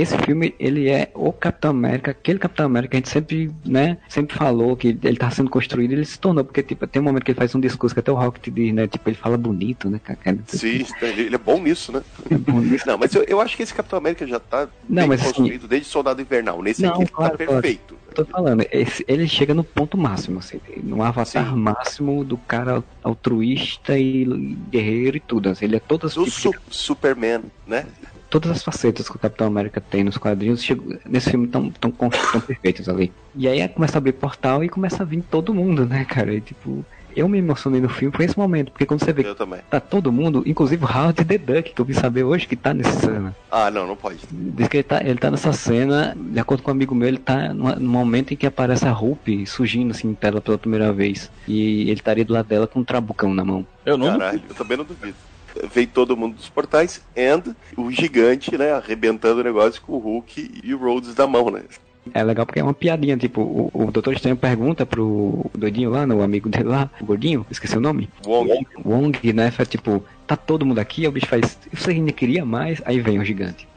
Esse filme, ele é o Capitão América, aquele Capitão América que a gente sempre, né, sempre falou que ele tá sendo construído, ele se tornou, porque, tipo, tem um momento que ele faz um discurso que até o Rocket diz, né, tipo, ele fala bonito, né, cara. Sim, ele é bom nisso, né? É bom nisso. Não, mas eu, eu acho que esse Capitão América já tá Não, mas assim- construído desde Soldado Invernal. Nesse Não, aqui claro, tá claro. perfeito. Tô falando, esse- ele chega no ponto máximo, assim, no avatar Sim. máximo do cara altruísta e guerreiro e tudo, assim, ele é todas Do tipo, su Superman, né? Todas as facetas que o Capitão América tem nos quadrinhos chegou- nesse filme tão, tão, tão perfeitos ali. E aí começa a abrir portal e começa a vir todo mundo, né, cara? E tipo, eu me emocionei no filme foi esse momento, porque quando você vê que Eu também. tá todo mundo, inclusive o Howard the Duck, que eu vim saber hoje que tá nessa cena. Ah, não, não pode. Diz que ele tá, ele tá nessa cena, de acordo com um amigo meu, ele tá no momento em que aparece a Hope surgindo assim em tela pela primeira vez. E ele estaria do lado dela com um trabucão na mão. Eu não. Caralho, eu também não duvido. Veio todo mundo dos portais, and o gigante, né, arrebentando o negócio com o Hulk e o Rhodes da mão, né? É legal porque é uma piadinha, tipo, o, o Doutor Estranho pergunta pro doidinho lá, no amigo dele lá, o gordinho, esqueci o nome. Wong. Wong, né? Faz tipo, tá todo mundo aqui, o bicho faz. Você ainda queria mais? Aí vem o gigante.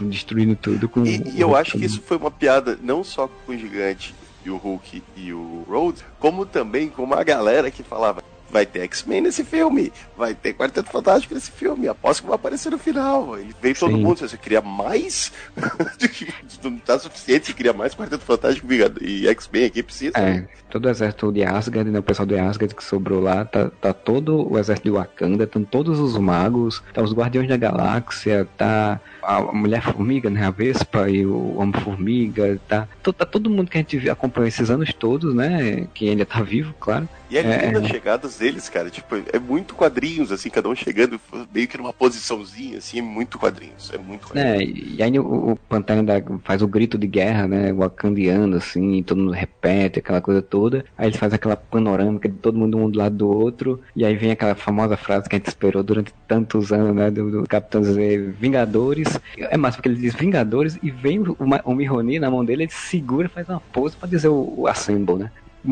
Destruindo tudo com. E, e eu acho que isso foi uma piada não só com o gigante e o Hulk e o Rhodes, como também com uma galera que falava. Vai ter X-Men nesse filme, vai ter Quarteto Fantástico nesse filme, aposto que vai aparecer no final. Ele veio todo Sim. mundo, você queria mais? não tá suficiente, você queria mais Quarteto Fantástico e X-Men aqui, precisa. É, todo o exérito de Asgard, né? O pessoal de Asgard que sobrou lá, tá, tá todo o exército de Wakanda, estão todos os magos, tá os Guardiões da Galáxia, tá a Mulher-Formiga, né? A Vespa e o Homem-Formiga, tá, tá todo mundo que a gente acompanhou esses anos todos, né? Que ainda tá vivo, claro. E é É, linda as chegadas deles, cara, tipo, é muito quadrinhos, assim, cada um chegando meio que numa posiçãozinha, assim, é muito quadrinhos. É muito quadrinhos. É, e aí o, o Pantera faz o grito de guerra, né? Wakandiano, assim, todo mundo repete aquela coisa toda. Aí ele faz aquela panorâmica de todo mundo um do lado do outro. E aí vem aquela famosa frase que a gente esperou durante tantos anos, né? Do, do Capitão dizer Vingadores. É mais porque ele diz Vingadores e vem o, o Mihoni na mão dele, ele segura faz uma pose pra dizer o, o Assemble, né?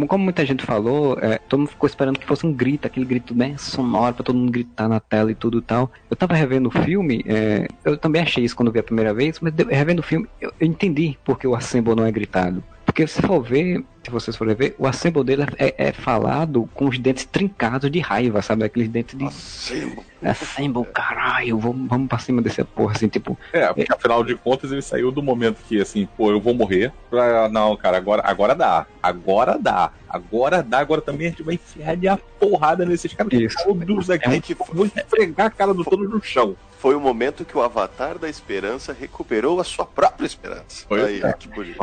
Como muita gente falou, é, todo mundo ficou esperando que fosse um grito, aquele grito né, sonoro pra todo mundo gritar na tela e tudo e tal. Eu tava revendo o filme, é, eu também achei isso quando vi a primeira vez, mas revendo o filme eu, eu entendi porque o Assemble não é gritado. Porque se for ver, se vocês forem ver, o Assemble dele é, é falado com os dentes trincados de raiva, sabe? Aqueles dentes de Assemble. Assemble, caralho, vamos, vamos pra cima dessa porra, assim, tipo, É, porque afinal de contas ele saiu do momento que, assim, pô, eu vou morrer. Pra, não, cara, agora, agora dá. Agora dá. Agora dá. Agora também a gente vai enfiar de a porrada nesses caras Isso. todos aqui. É A gente vou esfregar a cara do Thanos no chão. Foi o momento que o Avatar da Esperança recuperou a sua própria esperança. Pois Aí, é. que bonito.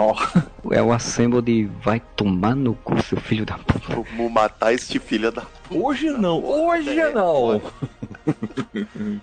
É o Assemble de vai tomar no cu, seu filho da puta. Como matar este filho da puta. hoje não, hoje É, não.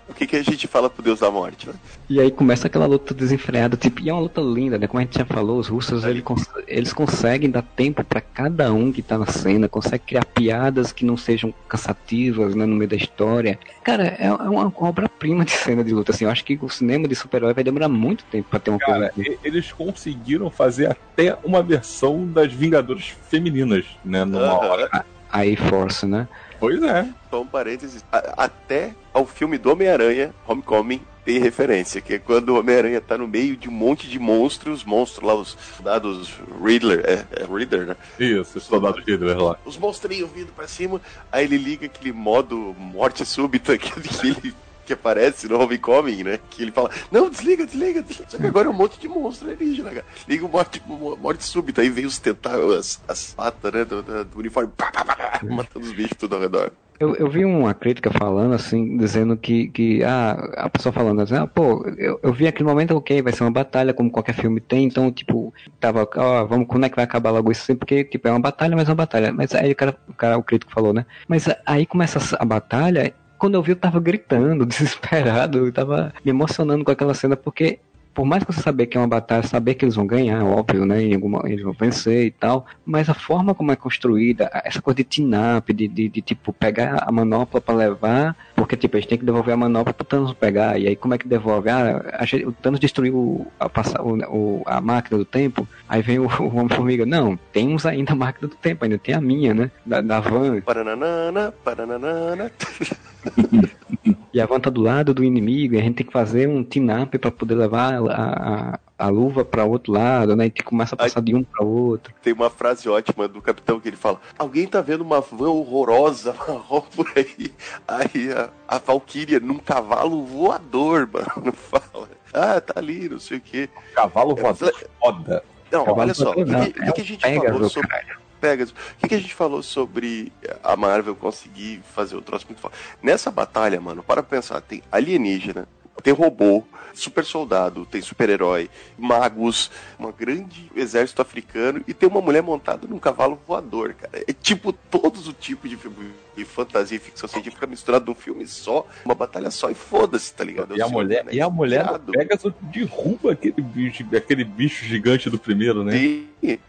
O que, que a gente fala pro Deus da morte, né? E aí começa aquela luta desenfreada, tipo, e é uma luta linda, né? Como a gente já falou, os russos ele cons- eles conseguem dar tempo pra cada um que tá na cena, conseguem criar piadas que não sejam cansativas, né, no meio da história. Cara, é, é uma obra-prima de cena de luta, assim. Eu acho que o cinema de super-herói vai demorar muito tempo pra ter uma Cara, coisa. assim. eles conseguiram fazer até uma versão das Vingadoras femininas, né? Numa Aham. hora. A A-Force, né? Pois é. Só um parênteses. a- até ao filme do Homem-Aranha, Homecoming, tem referência, que é quando o Homem-Aranha tá no meio de um monte de monstros, monstros lá, os dados Riddler, é, é Riddler, né? Isso, os soldados Hitler lá. Os monstrinhos vindo pra cima, aí ele liga aquele modo morte súbita que, que ele que aparece no Homecoming, né? Que ele fala, não, desliga, desliga, desliga. Só que agora é um monte de monstro alienígena, cara. Liga o morte, mo- morte súbita, aí vem os tentáculos, as, as patas, né, do, do- do uniforme, pá, pá, pá, matando os bichos tudo ao redor. Eu, eu vi uma crítica falando assim, dizendo que, que ah, a pessoa falando assim, ah, pô, eu, eu vi aquele momento, ok, vai ser uma batalha, como qualquer filme tem, então, tipo, tava, ó, vamos, quando é que vai acabar logo isso? Porque, tipo, é uma batalha, mas é uma batalha. Mas aí o cara, o, cara, o crítico falou, né? Mas aí começa a batalha, quando eu vi eu tava gritando, desesperado, eu tava me emocionando com aquela cena, porque por mais que você saber que é uma batalha, saber que eles vão ganhar, óbvio, né? Em alguma, eles vão vencer e tal. Mas a forma como é construída, essa coisa de tin-up, de, de, de, tipo pegar a manopla pra levar, porque tipo, eles têm que devolver a manopla pro Thanos pegar. E aí como é que devolve? Ah, a gente- o Thanos destruiu a, passa- o, o- a máquina do tempo. Aí vem o, o Homem-Formiga. Não, temos ainda a máquina do tempo, ainda tem a minha, né? Da, da van. Paranana, paranana. E a van tá do lado do inimigo, e a gente tem que fazer um tin-up pra poder levar a, a, a luva pra outro lado, né? E tem que começar a passar de um pra outro. Tem uma frase ótima do capitão que ele fala: Alguém tá vendo uma van horrorosa marrom por aí? Aí a, a Valkyria num cavalo voador, mano, fala. Ah, tá ali, não sei o quê. Cavalo voador foda. Não, Cavalo olha só, o que, voador, que- que é que a gente Pegasus, falou sobre. Pegasus. O que, que a gente falou sobre a Marvel conseguir fazer o troço muito forte? Nessa batalha, mano, para pensar, tem alienígena, tem robô, super soldado, tem super-herói, magos, um grande exército africano e tem uma mulher montada num cavalo voador, cara. É tipo todos o tipo de filme de fantasia e ficção científica misturado num filme só, uma batalha só e foda-se, tá ligado? E a Assim, mulher, né? e a mulher do Irado. Pegasus derruba aquele bicho, aquele bicho gigante do primeiro, né? Tem-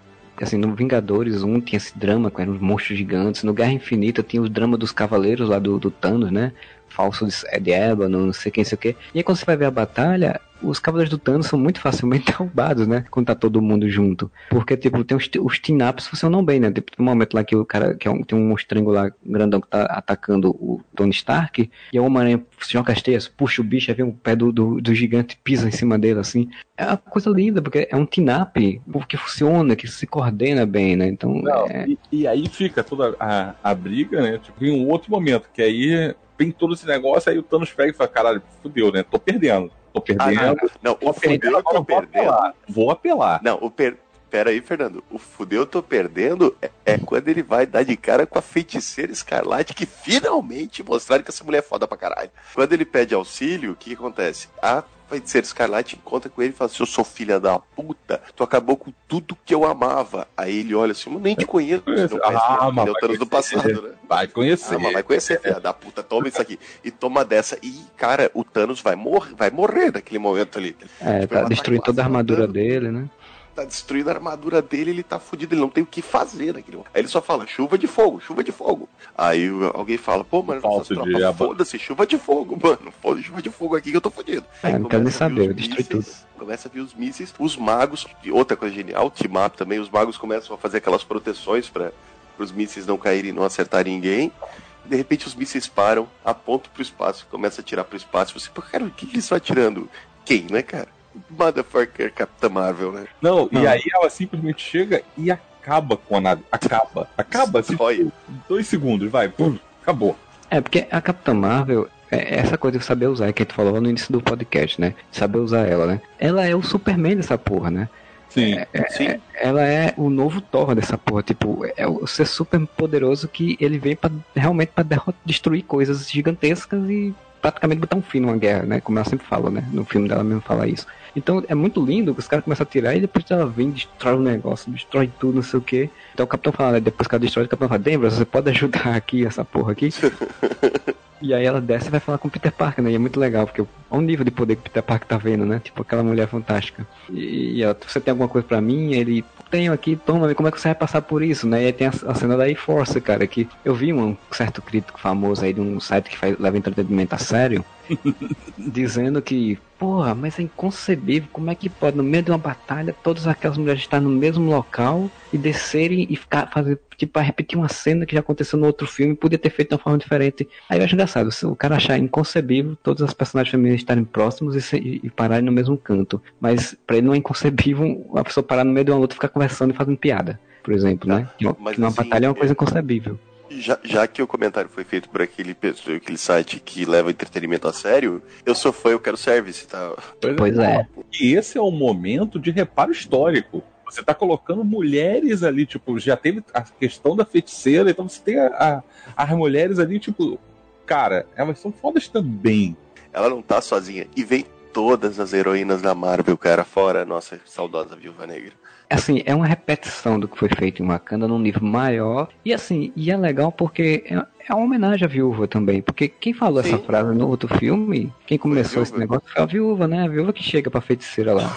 Assim, no Vingadores 1 tinha esse drama com os monstros gigantes. No Guerra Infinita tinha o drama dos cavaleiros lá do, do Thanos, né? Falso de, é de Ébano, não sei quem, sei o quê. E aí quando você vai ver a batalha, os cavaleiros do Thanos são muito facilmente derrubados, né? Quando tá todo mundo junto. Porque, tipo, tem os, os team-ups funcionam bem, né? Tipo, tem um momento lá que o cara, que é um, tem um monstrengo lá grandão que tá atacando o Tony Stark, e a Homem-Aranha joga as teias, puxa o bicho, aí vem o pé do, do, do gigante, pisa em cima dele, assim. É uma coisa linda, porque é um team-up que funciona, que se coordena bem, né? Então, Não, é... e, e aí fica toda a, a briga, né? Tipo, em um outro momento, que aí vem todo esse negócio, aí o Thanos pega e fala, caralho, fudeu, né? Tô perdendo. Tô Ah, perdendo. não, não, tô o fudeu perdendo, eu agora tô vou perdendo. apelar. Vou apelar. Não, o per... Pera aí, Fernando. O fudeu eu tô perdendo é, é quando ele vai dar de cara com a feiticeira escarlate que finalmente mostraram que essa mulher é foda pra caralho. Quando ele pede auxílio, o que, que acontece? A feiticeira escarlate encontra com ele e fala assim: Eu sou filha da puta, tu acabou com tudo que eu amava. Aí ele olha assim: Eu nem te conheço. Não Ah, ele é o mas Thanos do passado, né? Vai conhecer. Ah, mas vai conhecer, filha da puta, toma isso aqui. E toma dessa. E, cara, o Thanos vai, mor vai morrer naquele momento ali. É, Tipo, tá destruindo toda a armadura dele, né? Tá destruindo a armadura dele, ele tá fudido, ele não tem o que fazer naquele momento. Aí ele só fala, chuva de fogo, chuva de fogo. Aí o- alguém fala, pô, mano, aba- foda-se, chuva de fogo, mano. Foda chuva de fogo aqui que eu tô fudido. É, Aí não quero nem começa a vir saber, os destrói mísseis, Começa a vir os mísseis, os magos, e outra coisa genial, team up também, os magos começam a fazer aquelas proteções para os mísseis não caírem e não acertarem ninguém. De repente os mísseis param, apontam pro espaço, começa a atirar pro espaço. Você, cara, o que, que eles estão atirando? Quem, né, cara? Motherfucker Capitã Marvel, né? Não, Não. e aí ela simplesmente chega e acaba com a nave. Acaba. Acaba, assim, dois segundos, vai, pum, acabou. É, porque a Capitã Marvel, é essa coisa de saber usar, que a gente falou no início do podcast, né? Saber usar ela, né? Ela é o Superman dessa porra, né? Sim. Sim. Ela é o novo Thor dessa porra, tipo, é o ser super poderoso que ele vem pra, realmente pra derrot- destruir coisas gigantescas e praticamente botar um fim numa guerra, né? Como ela sempre fala, né? No filme dela mesmo fala isso. Então é muito lindo que os caras começam a tirar e depois ela vem, destrói o negócio, destrói tudo, não sei o que. Então o capitão fala, né? Depois que ela destrói, o capitão fala, Dembra, você pode ajudar aqui, essa porra aqui? E aí ela desce e vai falar com o Peter Parker, né? E é muito legal, porque olha o nível de poder que o Peter Parker tá vendo, né? Tipo, aquela mulher fantástica. E, e ela, você tem alguma coisa pra mim? Ele, tenho aqui, toma, como é que você vai passar por isso, né? E aí tem a, a cena da E-Force, cara, que eu vi um certo crítico famoso aí de um site que faz, leva entretenimento a sério, dizendo que, porra, mas é inconcebível, como é que pode, no meio de uma batalha, todas aquelas mulheres estarem no mesmo local e descerem e ficar, fazer, tipo, repetir uma cena que já aconteceu no outro filme, podia ter feito de uma forma diferente. Aí eu acho engraçado, se o cara achar inconcebível todas as personagens femininas estarem próximos e, se- e- e pararem no mesmo canto. Mas pra ele não é inconcebível a pessoa parar no meio de uma luta e ficar conversando e fazendo piada, por exemplo, né? Que, Mas numa assim, batalha é uma coisa é- inconcebível. Já, já que o comentário foi feito por aquele, pessoa- aquele site que leva entretenimento a sério, eu sou fã, eu quero service, tá? Pois é. E esse é o momento de reparo histórico. Você tá colocando mulheres ali, tipo, já teve a questão da feiticeira, então você tem a, a- as mulheres ali, tipo, cara, elas são fodas também. Ela não tá sozinha. E vem todas as heroínas da Marvel, cara, fora a nossa saudosa Viúva Negra. Assim, é uma repetição do que foi feito em Wakanda num nível maior. E assim, e é legal porque é, é uma homenagem à viúva também. Porque quem falou Sim. essa frase no outro filme, quem começou esse negócio foi a viúva, né? A viúva que chega pra feiticeira lá.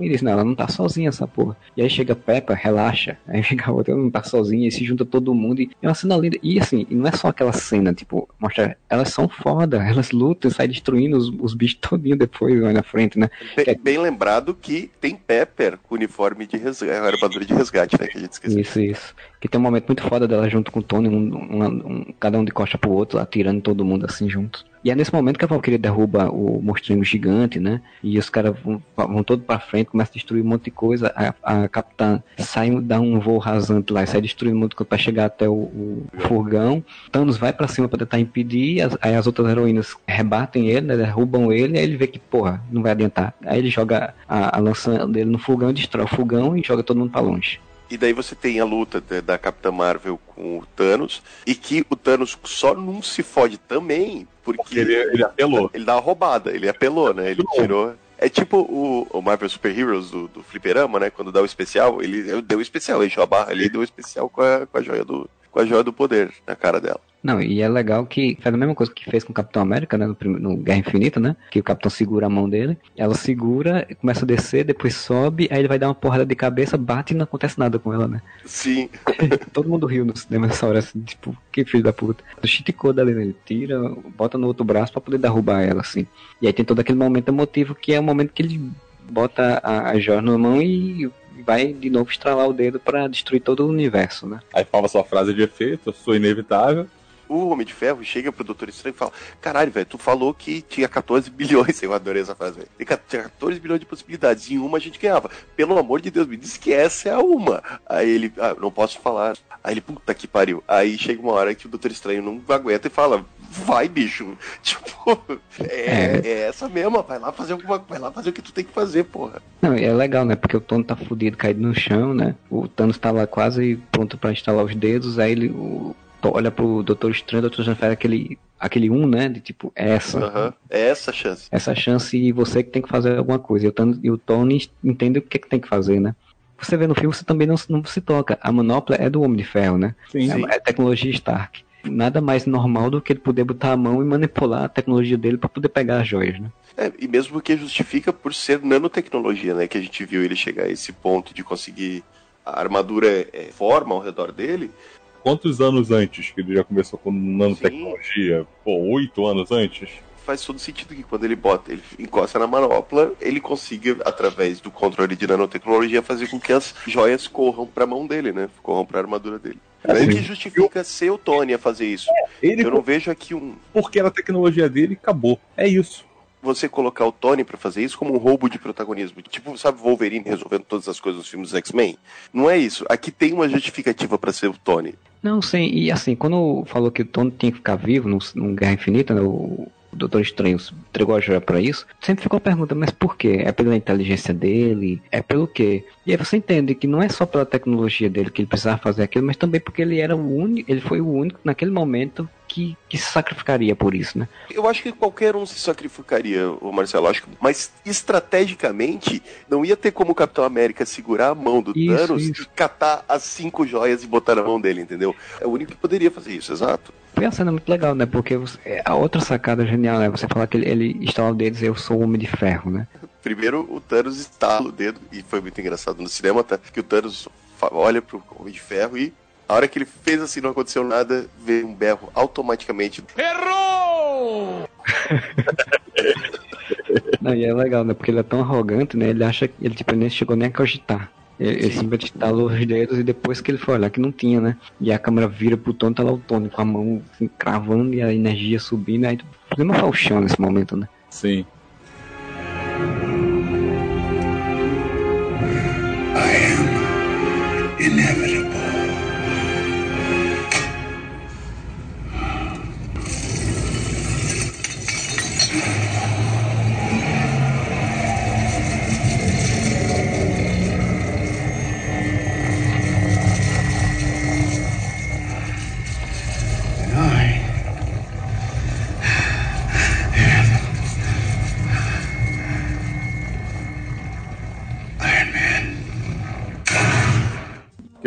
E diz, não, ela não tá sozinha essa porra. E aí chega Peppa, relaxa. Aí fica a outra, ela não tá sozinha, e se junta todo mundo. E é uma cena linda. E assim, não é só aquela cena, tipo, mostra, elas são foda, elas lutam, saem destruindo os, os bichos todinho depois, lá na frente, né? Bem, bem lembrado que tem Pepper com uniforme de resgate, armadura de resgate, né? Que a gente esqueceu. Isso, isso. Que tem um momento muito foda dela junto com o Tony, um, um- um- cada um de costa pro outro, atirando todo mundo assim juntos. E é nesse momento que a Valkyria derruba o monstrinho gigante, né? E os caras vão, vão todo pra frente, começam a destruir um monte de coisa. A, a capitã sai, dá um voo rasante lá sai destruindo um monte pra chegar até o, o furgão. Thanos vai pra cima pra tentar impedir, as- aí as outras heroínas rebatem ele, né? derrubam ele, aí ele vê que, porra, não vai adiantar. Aí ele joga a, a lança dele no fogão, destrói o fogão e joga todo mundo pra longe. E daí você tem a luta da, Capitã Marvel com o Thanos, e que o Thanos só não se fode também, porque, Porque ele, ele apelou. ele dá uma roubada, ele apelou, né? Ele tirou. É tipo o, o Marvel Super Heroes do, do Fliperama, né? Quando dá o especial, ele deu o especial, ele encheu a barra ali e deu o especial com a, com a joia do. Com a joia do poder na cara dela. Não, e é legal que faz a mesma coisa que fez com o Capitão América, né? No, no Guerra Infinita, né? Que o Capitão segura a mão dele, ela segura, começa a descer, depois sobe, aí ele vai dar uma porrada de cabeça, bate e não acontece nada com ela, né? Sim. Todo mundo riu no cinema nessa hora, assim, tipo, que filho da puta. O Chiticô ali, né? Ele tira, bota no outro braço pra poder derrubar ela, assim. E aí tem todo aquele momento emotivo que é o momento que ele bota a, a joia na mão e vai de novo estralar o dedo pra destruir todo o universo, né? Aí fala sua frase de efeito, sou inevitável. O Homem de Ferro chega pro Doutor Estranho e fala: Caralho, velho, tu falou que tinha 14 bilhões. Eu adorei essa frase, velho. Tinha 14 bilhões de possibilidades. Em uma a gente ganhava. Pelo amor de Deus, me diz que essa é a uma. Aí ele, ah, não posso falar. Aí ele, puta que pariu. Aí chega uma hora que o Doutor Estranho não aguenta e fala: Vai, bicho. Tipo, é, é essa mesma. Vai lá fazer alguma Vai lá fazer o que tu tem que fazer, porra. Não, e é legal, né? Porque o Thanos tá fudido, caído no chão, né? O Thanos tá lá quase pronto pra instalar os dedos, aí ele o, olha pro Doutor Estranho, o Doutor Estranho faz aquele, aquele um, né? De tipo, essa. Aham. É essa a chance. Essa chance e você que tem que fazer alguma coisa. E o, Thanos, e o Tony entende o que, que tem que fazer, né? Você vê no filme, você também não, não se toca. A manopla é do Homem de Ferro, né? Sim. É, é tecnologia Stark. nada mais normal do que ele poder botar a mão e manipular a tecnologia dele para poder pegar as joias, né? É, e mesmo porque justifica por ser nanotecnologia, né? Que a gente viu ele chegar a esse ponto de conseguir a armadura é, forma ao redor dele. Quantos anos antes que ele já começou com nanotecnologia? Pô, oito anos antes? faz todo sentido que quando ele bota, ele encosta na manopla, ele consiga, através do controle de nanotecnologia, fazer com que as joias corram pra mão dele, né? Corram pra armadura dele. É o que justifica ser o Tony a fazer isso. Ele Eu não vejo aqui um. Porque era a tecnologia dele acabou. É isso. Você colocar o Tony pra fazer isso como um roubo de protagonismo. Tipo, sabe, Wolverine resolvendo todas as coisas nos filmes dos X-Men? Não é isso. Aqui tem uma justificativa pra ser o Tony. Não, sim, e assim, quando falou que o Tony tinha que ficar vivo num, num Guerra Infinita, né, o, Doutor Estranho entregou a joia pra isso, sempre ficou a pergunta, mas por quê? É pela inteligência dele? É pelo quê? E aí você entende que não é só pela tecnologia dele que ele precisava fazer aquilo, mas também porque ele era o único, ele foi o único naquele momento que, que se sacrificaria por isso, né? Eu acho que qualquer um se sacrificaria, o Marcelo, acho que, mas estrategicamente não ia ter como o Capitão América segurar a mão do Isso, Thanos isso. e catar as cinco joias e botar na mão dele, entendeu? É o único que poderia fazer isso, exato. Foi uma cena muito legal, né? Porque você- é, a outra sacada genial, né? Você falar que ele, ele estala o dedo e diz, eu sou o Homem de Ferro, né? Primeiro o Thanos estala o dedo, e foi muito engraçado no cinema, tá? Que o Thanos olha pro Homem de Ferro e a hora que ele fez assim, não aconteceu nada, vê um berro automaticamente. Não, e é legal, né? Porque ele é tão arrogante, né? Ele acha que ele tipo, nem chegou nem a cogitar. Ele, simplesmente estalou os dedos e depois que ele foi olhar que não tinha, né? E a câmera vira pro Tony, tá lá o Tony com a mão assim, cravando e a energia subindo. Aí tu uma falchão nesse momento, né? Sim.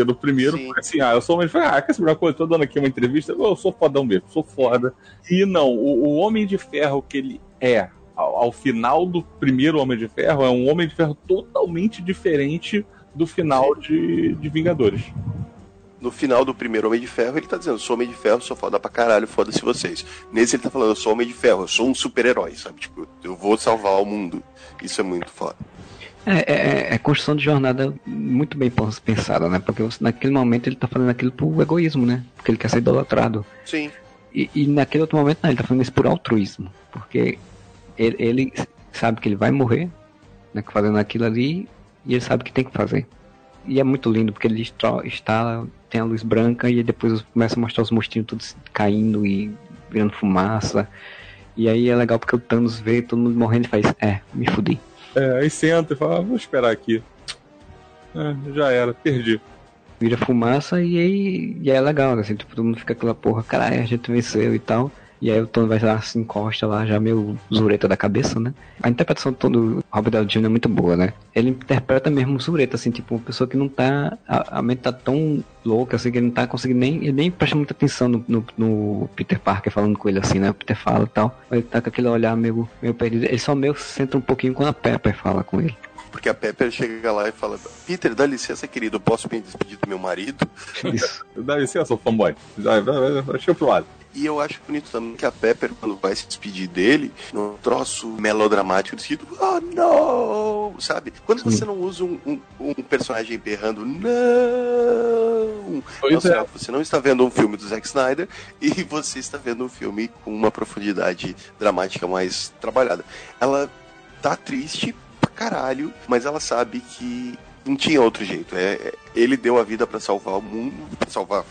Porque no primeiro Sim. foi assim, ah, eu sou homem de ferro, ah, quer saber uma coisa? Tô dando aqui uma entrevista, eu sou fodão mesmo, sou foda. E não, o, o Homem de Ferro que ele é, ao, ao final do primeiro Homem de Ferro, é um Homem de Ferro totalmente diferente do final de, de Vingadores. No final do primeiro Homem de Ferro, ele tá dizendo, sou Homem de Ferro, sou foda pra caralho, foda-se vocês. Nesse ele tá falando, eu sou Homem de Ferro, eu sou um super-herói, sabe? Tipo, eu vou salvar o mundo. Isso é muito foda. É, é, é construção de jornada muito bem pensada, né? Porque você- naquele momento ele tá fazendo aquilo por egoísmo, né? Porque ele quer ser idolatrado. Sim. E, e naquele outro momento, não, ele tá fazendo isso por altruísmo. Porque ele, ele sabe que ele vai morrer, né? Fazendo aquilo ali, e ele sabe que tem que fazer. E é muito lindo, porque ele está, tem a luz branca, e depois começa a mostrar os monstrinhos todos caindo e virando fumaça. E aí é legal porque o Thanos vê todo mundo morrendo e faz, é, me fudi. É, aí senta e fala, ah, vou esperar aqui. É, já era, perdi. vira fumaça e aí, e é legal, né? Assim, tipo, todo mundo fica aquela porra, caralho, a gente venceu e tal. E aí o Tony vai lá, se encosta lá, já meio zureta da cabeça, né? A interpretação do Robert Downey Jr. é muito boa, né? Ele interpreta mesmo zureta, assim, tipo, uma pessoa que não tá... A, a mente tá tão louca, assim, que ele não tá conseguindo nem... Ele nem presta muita atenção no, no, no Peter Parker falando com ele, assim, né? O Peter fala e tal. Ele tá com aquele olhar meio, meio perdido. Ele só meio senta um pouquinho quando a Pepper fala com ele. Porque a Pepper chega lá e fala, Peter, dá licença, querido, eu posso me despedir do meu marido? Isso. Dá licença, fanboy. Deixa pro lado. E eu acho bonito também que a Pepper, quando vai se despedir dele, num troço melodramático, do tipo, oh não! Sabe? Quando você não usa um, um, um personagem berrando, não! Pois Nossa, é. Você não está vendo um filme do Zack Snyder e você está vendo um filme com uma profundidade dramática mais trabalhada. Ela tá triste pra caralho, mas ela sabe que não tinha outro jeito. É, ele deu a vida pra salvar o mundo, pra salvar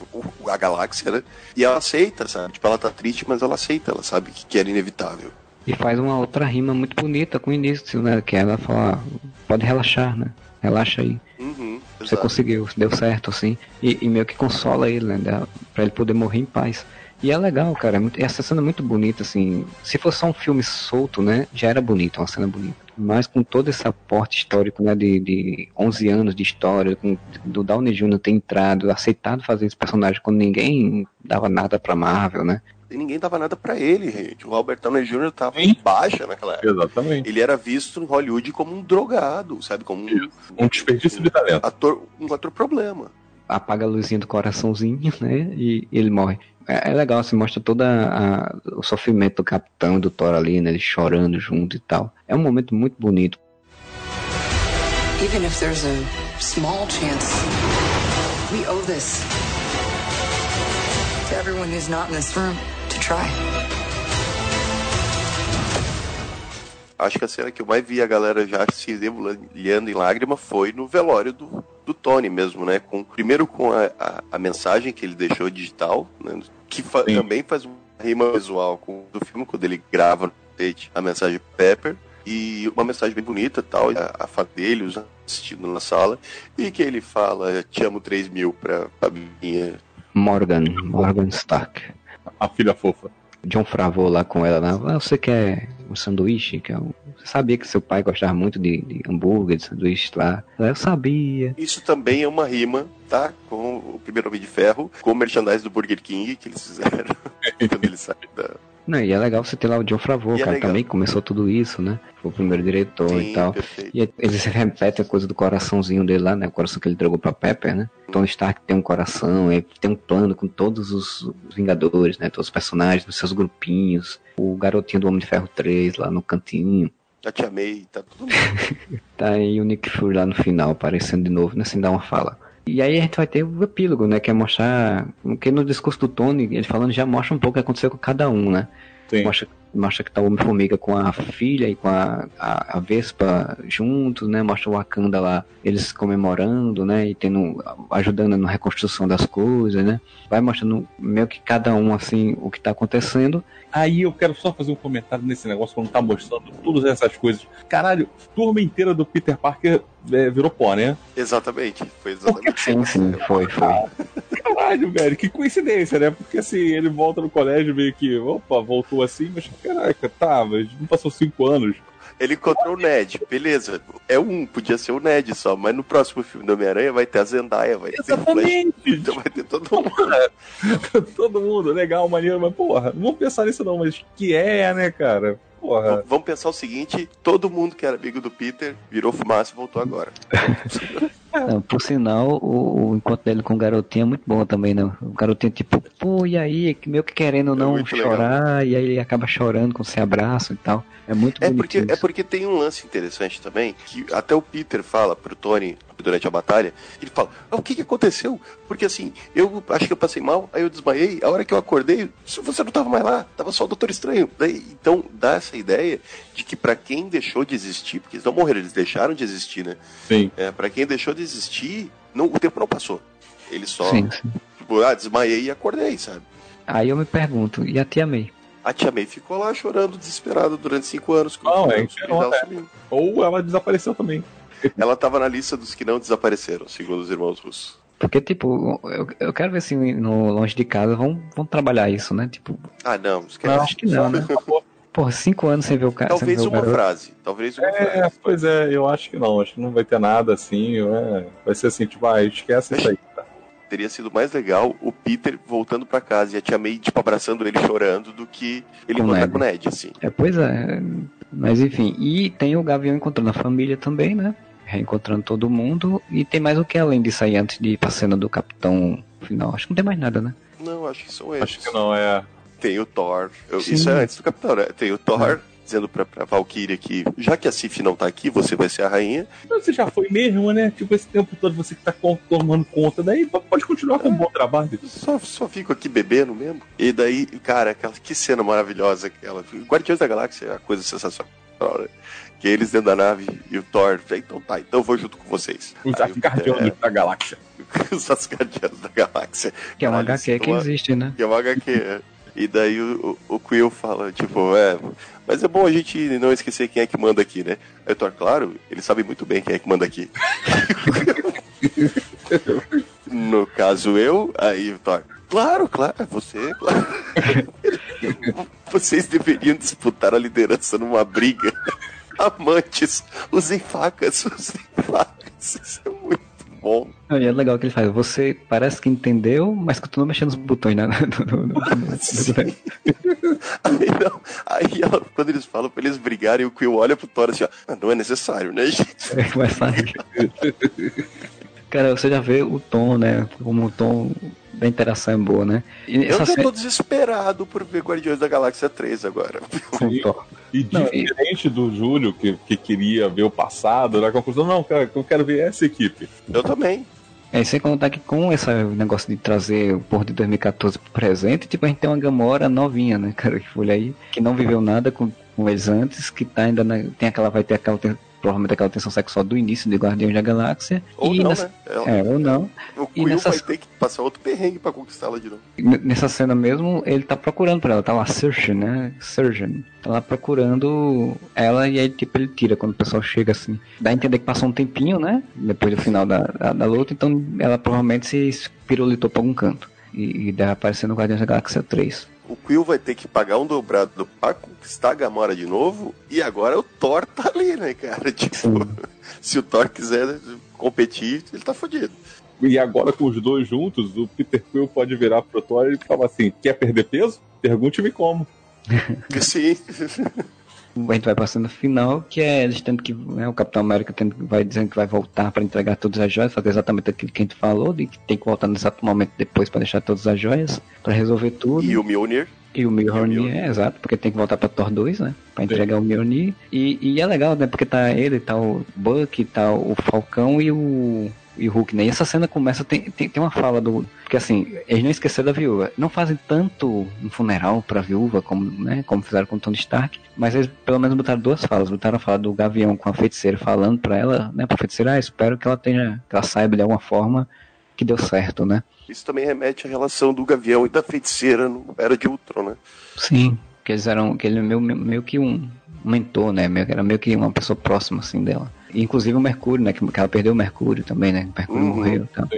a galáxia, né? E ela aceita, sabe? Tipo, ela tá triste, mas ela aceita, ela sabe que, que era inevitável. E faz uma outra rima muito bonita com o início, né? Que ela fala, pode relaxar, né? Relaxa aí. Uhum, Você conseguiu, deu certo, assim. E, e meio que consola ele, né? Pra ele poder morrer em paz. E é legal, cara. é muito- essa cena é muito bonita, assim. Se fosse só um filme solto, né? Já era bonito, uma cena bonita. Mas com todo esse aporte histórico, né, de, de 11 anos de história, com, do Downey Jr. ter entrado, aceitado fazer esse personagem quando ninguém dava nada pra Marvel, né? E ninguém dava nada pra ele, gente. O Robert Downey Jr. tava Sim. em baixa naquela época. Exatamente. Ele era visto em Hollywood como um drogado, sabe? Como um, Um desperdício de talento. ator, um ator problema. apaga a luzinha do coraçãozinho, né? E ele morre. É, é legal, se mostra todo o sofrimento do capitão e do Thor ali, né? Eles chorando junto e tal. É um momento muito bonito. Even if there's a small chance, we owe this to everyone who's not in this room to try. Acho que a cena que eu mais vi a galera já se debulhando em lágrima foi no velório do, do Tony mesmo, né? Com, primeiro com a, a, a mensagem que ele deixou digital, né? que fa- Sim. também faz uma rima visual com do filme, quando ele grava no tape a mensagem Pepper. E uma mensagem bem bonita tal, a, a fã dele os assistindo na sala, e que ele fala, te amo 3 mil pra Fabinha. Morgan, Morgan Stark. A filha fofa. John Favreau lá com ela, né? Você quer um sanduíche? Quer um... Você sabia que seu pai gostava muito de, de hambúrguer, de sanduíche lá? Eu sabia. Isso também é uma rima, tá? Com o primeiro Homem de Ferro, com o merchandise do Burger King que eles fizeram quando ele sai da, Não, e é legal você ter lá o John Favreau, é cara, legal. também começou tudo isso, né? Foi o primeiro diretor Sim, e tal. perfeito. E eles repetem a coisa do coraçãozinho dele lá, né? O coração que ele entregou pra Pepper, né? Tony Stark tem um coração, ele tem um plano com todos os Vingadores, né? Todos os personagens, os seus grupinhos. O garotinho do Homem de Ferro 3 lá no cantinho. Já te amei, tá tudo Tá aí o Nick Fury lá no final, aparecendo de novo, né? Sem dar uma fala. E aí a gente vai ter o epílogo, né? Que é mostrar. Porque no discurso do Tony, ele falando já mostra um pouco o que aconteceu com cada um, né? Sim. Mostra, mostra que tá o Homem-Formiga com a filha e com a, a, a Vespa juntos, né? Mostra o Wakanda lá, eles comemorando, né? E tendo, ajudando na reconstrução das coisas, né? Vai mostrando meio que cada um, assim, o que tá acontecendo. Aí eu quero só fazer um comentário nesse negócio quando tá mostrando todas essas coisas. Caralho, turma inteira do Peter Parker é, virou pó, né? Exatamente, foi exatamente Sim, sim, foi, foi. Caralho, velho, que coincidência, né? Porque assim, ele volta no colégio meio que, opa, voltou assim, mas caraca, tá, mas não passou cinco anos. Ele encontrou o Ned, beleza. É um, podia ser o Ned só, mas no próximo filme do Homem-Aranha vai ter a Zendaya, vai ter o Flash, Exatamente! então vai ter todo mundo. Todo mundo, legal, maneiro, mas porra, não vamos pensar nisso não, mas que é, né, cara? Porra. Vamos pensar o seguinte: todo mundo que era amigo do Peter virou fumaça e voltou agora. Não, por sinal, o, o encontro dele com o garotinho é muito bom também, né? O garotinho, tipo, pô, e aí? Meio que querendo não muito chorar, e aí ele acaba chorando quando se abraça e tal. É muito É bonito porque, isso. é porque tem um lance interessante também, que até o Peter fala pro Tony durante a batalha, ele fala, ah, o que, que aconteceu? Porque assim, eu acho que eu passei mal, aí eu desmaiei, a hora que eu acordei, você não tava mais lá, tava só o Doutor Estranho. Daí, então dá essa ideia de que pra quem deixou de existir, porque eles não morreram, eles deixaram de existir, né? Sim. É, para quem deixou de existir, não, o tempo não passou. Ele só, Sim, sim. tipo, ah, desmaiei e acordei, sabe? Aí eu me pergunto, e a tia May? A tia May ficou lá chorando, desesperada durante cinco anos. com Não, o é, dela é. sumiu. Ou ela desapareceu também. Ela tava na lista dos que não desapareceram, segundo os irmãos russos. Porque, tipo, eu, eu quero ver se no Longe de Casa vão, vão trabalhar isso, né? Tipo, Ah, não, esquece. acho que não, né? Porra, cinco anos sem ver o cara. Talvez uma garoto. frase. Talvez uma É, frase. pois é, eu acho que não, acho que não vai ter nada assim, é, vai ser assim, tipo, ah, esquece isso aí. tá? Teria sido mais legal o Peter voltando pra casa e a tia May, tipo, abraçando ele chorando do que ele Ned. com o Ned, assim. É, pois é. Mas enfim, e tem o Gavião encontrando a família também, né? Reencontrando todo mundo. E tem mais o que além disso aí, antes de ir pra cena do Capitão final. Acho que não tem mais nada, né? Não, acho que são eles. Acho que não, é. Tem o Thor. Eu- isso é antes do Capitão, né? Tem o Thor dizendo pra, pra Valkyria que, já que a Sif não tá aqui, você vai ser a rainha. Mas Você já foi mesmo, né? Tipo, esse tempo todo você que tá tomando conta, daí pode continuar com um bom trabalho. Só, só fico aqui bebendo mesmo. E daí, cara, aquela, que cena maravilhosa aquela. Guardiões da Galáxia é uma coisa sensacional, né? Que eles dentro da nave e o Thor, então tá, então eu vou junto com vocês. Os Asgardianos da galáxia. Os Asgardianos da Galáxia. Que é um Caralho, HQ que uma- existe, né? Que é uma HQ. é. E daí o, o, o Quill fala, tipo, é, mas é bom a gente não esquecer quem é que manda aqui, né? Aí o Thor, claro, ele sabe muito bem quem é que manda aqui. no caso eu, aí o Thor, claro, claro, é você, claro. Vocês deveriam disputar a liderança numa briga. Amantes, usem facas, usem facas. Isso é muito bom. E é legal que ele faz. Você parece que entendeu, mas continua mexendo nos botões, né? Aí, não, aí quando eles falam pra eles brigarem, o Quill olha pro Thor assim, ó, "Ah, não é necessário, né, gente? É, vai sair. Cara, você já vê o tom, né? Como o tom da interação é boa, né? E Eu já cena- tô desesperado por ver Guardiões da Galáxia 3 agora. Sim. E Não, e- diferente do Júlio, que, que queria ver o passado, na conclusão, não, cara, eu quero ver essa equipe. Eu também. É, sem contar que com esse negócio de trazer o Porto de 2014 pro presente, tipo, a gente tem uma Gamora novinha, né, cara, que foi aí, que não viveu nada com, com eles antes, que tá ainda na, tem aquela, vai ter aquela, provavelmente aquela tensão sexual do início de Guardiões da Galáxia. Ou não, nessa, né? Ela- É, ou não. O Quill nessas- vai ter que passar outro perrengue pra conquistá-la de novo. Nessa cena mesmo, ele tá procurando por ela, tá lá, Surgeon, né? Surgeon. Tá lá procurando ela e aí, tipo, ele tira quando o pessoal chega assim. Dá a entender que passou um tempinho, né? Depois do final da, da, da luta, então ela provavelmente se pirulitou pra algum canto. E, e deve aparecer no Guardiões da Galáxia 3. O Quill vai ter que pagar um dobrado pra conquistar a Gamora de novo. E agora o Thor tá ali, né, cara? Tipo, se o Thor quiser competir, ele tá fodido. E agora com os dois juntos, o Peter Quill pode virar pro Thor e falar assim: quer perder peso? Pergunte-me como. Sim. A gente vai passando no final, que é eles tendo que. Né, o Capitão América tendo, vai dizendo que vai voltar para entregar todas as joias, fazer exatamente aquilo que a gente falou, de que tem que voltar no exato momento depois para deixar todas as joias, para resolver tudo. E o Mjolnir. E o Mjolnir, Mjolnir. é, exato, porque tem que voltar pra Thor 2, né? Pra entregar o Mjolnir. E, e é legal, né? Porque tá ele, tá o Buck, tá o Falcão e o, e o Hulk, né? E essa cena começa, tem, tem, tem uma fala do... Porque assim, eles não esqueceram da viúva. Não fazem tanto um funeral pra viúva, como, né? Como fizeram com o Tony Stark. Mas eles pelo menos botaram duas falas. Botaram a fala do Gavião com a feiticeira falando pra ela, né? Pra feiticeira, ah, espero que ela tenha... Que ela saiba de alguma forma que deu certo, né? Isso também remete à relação do Gavião e da feiticeira no Era de Ultron, né? Sim, que eles eram, que ele é meio, meio que um mentor, né? Meio, era meio que uma pessoa próxima, assim, dela. Inclusive o Mercúrio, né? Que, que ela perdeu o Mercúrio também, né? O Mercúrio Uhum. morreu e tal.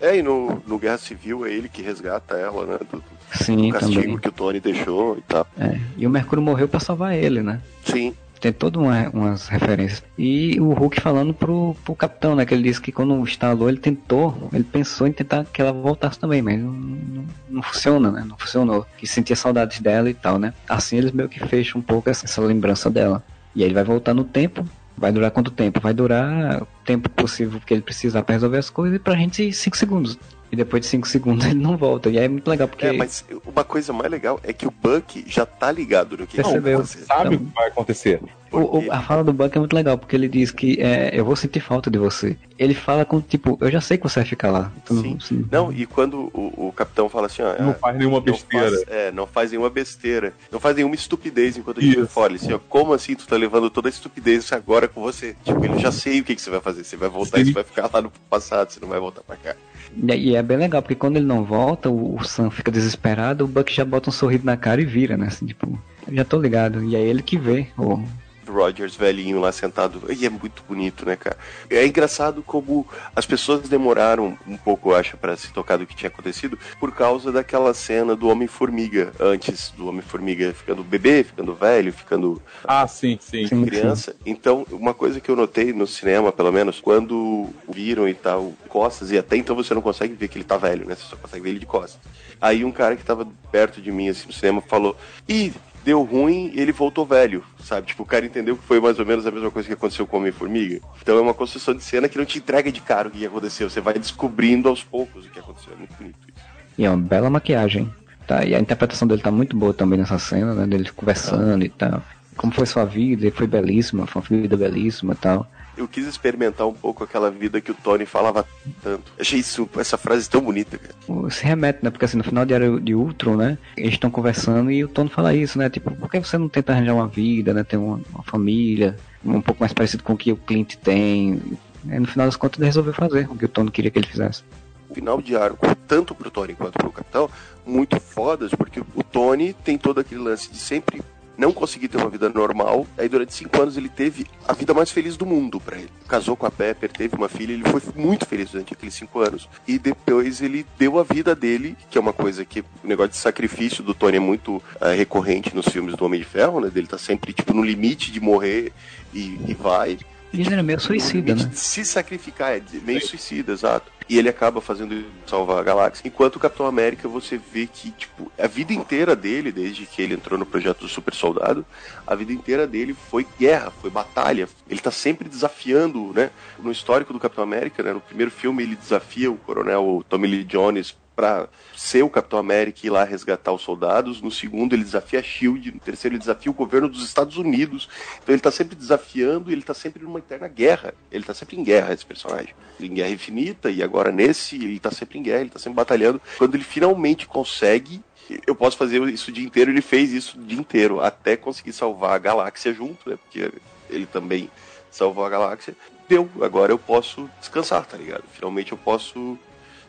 É, e no, no Guerra Civil é ele que resgata ela, né? Do, do Sim, castigo também. que o Tony deixou e tal. É. E o Mercúrio morreu pra salvar ele, né? Sim. Tem todas uma, umas referências. E o Hulk falando pro, pro capitão, né? Que ele disse que quando instalou, ele tentou, ele pensou em tentar que ela voltasse também, mas não, não, não funciona, né? Não funcionou. Que sentia saudades dela e tal, né? Assim eles meio que fecham um pouco essa, essa lembrança dela. E aí ele vai voltar no tempo. Vai durar quanto tempo? Vai durar o tempo possível que ele precisar pra resolver as coisas e pra gente 5 segundos. E depois de 5 segundos ele não volta. E aí é muito legal porque. É, mas uma coisa mais legal é que o Buck já tá ligado no que ele Percebeu. vai fazer. Sabe o Então- que vai acontecer? O- o- a fala do Buck é muito legal, porque ele diz que é, eu vou sentir falta de você. Ele fala com tipo, eu já sei que você vai ficar lá. Não- Sim. sim. Não, e quando o, o capitão fala assim, ó, Não ah, faz nenhuma não besteira. faz- é, não faz nenhuma besteira. Não faz nenhuma estupidez enquanto a gente fora. Assim, ó, como assim tu tá levando toda a estupidez agora com você? Tipo, ele já sei o que, que você vai fazer. Você vai voltar e Sim. você vai ficar lá no passado, você não vai voltar pra cá. E, é bem legal, porque quando ele não volta, o, Sam fica desesperado, o Buck já bota um sorriso na cara e vira, né? Assim, tipo, já tô ligado. E é ele que vê. o Rogers velhinho lá sentado. E é muito bonito, né, cara? É engraçado como as pessoas demoraram um pouco, eu acho, pra se tocar do que tinha acontecido, por causa daquela cena do Homem-Formiga, antes do Homem-Formiga ficando bebê, ficando velho, ficando Ah, sim, sim. Sim. criança. Então, uma coisa que eu notei no cinema, pelo menos, quando viram e tal, costas, e até então você não consegue ver que ele tá velho, né? Você só consegue ver ele de costas. Aí um cara que tava perto de mim, assim, no cinema, falou: Ih, deu ruim ele voltou velho, sabe? Tipo, o cara entendeu que foi mais ou menos a mesma coisa que aconteceu com Homem-Formiga. Então é uma construção de cena que não te entrega de cara o que aconteceu. Você vai descobrindo aos poucos o que aconteceu. É muito bonito isso. E é uma bela maquiagem. Tá? E a interpretação dele tá muito boa também nessa cena, né? Dele conversando e tal. Como foi sua vida? E Foi belíssima, foi uma vida belíssima e tal. Eu quis experimentar um pouco aquela vida que o Tony falava tanto. Achei isso, essa frase tão bonita, cara. Se remete, né? Porque assim, no final de Era de Ultron, né? Eles estão conversando e o Tony fala isso, né? Tipo, por que você não tenta arranjar uma vida, né? Ter uma, uma família, um pouco mais parecido com o que o Clint tem. E, no final das contas, ele resolveu fazer o que o Tony queria que ele fizesse. final de arco, tanto pro Tony quanto pro Capitão, muito fodas, porque o Tony tem todo aquele lance de sempre não conseguir ter uma vida normal. Aí durante cinco anos ele teve a vida mais feliz do mundo para ele. Casou com a Pepper, teve uma filha, ele foi muito feliz durante aqueles cinco anos. E depois ele deu a vida dele, que é uma coisa que o negócio de sacrifício do Tony é muito uh, recorrente nos filmes do Homem de Ferro, né? Ele tá sempre tipo no limite de morrer e, e vai. Ele era meio suicida, né? Se sacrificar, é meio suicida, exato. E ele acaba fazendo salvar a galáxia. Enquanto o Capitão América, você vê que, tipo, a vida inteira dele, desde que ele entrou no projeto do Super Soldado, a vida inteira dele foi guerra, foi batalha. Ele tá sempre desafiando, né? No histórico do Capitão América, né? No primeiro filme, ele desafia o coronel Tommy Lee Jones para ser o Capitão América e ir lá resgatar os soldados. No segundo, ele desafia a Shield. No terceiro, ele desafia o governo dos Estados Unidos. Então, ele está sempre desafiando e ele está sempre numa eterna guerra. Ele está sempre em guerra, esse personagem. Em guerra infinita, e agora nesse, ele está sempre em guerra, ele está sempre batalhando. Quando ele finalmente consegue. Eu posso fazer isso o dia inteiro, ele fez isso o dia inteiro, até conseguir salvar a galáxia junto, né? Porque ele também salvou a galáxia. Deu, agora eu posso descansar, tá ligado? Finalmente eu posso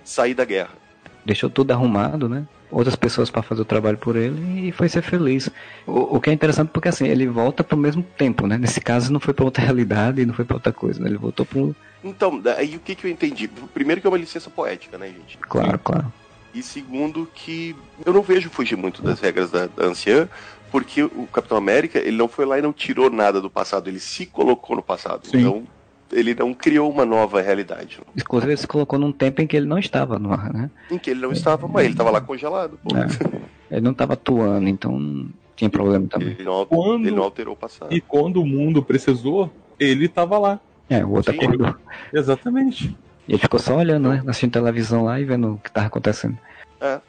sair da guerra deixou tudo arrumado, né? Outras pessoas para fazer o trabalho por ele e foi ser feliz. O, o, que é interessante porque assim, ele volta pro mesmo tempo, né? Nesse caso não foi para outra realidade, não foi para outra coisa, né? Ele voltou pro Então, aí o que que eu entendi? Primeiro que é uma licença poética, né, gente? Claro, claro. E segundo que eu não vejo fugir muito das regras da, da anciã, porque o Capitão América, ele não foi lá e não tirou nada do passado, ele se colocou no passado. Sim. Então, ele não criou uma nova realidade. Inclusive, ele se colocou num tempo em que ele não estava no ar, né? Em que ele não estava, mas ele estava lá congelado. É. Ele não estava atuando, então não tinha problema também. Ele não, quando... ele não alterou o passado. E quando o mundo precisou, ele estava lá. É, o outro Sim. acordou. Exatamente. E ele ficou só olhando, né? Assistindo televisão lá e vendo o que estava acontecendo. É.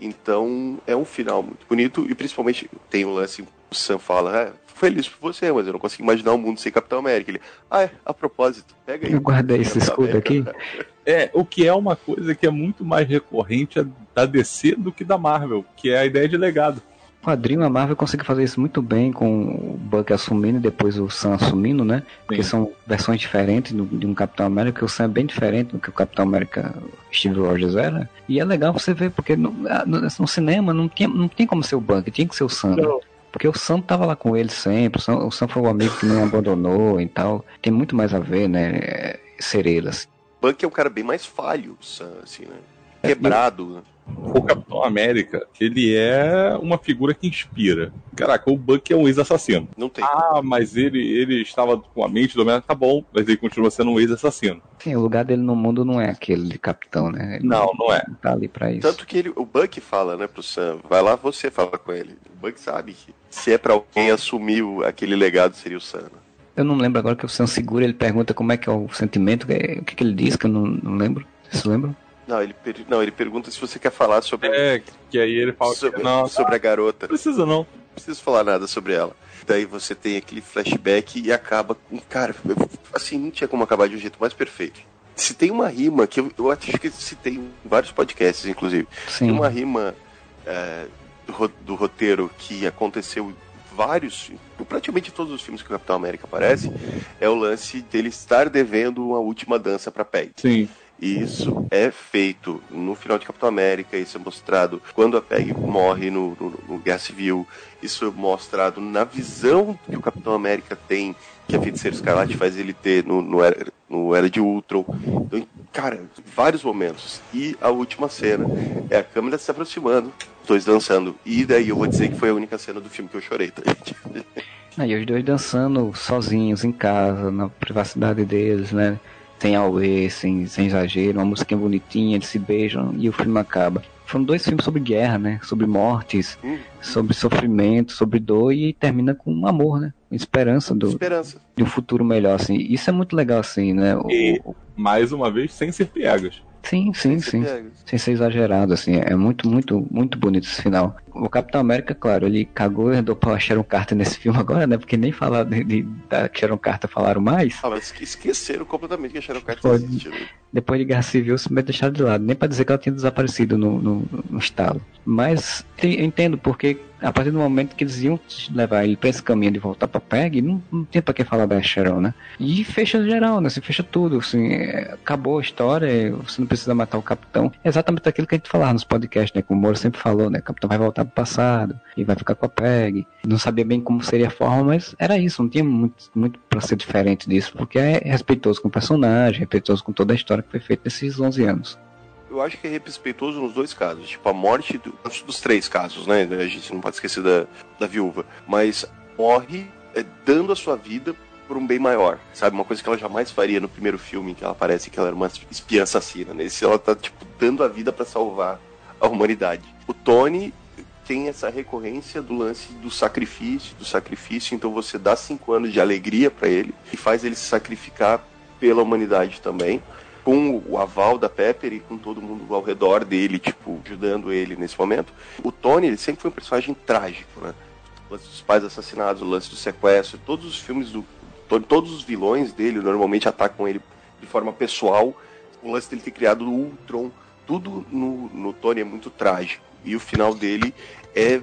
Então, é um final muito bonito e principalmente tem o lance, o Sam fala, é, feliz por você, mas eu não consigo imaginar um mundo sem Capitão América. Ele, ah, é, a propósito, pega aí. Eu guardei esse escudo aqui. É, o que é uma coisa que é muito mais recorrente da DC do que da Marvel, que é a ideia de legado. O quadrinho, a Marvel consegue fazer isso muito bem com o Buck assumindo e depois o Sam assumindo, né? Porque Sim. são versões diferentes do, de um Capitão América, o Sam é bem diferente do que o Capitão América Steve Rogers era. E é legal você ver, porque no, no, no cinema não, tinha, não tem como ser o Buck, tinha que ser o Sam. Não. Porque o Sam tava lá com ele sempre, o Sam, o Sam foi o amigo que não abandonou e tal. Tem muito mais a ver, né? Ser ele, assim. Buck é um cara bem mais falho, Sam, assim, né? É, Quebrado, o Capitão América, ele é uma figura que inspira. Caraca, o Buck é um ex-assassino. Não tem. Ah, mas ele, ele estava com a mente dominada, tá bom, mas ele continua sendo um ex-assassino. Sim, o lugar dele no mundo não é aquele de capitão, né? Ele não, não é. Tá ali pra isso. Tanto que ele, o Buck fala, né, pro Sam, vai lá você fala com ele. O Buck sabe que se é pra alguém assumir aquele legado, seria o Sam. Né? Eu não lembro agora que o Sam segura, ele pergunta como é que é o sentimento, o que, que ele diz, que eu não, não lembro. Vocês lembram? Não ele, não, ele pergunta se você quer falar sobre. É, que aí ele fala sobre, não, sobre a garota. Não precisa não. Não preciso falar nada sobre ela. Daí você tem aquele flashback e acaba com. Cara, assim, não tinha como acabar de um jeito mais perfeito. Se tem uma rima que eu, eu acho que citei em vários podcasts, inclusive. Sim. Tem uma rima é, do, do roteiro que aconteceu vários, praticamente todos os filmes que o Capitão América aparece, é o lance dele estar devendo uma última dança para Peg. Sim. E isso é feito no final de Capitão América, isso é mostrado quando a Peg morre no, no, no Guerra Civil, isso é mostrado na visão que o Capitão América tem, que a Feiticeira Escarlate faz ele ter no, no, era, no Era de Ultron. Então, cara, vários momentos. E a última cena é a câmera se aproximando, os dois dançando. E daí eu vou dizer que foi a única cena do filme que eu chorei, tá, gente? Aí os dois dançando sozinhos em casa, na privacidade deles, né? Sem auê, sem, sem exagero, uma música bonitinha, eles se beijam e o filme acaba. Foram dois filmes sobre guerra, né? Sobre mortes, hum. sobre sofrimento, sobre dor e termina com um amor, né? Esperança do Esperança. de um futuro melhor, assim. Isso é muito legal, assim, né? O, e, mais uma vez, sem ser piegas. Sim, sim, sim. Sem ser exagerado, assim. É muito, muito, muito bonito esse final. O Capitão América, claro, ele cagou e andou pra Sharon Carter nesse filme agora, né? Porque nem falar de, de, da Sharon Carter falaram mais. Ah, mas esqueceram completamente que a Sharon Carter Pode, existe. Né? Depois de Guerra Civil, se deixaram de lado. Nem pra dizer que ela tinha desaparecido no, no, no estalo. Mas eu entendo porque a partir do momento que eles iam levar ele pra esse caminho de voltar pra PEG, não, não tem pra que falar da Sharon, né? E fecha geral, né? Assim, fecha tudo, assim, é, acabou a história, você não precisa matar o capitão. É exatamente aquilo que a gente falava nos podcasts, né? Como o Moro sempre falou, né? O capitão vai voltar passado e vai ficar com a PEG. Não sabia bem como seria a forma, mas era isso, não tinha muito, muito pra ser diferente disso, porque é respeitoso com o personagem, respeitoso com toda a história que foi feita nesses 11 anos eu acho que é respeitoso nos dois casos. Tipo, a morte do, dos três casos, né? A gente não pode esquecer da, da viúva. Mas morre é, dando a sua vida por um bem maior, sabe? Uma coisa que ela jamais faria no primeiro filme, que ela parece que ela era uma espiã assassina. Nesse, ela tá, tipo, dando a vida para salvar a humanidade. O Tony tem essa recorrência do lance do sacrifício, do sacrifício, então você dá cinco anos de alegria para ele e faz ele se sacrificar pela humanidade também com o aval da Pepper e com todo mundo ao redor dele, tipo, ajudando ele nesse momento. O Tony, ele sempre foi um personagem trágico, né? O lance dos pais assassinados, o lance do sequestro, todos os filmes do Tony, todos os vilões dele normalmente atacam ele de forma pessoal. O lance dele ter criado o Ultron, tudo no, no Tony é muito trágico. E o final dele é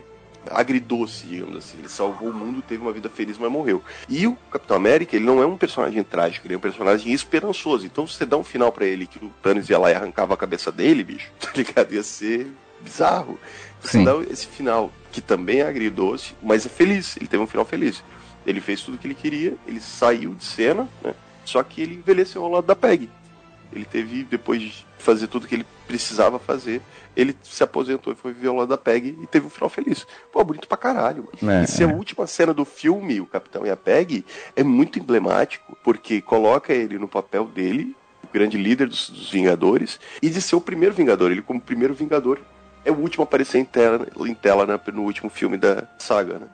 agridoce, digamos assim. Ele salvou o mundo, teve uma vida feliz, mas morreu. E o Capitão América, ele não é um personagem trágico, ele é um personagem esperançoso. Então, se você dá um final para ele que o Thanos ia lá e arrancava a cabeça dele, bicho, tá ligado? Ia ser bizarro. Você dá esse final, que também é agridoce, mas é feliz. Ele teve um final feliz. Ele fez tudo o que ele queria, ele saiu de cena, né? Só que ele envelheceu ao lado da Peg. Ele teve, depois de fazer tudo que ele precisava fazer, ele se aposentou e foi viver ao lado da Peg e teve um final feliz. Pô, bonito pra caralho. Mano. É, e se é. a última cena do filme, o Capitão e a Peg, é muito emblemático, porque coloca ele no papel dele, o grande líder dos, dos Vingadores, e de ser o primeiro Vingador. Ele, como primeiro Vingador, é o último a aparecer em tela, em tela né, no último filme da saga, né?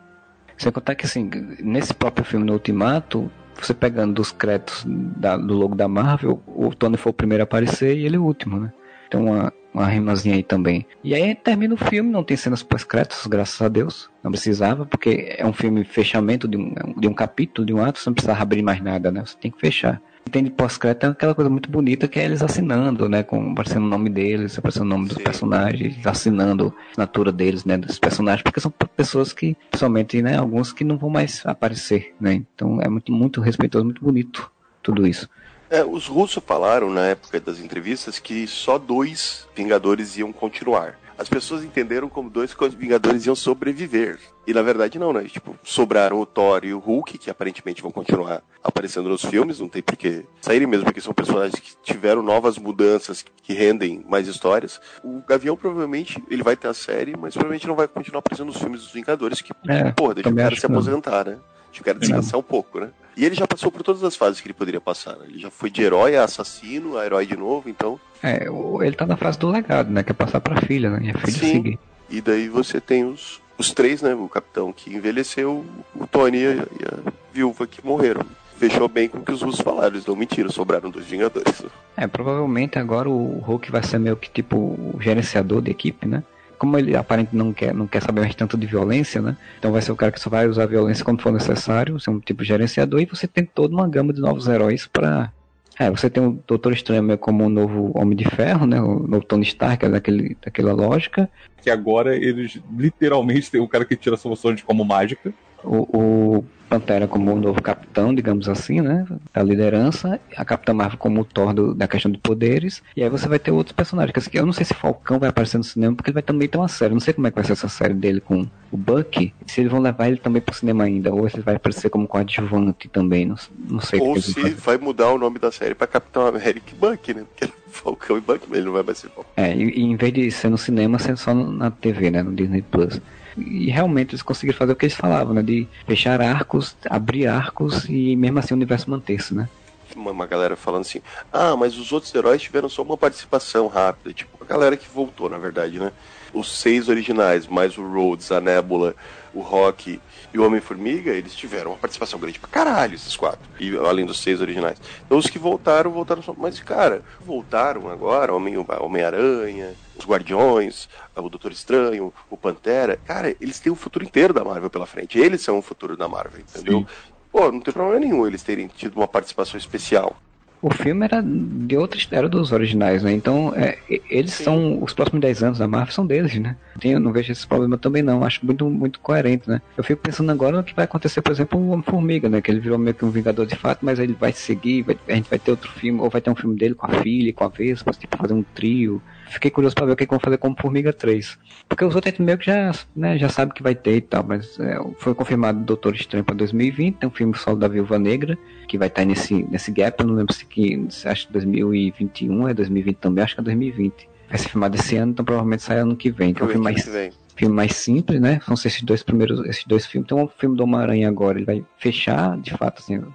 Sem contar que, assim, nesse próprio filme, no Ultimato, você pegando dos créditos da, do logo da Marvel, o Tony foi o primeiro a aparecer e ele é o último, né? Tem uma, uma rimazinha aí também. E aí termina o filme, não tem cenas pós-créditos, graças a Deus. Não precisava, porque é um filme fechamento de um, de um capítulo, de um ato, você não precisava abrir mais nada, né? Você tem que fechar. Tem de pós-crédito é aquela coisa muito bonita que é eles assinando, né? Com, aparecendo o nome deles, aparecendo o nome dos personagens, assinando a assinatura deles, né? Dos personagens, porque são pessoas que, pessoalmente, né? Alguns que não vão mais aparecer, né? Então é muito, muito respeitoso, muito bonito tudo isso. É, os russos falaram na época das entrevistas que só dois Vingadores iam continuar. As pessoas entenderam como dois Vingadores iam sobreviver. E na verdade não, né? Tipo, sobraram o Thor e o Hulk, que aparentemente vão continuar aparecendo nos filmes, não tem porquê saírem mesmo, porque são personagens que tiveram novas mudanças que rendem mais histórias. O Gavião provavelmente ele vai ter a série, mas provavelmente não vai continuar aparecendo nos filmes dos Vingadores, que, é, porra, deixa o cara se aposentar, né? Deixa o cara descansar um pouco, né? E ele já passou por todas as fases que ele poderia passar. Né? Ele já foi de herói a assassino, a herói de novo, então. É, ele tá na fase do legado, né? Que é passar pra filha, né? E a filha Sim. seguir. E daí você tem os, os três, né? O capitão que envelheceu, o Tony e a, e a viúva que morreram. Fechou bem com o que os russos falaram, eles não mentiram, sobraram dois Vingadores. É, provavelmente agora o Hulk vai ser meio que tipo o gerenciador de equipe, né? Como ele aparentemente não quer, não quer saber mais tanto de violência, né? Então vai ser o cara que só vai usar violência quando for necessário, ser um tipo de gerenciador, e você tem toda uma gama de novos heróis para é, você tem o Doutor Estranho como o novo Homem de Ferro, né? O novo Tony Stark, é daquele, daquela lógica. Que agora eles literalmente tem o cara que tira soluções como mágica. O, o Pantera como o novo capitão, digamos assim, né? Da liderança. A Capitã Marvel como o Thor do, da questão de poderes. E aí você vai ter outros personagens. Que eu não sei se Falcão vai aparecer no cinema, porque ele vai também ter uma série. Eu não sei como é que vai ser essa série dele com o Bucky. Se eles vão levar ele também pro cinema ainda. Ou se ele vai aparecer como coadjuvante também. Não, não sei. Ou se vai mudar o nome da série pra Capitão América e Bucky, né? Porque Falcão e Bucky, ele não vai mais ser. É, e, e em vez de ser no cinema, ser só na TV, né? No Disney Plus. E realmente eles conseguiram fazer o que eles falavam, né? De fechar arcos, abrir arcos e mesmo assim o universo manter-se, né? Uma, galera falando assim, ah, mas os outros heróis tiveram só uma participação rápida. Tipo, a galera que voltou, na verdade, né? Os seis originais, mais o Rhodes, a Nebula, o Rock e o Homem-Formiga, eles tiveram uma participação grande pra caralho, esses quatro. E além dos seis originais. Então os que voltaram, voltaram só. Mas, cara, voltaram agora, Homem-Aranha, os Guardiões, o Doutor Estranho, o Pantera. Cara, eles têm o futuro inteiro da Marvel pela frente. Eles são o futuro da Marvel, entendeu? Sim. Pô, não tem problema nenhum eles terem tido uma participação especial. o filme era de outra era dos originais, né? Então, é, eles Sim. são os próximos 10 anos da Marvel são deles, né? Eu não vejo esse problema também não, acho muito muito coerente, né? Eu fico pensando agora no que vai acontecer, por exemplo, o Homem-Formiga, né? Que ele virou meio que um vingador de fato, mas ele vai seguir, vai, a gente vai ter outro filme, ou vai ter um filme dele com a filha, com a Vespa, tipo, fazer um trio. Fiquei curioso para ver o que, que vão fazer com o Formiga 3. Porque os outros meio que já, né, já sabe que vai ter e tal, mas é, foi confirmado Doutor Estranho para 2020, tem um filme solo da Viúva Negra, que vai estar tá nesse, nesse gap, eu não lembro se que se acho que 2021 é 2020 também, acho que é 2020. Vai ser filmado esse ano, então provavelmente sai ano que vem. Um filme mais, filme mais simples, né? São esses dois primeiros, esses dois filmes. Tem um filme do Homem-Aranha agora, ele vai fechar, de fato, assim, o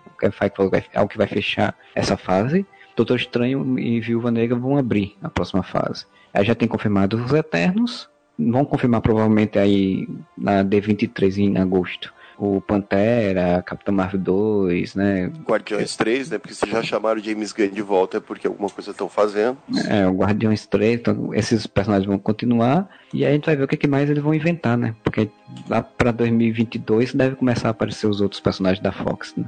é o que vai fechar essa fase. Doutor Estranho e Viúva Negra vão abrir a próxima fase. Aí já tem confirmado os Eternos, vão confirmar provavelmente aí na D23 em agosto o Pantera, Capitão Marvel 2, né? Guardiões 3, né? Porque se já chamaram James Gunn de volta é porque alguma coisa estão fazendo. É, o Guardiões 3, então esses personagens vão continuar e aí a gente vai ver o que, que mais eles vão inventar, né? Porque lá para 2022 deve começar a aparecer os outros personagens da Fox, né?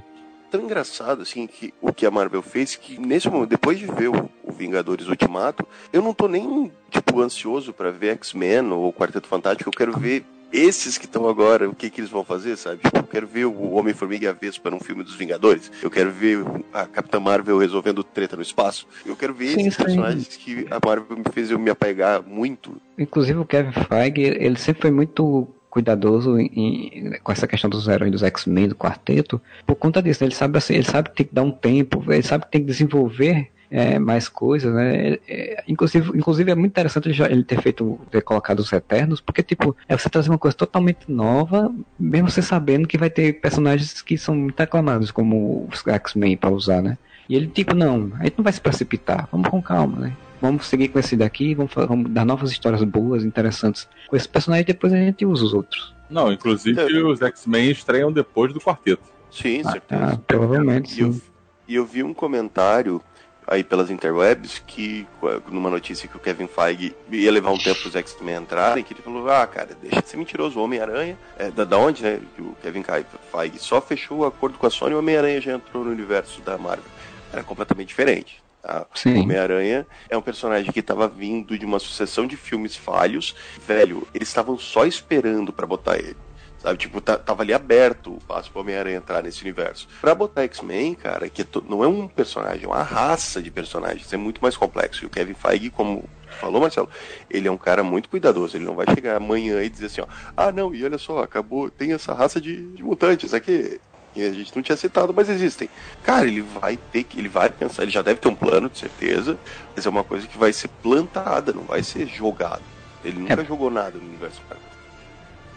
Tão engraçado assim que o que a Marvel fez que nesse momento, depois de ver o, o Vingadores Ultimato, eu não tô nem tipo ansioso para ver X-Men ou Quarteto Fantástico, eu quero ver esses que estão agora, o que, que eles vão fazer, sabe? Tipo, eu quero ver o Homem-Formiga e a Vespa num filme dos Vingadores. Eu quero ver a Capitã Marvel resolvendo treta no espaço. Eu quero ver sim, esses sim. personagens que a Marvel me fez eu me apegar muito. Inclusive o Kevin Feige, ele sempre foi muito cuidadoso em, com essa questão dos heróis dos X-Men, do quarteto, por conta disso. Né? Ele sabe assim, ele sabe que tem que dar um tempo, ele sabe que tem que desenvolver é, mais coisas, né? É, inclusive, inclusive é muito interessante ele ter feito, ter colocado os Eternos, porque tipo, é você trazer uma coisa totalmente nova, mesmo você sabendo que vai ter personagens que são muito aclamados, como os X-Men para usar, né? E ele tipo, não, a gente não vai se precipitar, vamos com calma, né? Vamos seguir com esse daqui, vamos, vamos dar novas histórias boas, interessantes com esse personagem e depois a gente usa os outros. Não, inclusive é. os X-Men estreiam depois do quarteto. Sim, certeza. Ah, provavelmente. E eu, e eu vi um comentário aí pelas interwebs que numa notícia que o Kevin Feige ia levar um tempo os X-Men entrarem, que ele falou, ah, cara, deixa de ser mentiroso, o Homem-Aranha, é, da, da onde, né, que o Kevin Feige só fechou o acordo com a Sony e o Homem-Aranha já entrou no universo da Marvel. Era completamente diferente. Tá? Homem-Aranha é um personagem que estava vindo de uma sucessão de filmes falhos. Velho, eles estavam só esperando para botar ele. Sabe, tipo, tá, tava ali aberto o passo pro Homem-Aranha entrar nesse universo. Pra botar X-Men, cara, que é não é um personagem, é uma raça de personagens, é muito mais complexo. E o Kevin Feige, como falou, Marcelo, ele é um cara muito cuidadoso. Ele não vai chegar amanhã e dizer assim, ó, ah, não, e olha só, acabou, tem essa raça de, de mutantes aqui. E a gente não tinha citado, mas existem. Cara, ele vai ter que, ele vai pensar, ele já deve ter um plano, de certeza, mas é uma coisa que vai ser plantada, não vai ser jogado. Ele nunca é. jogou nada no universo Marvel.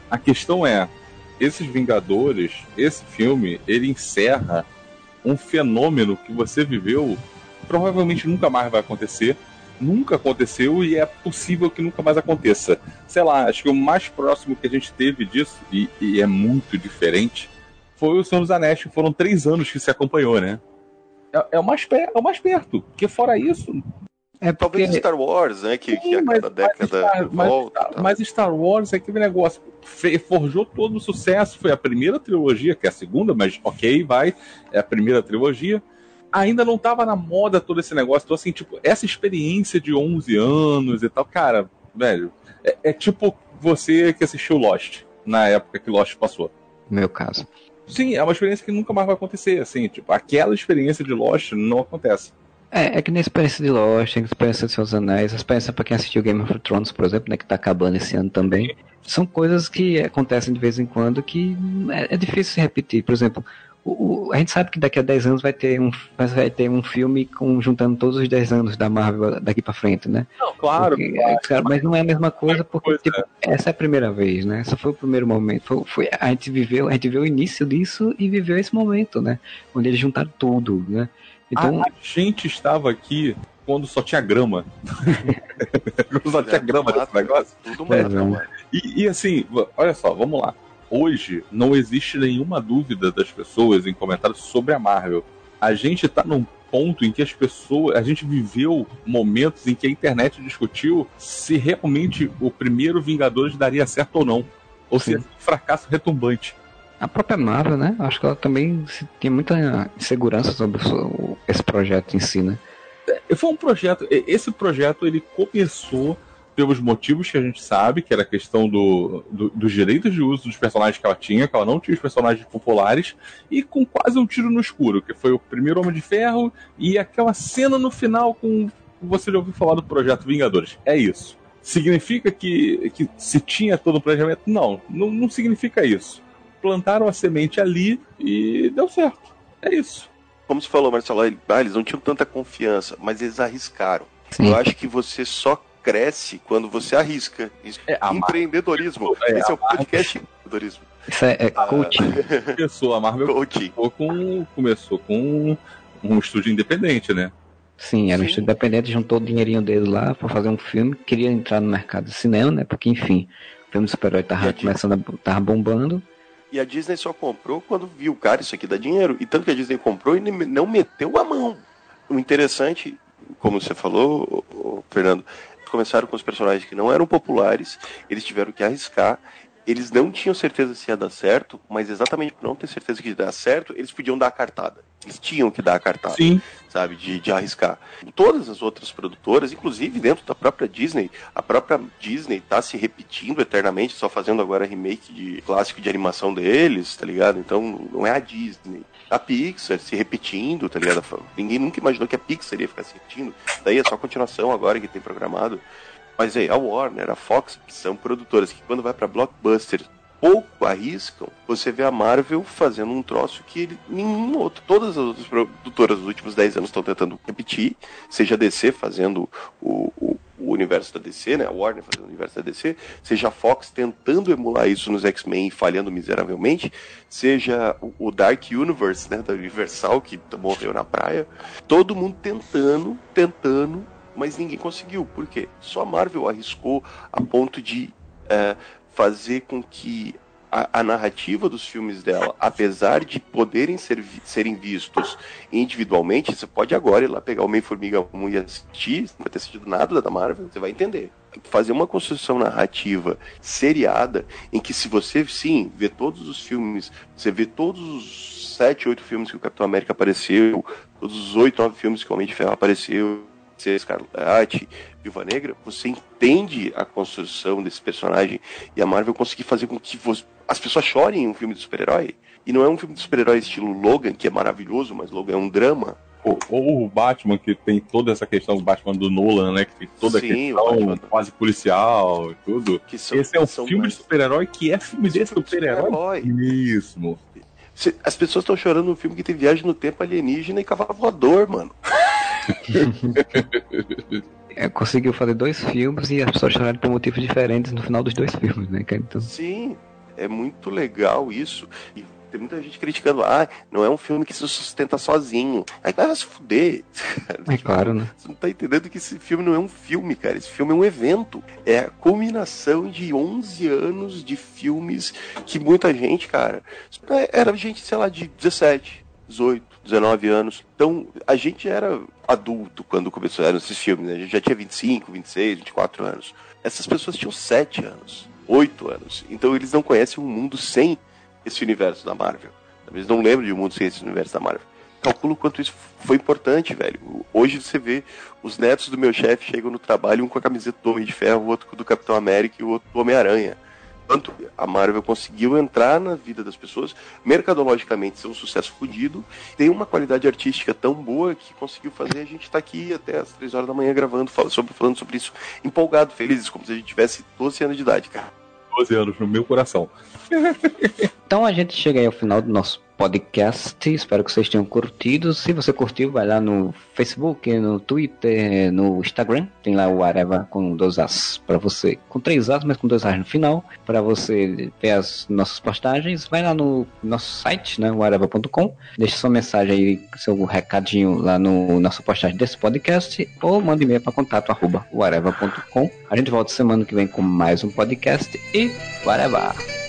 A questão é, esses Vingadores, esse filme, ele encerra um fenômeno que você viveu, provavelmente nunca mais vai acontecer, nunca aconteceu e é possível que nunca mais aconteça. Sei lá, acho que o mais próximo que a gente teve disso, e, e é muito diferente, foi o Senhor dos Anéis, que foram três anos que se acompanhou, né? É, é, o, mais é o mais perto, porque fora isso, é porque... Talvez Star Wars, né? Que, Sim, que a cada mas, década mas, volta. Mas, tá. mas, Star Wars é aquele negócio. Forjou todo o sucesso. Foi a primeira trilogia, que é a segunda, mas ok, vai. É a primeira trilogia. Ainda não tava na moda todo esse negócio. Então, assim, tipo, essa experiência de 11 anos e tal, cara, velho, é, é tipo você que assistiu Lost na época que Lost passou. Meu caso. Sim, é uma experiência que nunca mais vai acontecer, assim, tipo, aquela experiência de Lost não acontece. É, é que nem a experiência de Lost, a experiência de Seus Anéis, a experiência pra quem assistiu Game of Thrones, por exemplo, né, que tá acabando esse ano também. São coisas que acontecem de vez em quando que é, é difícil se repetir. Por exemplo, o, o, a gente sabe que daqui a 10 anos vai ter um, vai ter um filme com, juntando todos os 10 anos da Marvel daqui pra frente, né? Não, claro. Porque, claro. É, mas não é a mesma coisa porque tipo, é. essa é a primeira vez, né? Essa foi o primeiro momento. Foi, foi, a gente viveu, a gente viu o início disso e viveu esse momento, né? Onde eles juntaram tudo, né? Então... A, a gente estava aqui quando só tinha grama. quando só tinha grama nesse negócio. Tudo é, né? e, e assim, olha só, vamos lá. Hoje não existe nenhuma dúvida das pessoas em comentários sobre a Marvel. A gente está num ponto em que as pessoas. A gente viveu momentos em que a internet discutiu se realmente o primeiro Vingadores daria certo ou não. Ou Sim. se é um fracasso retumbante. A própria Marvel, né? Acho que ela também tinha muita insegurança sobre esse projeto em si, né? É, Foi um projeto. Esse projeto ele começou pelos motivos que a gente sabe, que era a questão do, do- dos direitos de uso dos personagens que ela tinha, que ela não tinha os personagens populares, e com quase um tiro no escuro, que foi o primeiro Homem de Ferro e aquela cena no final com. Você já ouviu falar do projeto Vingadores. É isso. Significa que, que se tinha todo o planejamento? Não, não, não significa isso. Plantaram a semente ali e deu certo. É isso. Como você falou, Marcelo, ah, eles não tinham tanta confiança, mas eles arriscaram. Sim. Eu acho que você só cresce quando você arrisca. Isso É, empreendedorismo. É, Esse é o podcast de empreendedorismo. Isso é, é coaching. Começou, a Marvel Coaching. começou com, começou com um estúdio independente, né? Sim, era um estúdio independente, juntou o dinheirinho dele lá pra fazer um filme, queria entrar no mercado de cinema, né? Porque, enfim, o filme super-herói tava E começando a tava bombando. E a Disney só comprou quando viu, cara, isso aqui dá dinheiro. E tanto que a Disney comprou e não meteu a mão. O interessante, como você falou, Fernando, começaram com os personagens que não eram populares, eles tiveram que arriscar. Eles não tinham certeza se ia dar certo, mas exatamente por não ter certeza que ia dar certo, eles podiam dar a cartada. Eles tinham que dar a cartada Sim. sabe, de, de arriscar. Todas as outras produtoras, inclusive dentro da própria Disney, a própria Disney tá se repetindo eternamente, só fazendo agora remake de clássico de animação deles, tá ligado? Então não é a Disney. A Pixar se repetindo, tá ligado? Ninguém nunca imaginou que a Pixar ia ficar se repetindo. Daí é só continuação agora que tem programado. Mas aí, a Warner, a Fox, que são produtoras que quando vai pra blockbuster pouco arriscam, você vê a Marvel fazendo um troço que ele, nenhum outro, todas as outras produtoras dos últimos 10 anos estão tentando repetir, seja a DC fazendo o, o, o universo da DC, né, a Warner fazendo o universo da DC, seja a Fox tentando emular isso nos X-Men e falhando miseravelmente, seja o, o Dark Universe, né, da Universal, que morreu na praia, todo mundo tentando, tentando, mas ninguém conseguiu. Por quê? Só a Marvel arriscou a ponto de é, fazer com que a, a, narrativa dos filmes dela, apesar de poderem ser, serem vistos individualmente, você pode agora ir lá pegar o Meio-Formiga 1 e assistir, não vai ter assistido nada da Marvel, você vai entender. Fazer uma construção narrativa seriada, em que se você, sim, vê todos os filmes, você vê todos os sete, oito filmes que o Capitão América apareceu, todos os oito, nove filmes que o Homem de Ferro apareceu, ser Escarlate, Viúva Negra, você entende a construção desse personagem e a Marvel conseguir fazer com que você, as pessoas chorem em um filme de super-herói. E não é um filme de super-herói estilo Logan, que é maravilhoso, mas Logan é um drama. Ou, ou, o Batman, que tem toda essa questão do Batman do Nolan, né? Que tem toda a questão quase policial e tudo. São, Esse é um filme mais... de super-herói que é filme de super-herói super mesmo. As pessoas estão chorando num filme que tem viagem no tempo alienígena e cavalo voador, mano. É, conseguiu fazer dois filmes e as pessoas choraram por motivos diferentes no final dos dois filmes, né, cara? Então... Sim, é muito legal isso. E tem muita gente criticando, ah, não é um filme que se sustenta sozinho. Aí vai se fuder. É claro, né? Você não tá entendendo que esse filme não é um filme, cara. Esse filme é um evento. É a culminação de 11 anos de filmes que muita gente, cara, era gente, sei lá, de 17, 18, 19 anos. Então, a gente era adulto quando começaram esses filmes, né? A gente já tinha 25, 26, 24 anos. Essas pessoas tinham 7 anos, 8 anos. Então, eles não conhecem um mundo sem esse universo da Marvel. Eles não lembram de um mundo sem esse universo da Marvel. Calculo quanto isso foi importante, velho. Hoje você vê os netos do meu chefe chegam no trabalho, um com a camiseta do Homem de Ferro, o outro do Capitão América e o outro do Homem-Aranha. Quanto a Marvel conseguiu entrar na vida das pessoas, mercadologicamente ser um sucesso fodido, tem uma qualidade artística tão boa que conseguiu fazer a gente estar tá aqui até as 3 horas da manhã gravando, falando sobre, falando sobre isso, empolgado, felizes, como se a gente tivesse 12 anos de idade, cara. 12 anos no meu coração. então a gente chega aí ao final do nosso podcast. Espero que vocês tenham curtido. Se você curtiu, vai lá no Facebook, no Twitter, no Instagram. Tem lá o Areva com dois As para você, com três As, mas com dois As no final, para você ver as nossas postagens. Vai lá no nosso site, né, areva.com. Deixe sua mensagem aí, seu recadinho lá no nossa postagem desse podcast ou mande e-mail para contato arroba. A gente volta semana que vem com mais um podcast e Areva!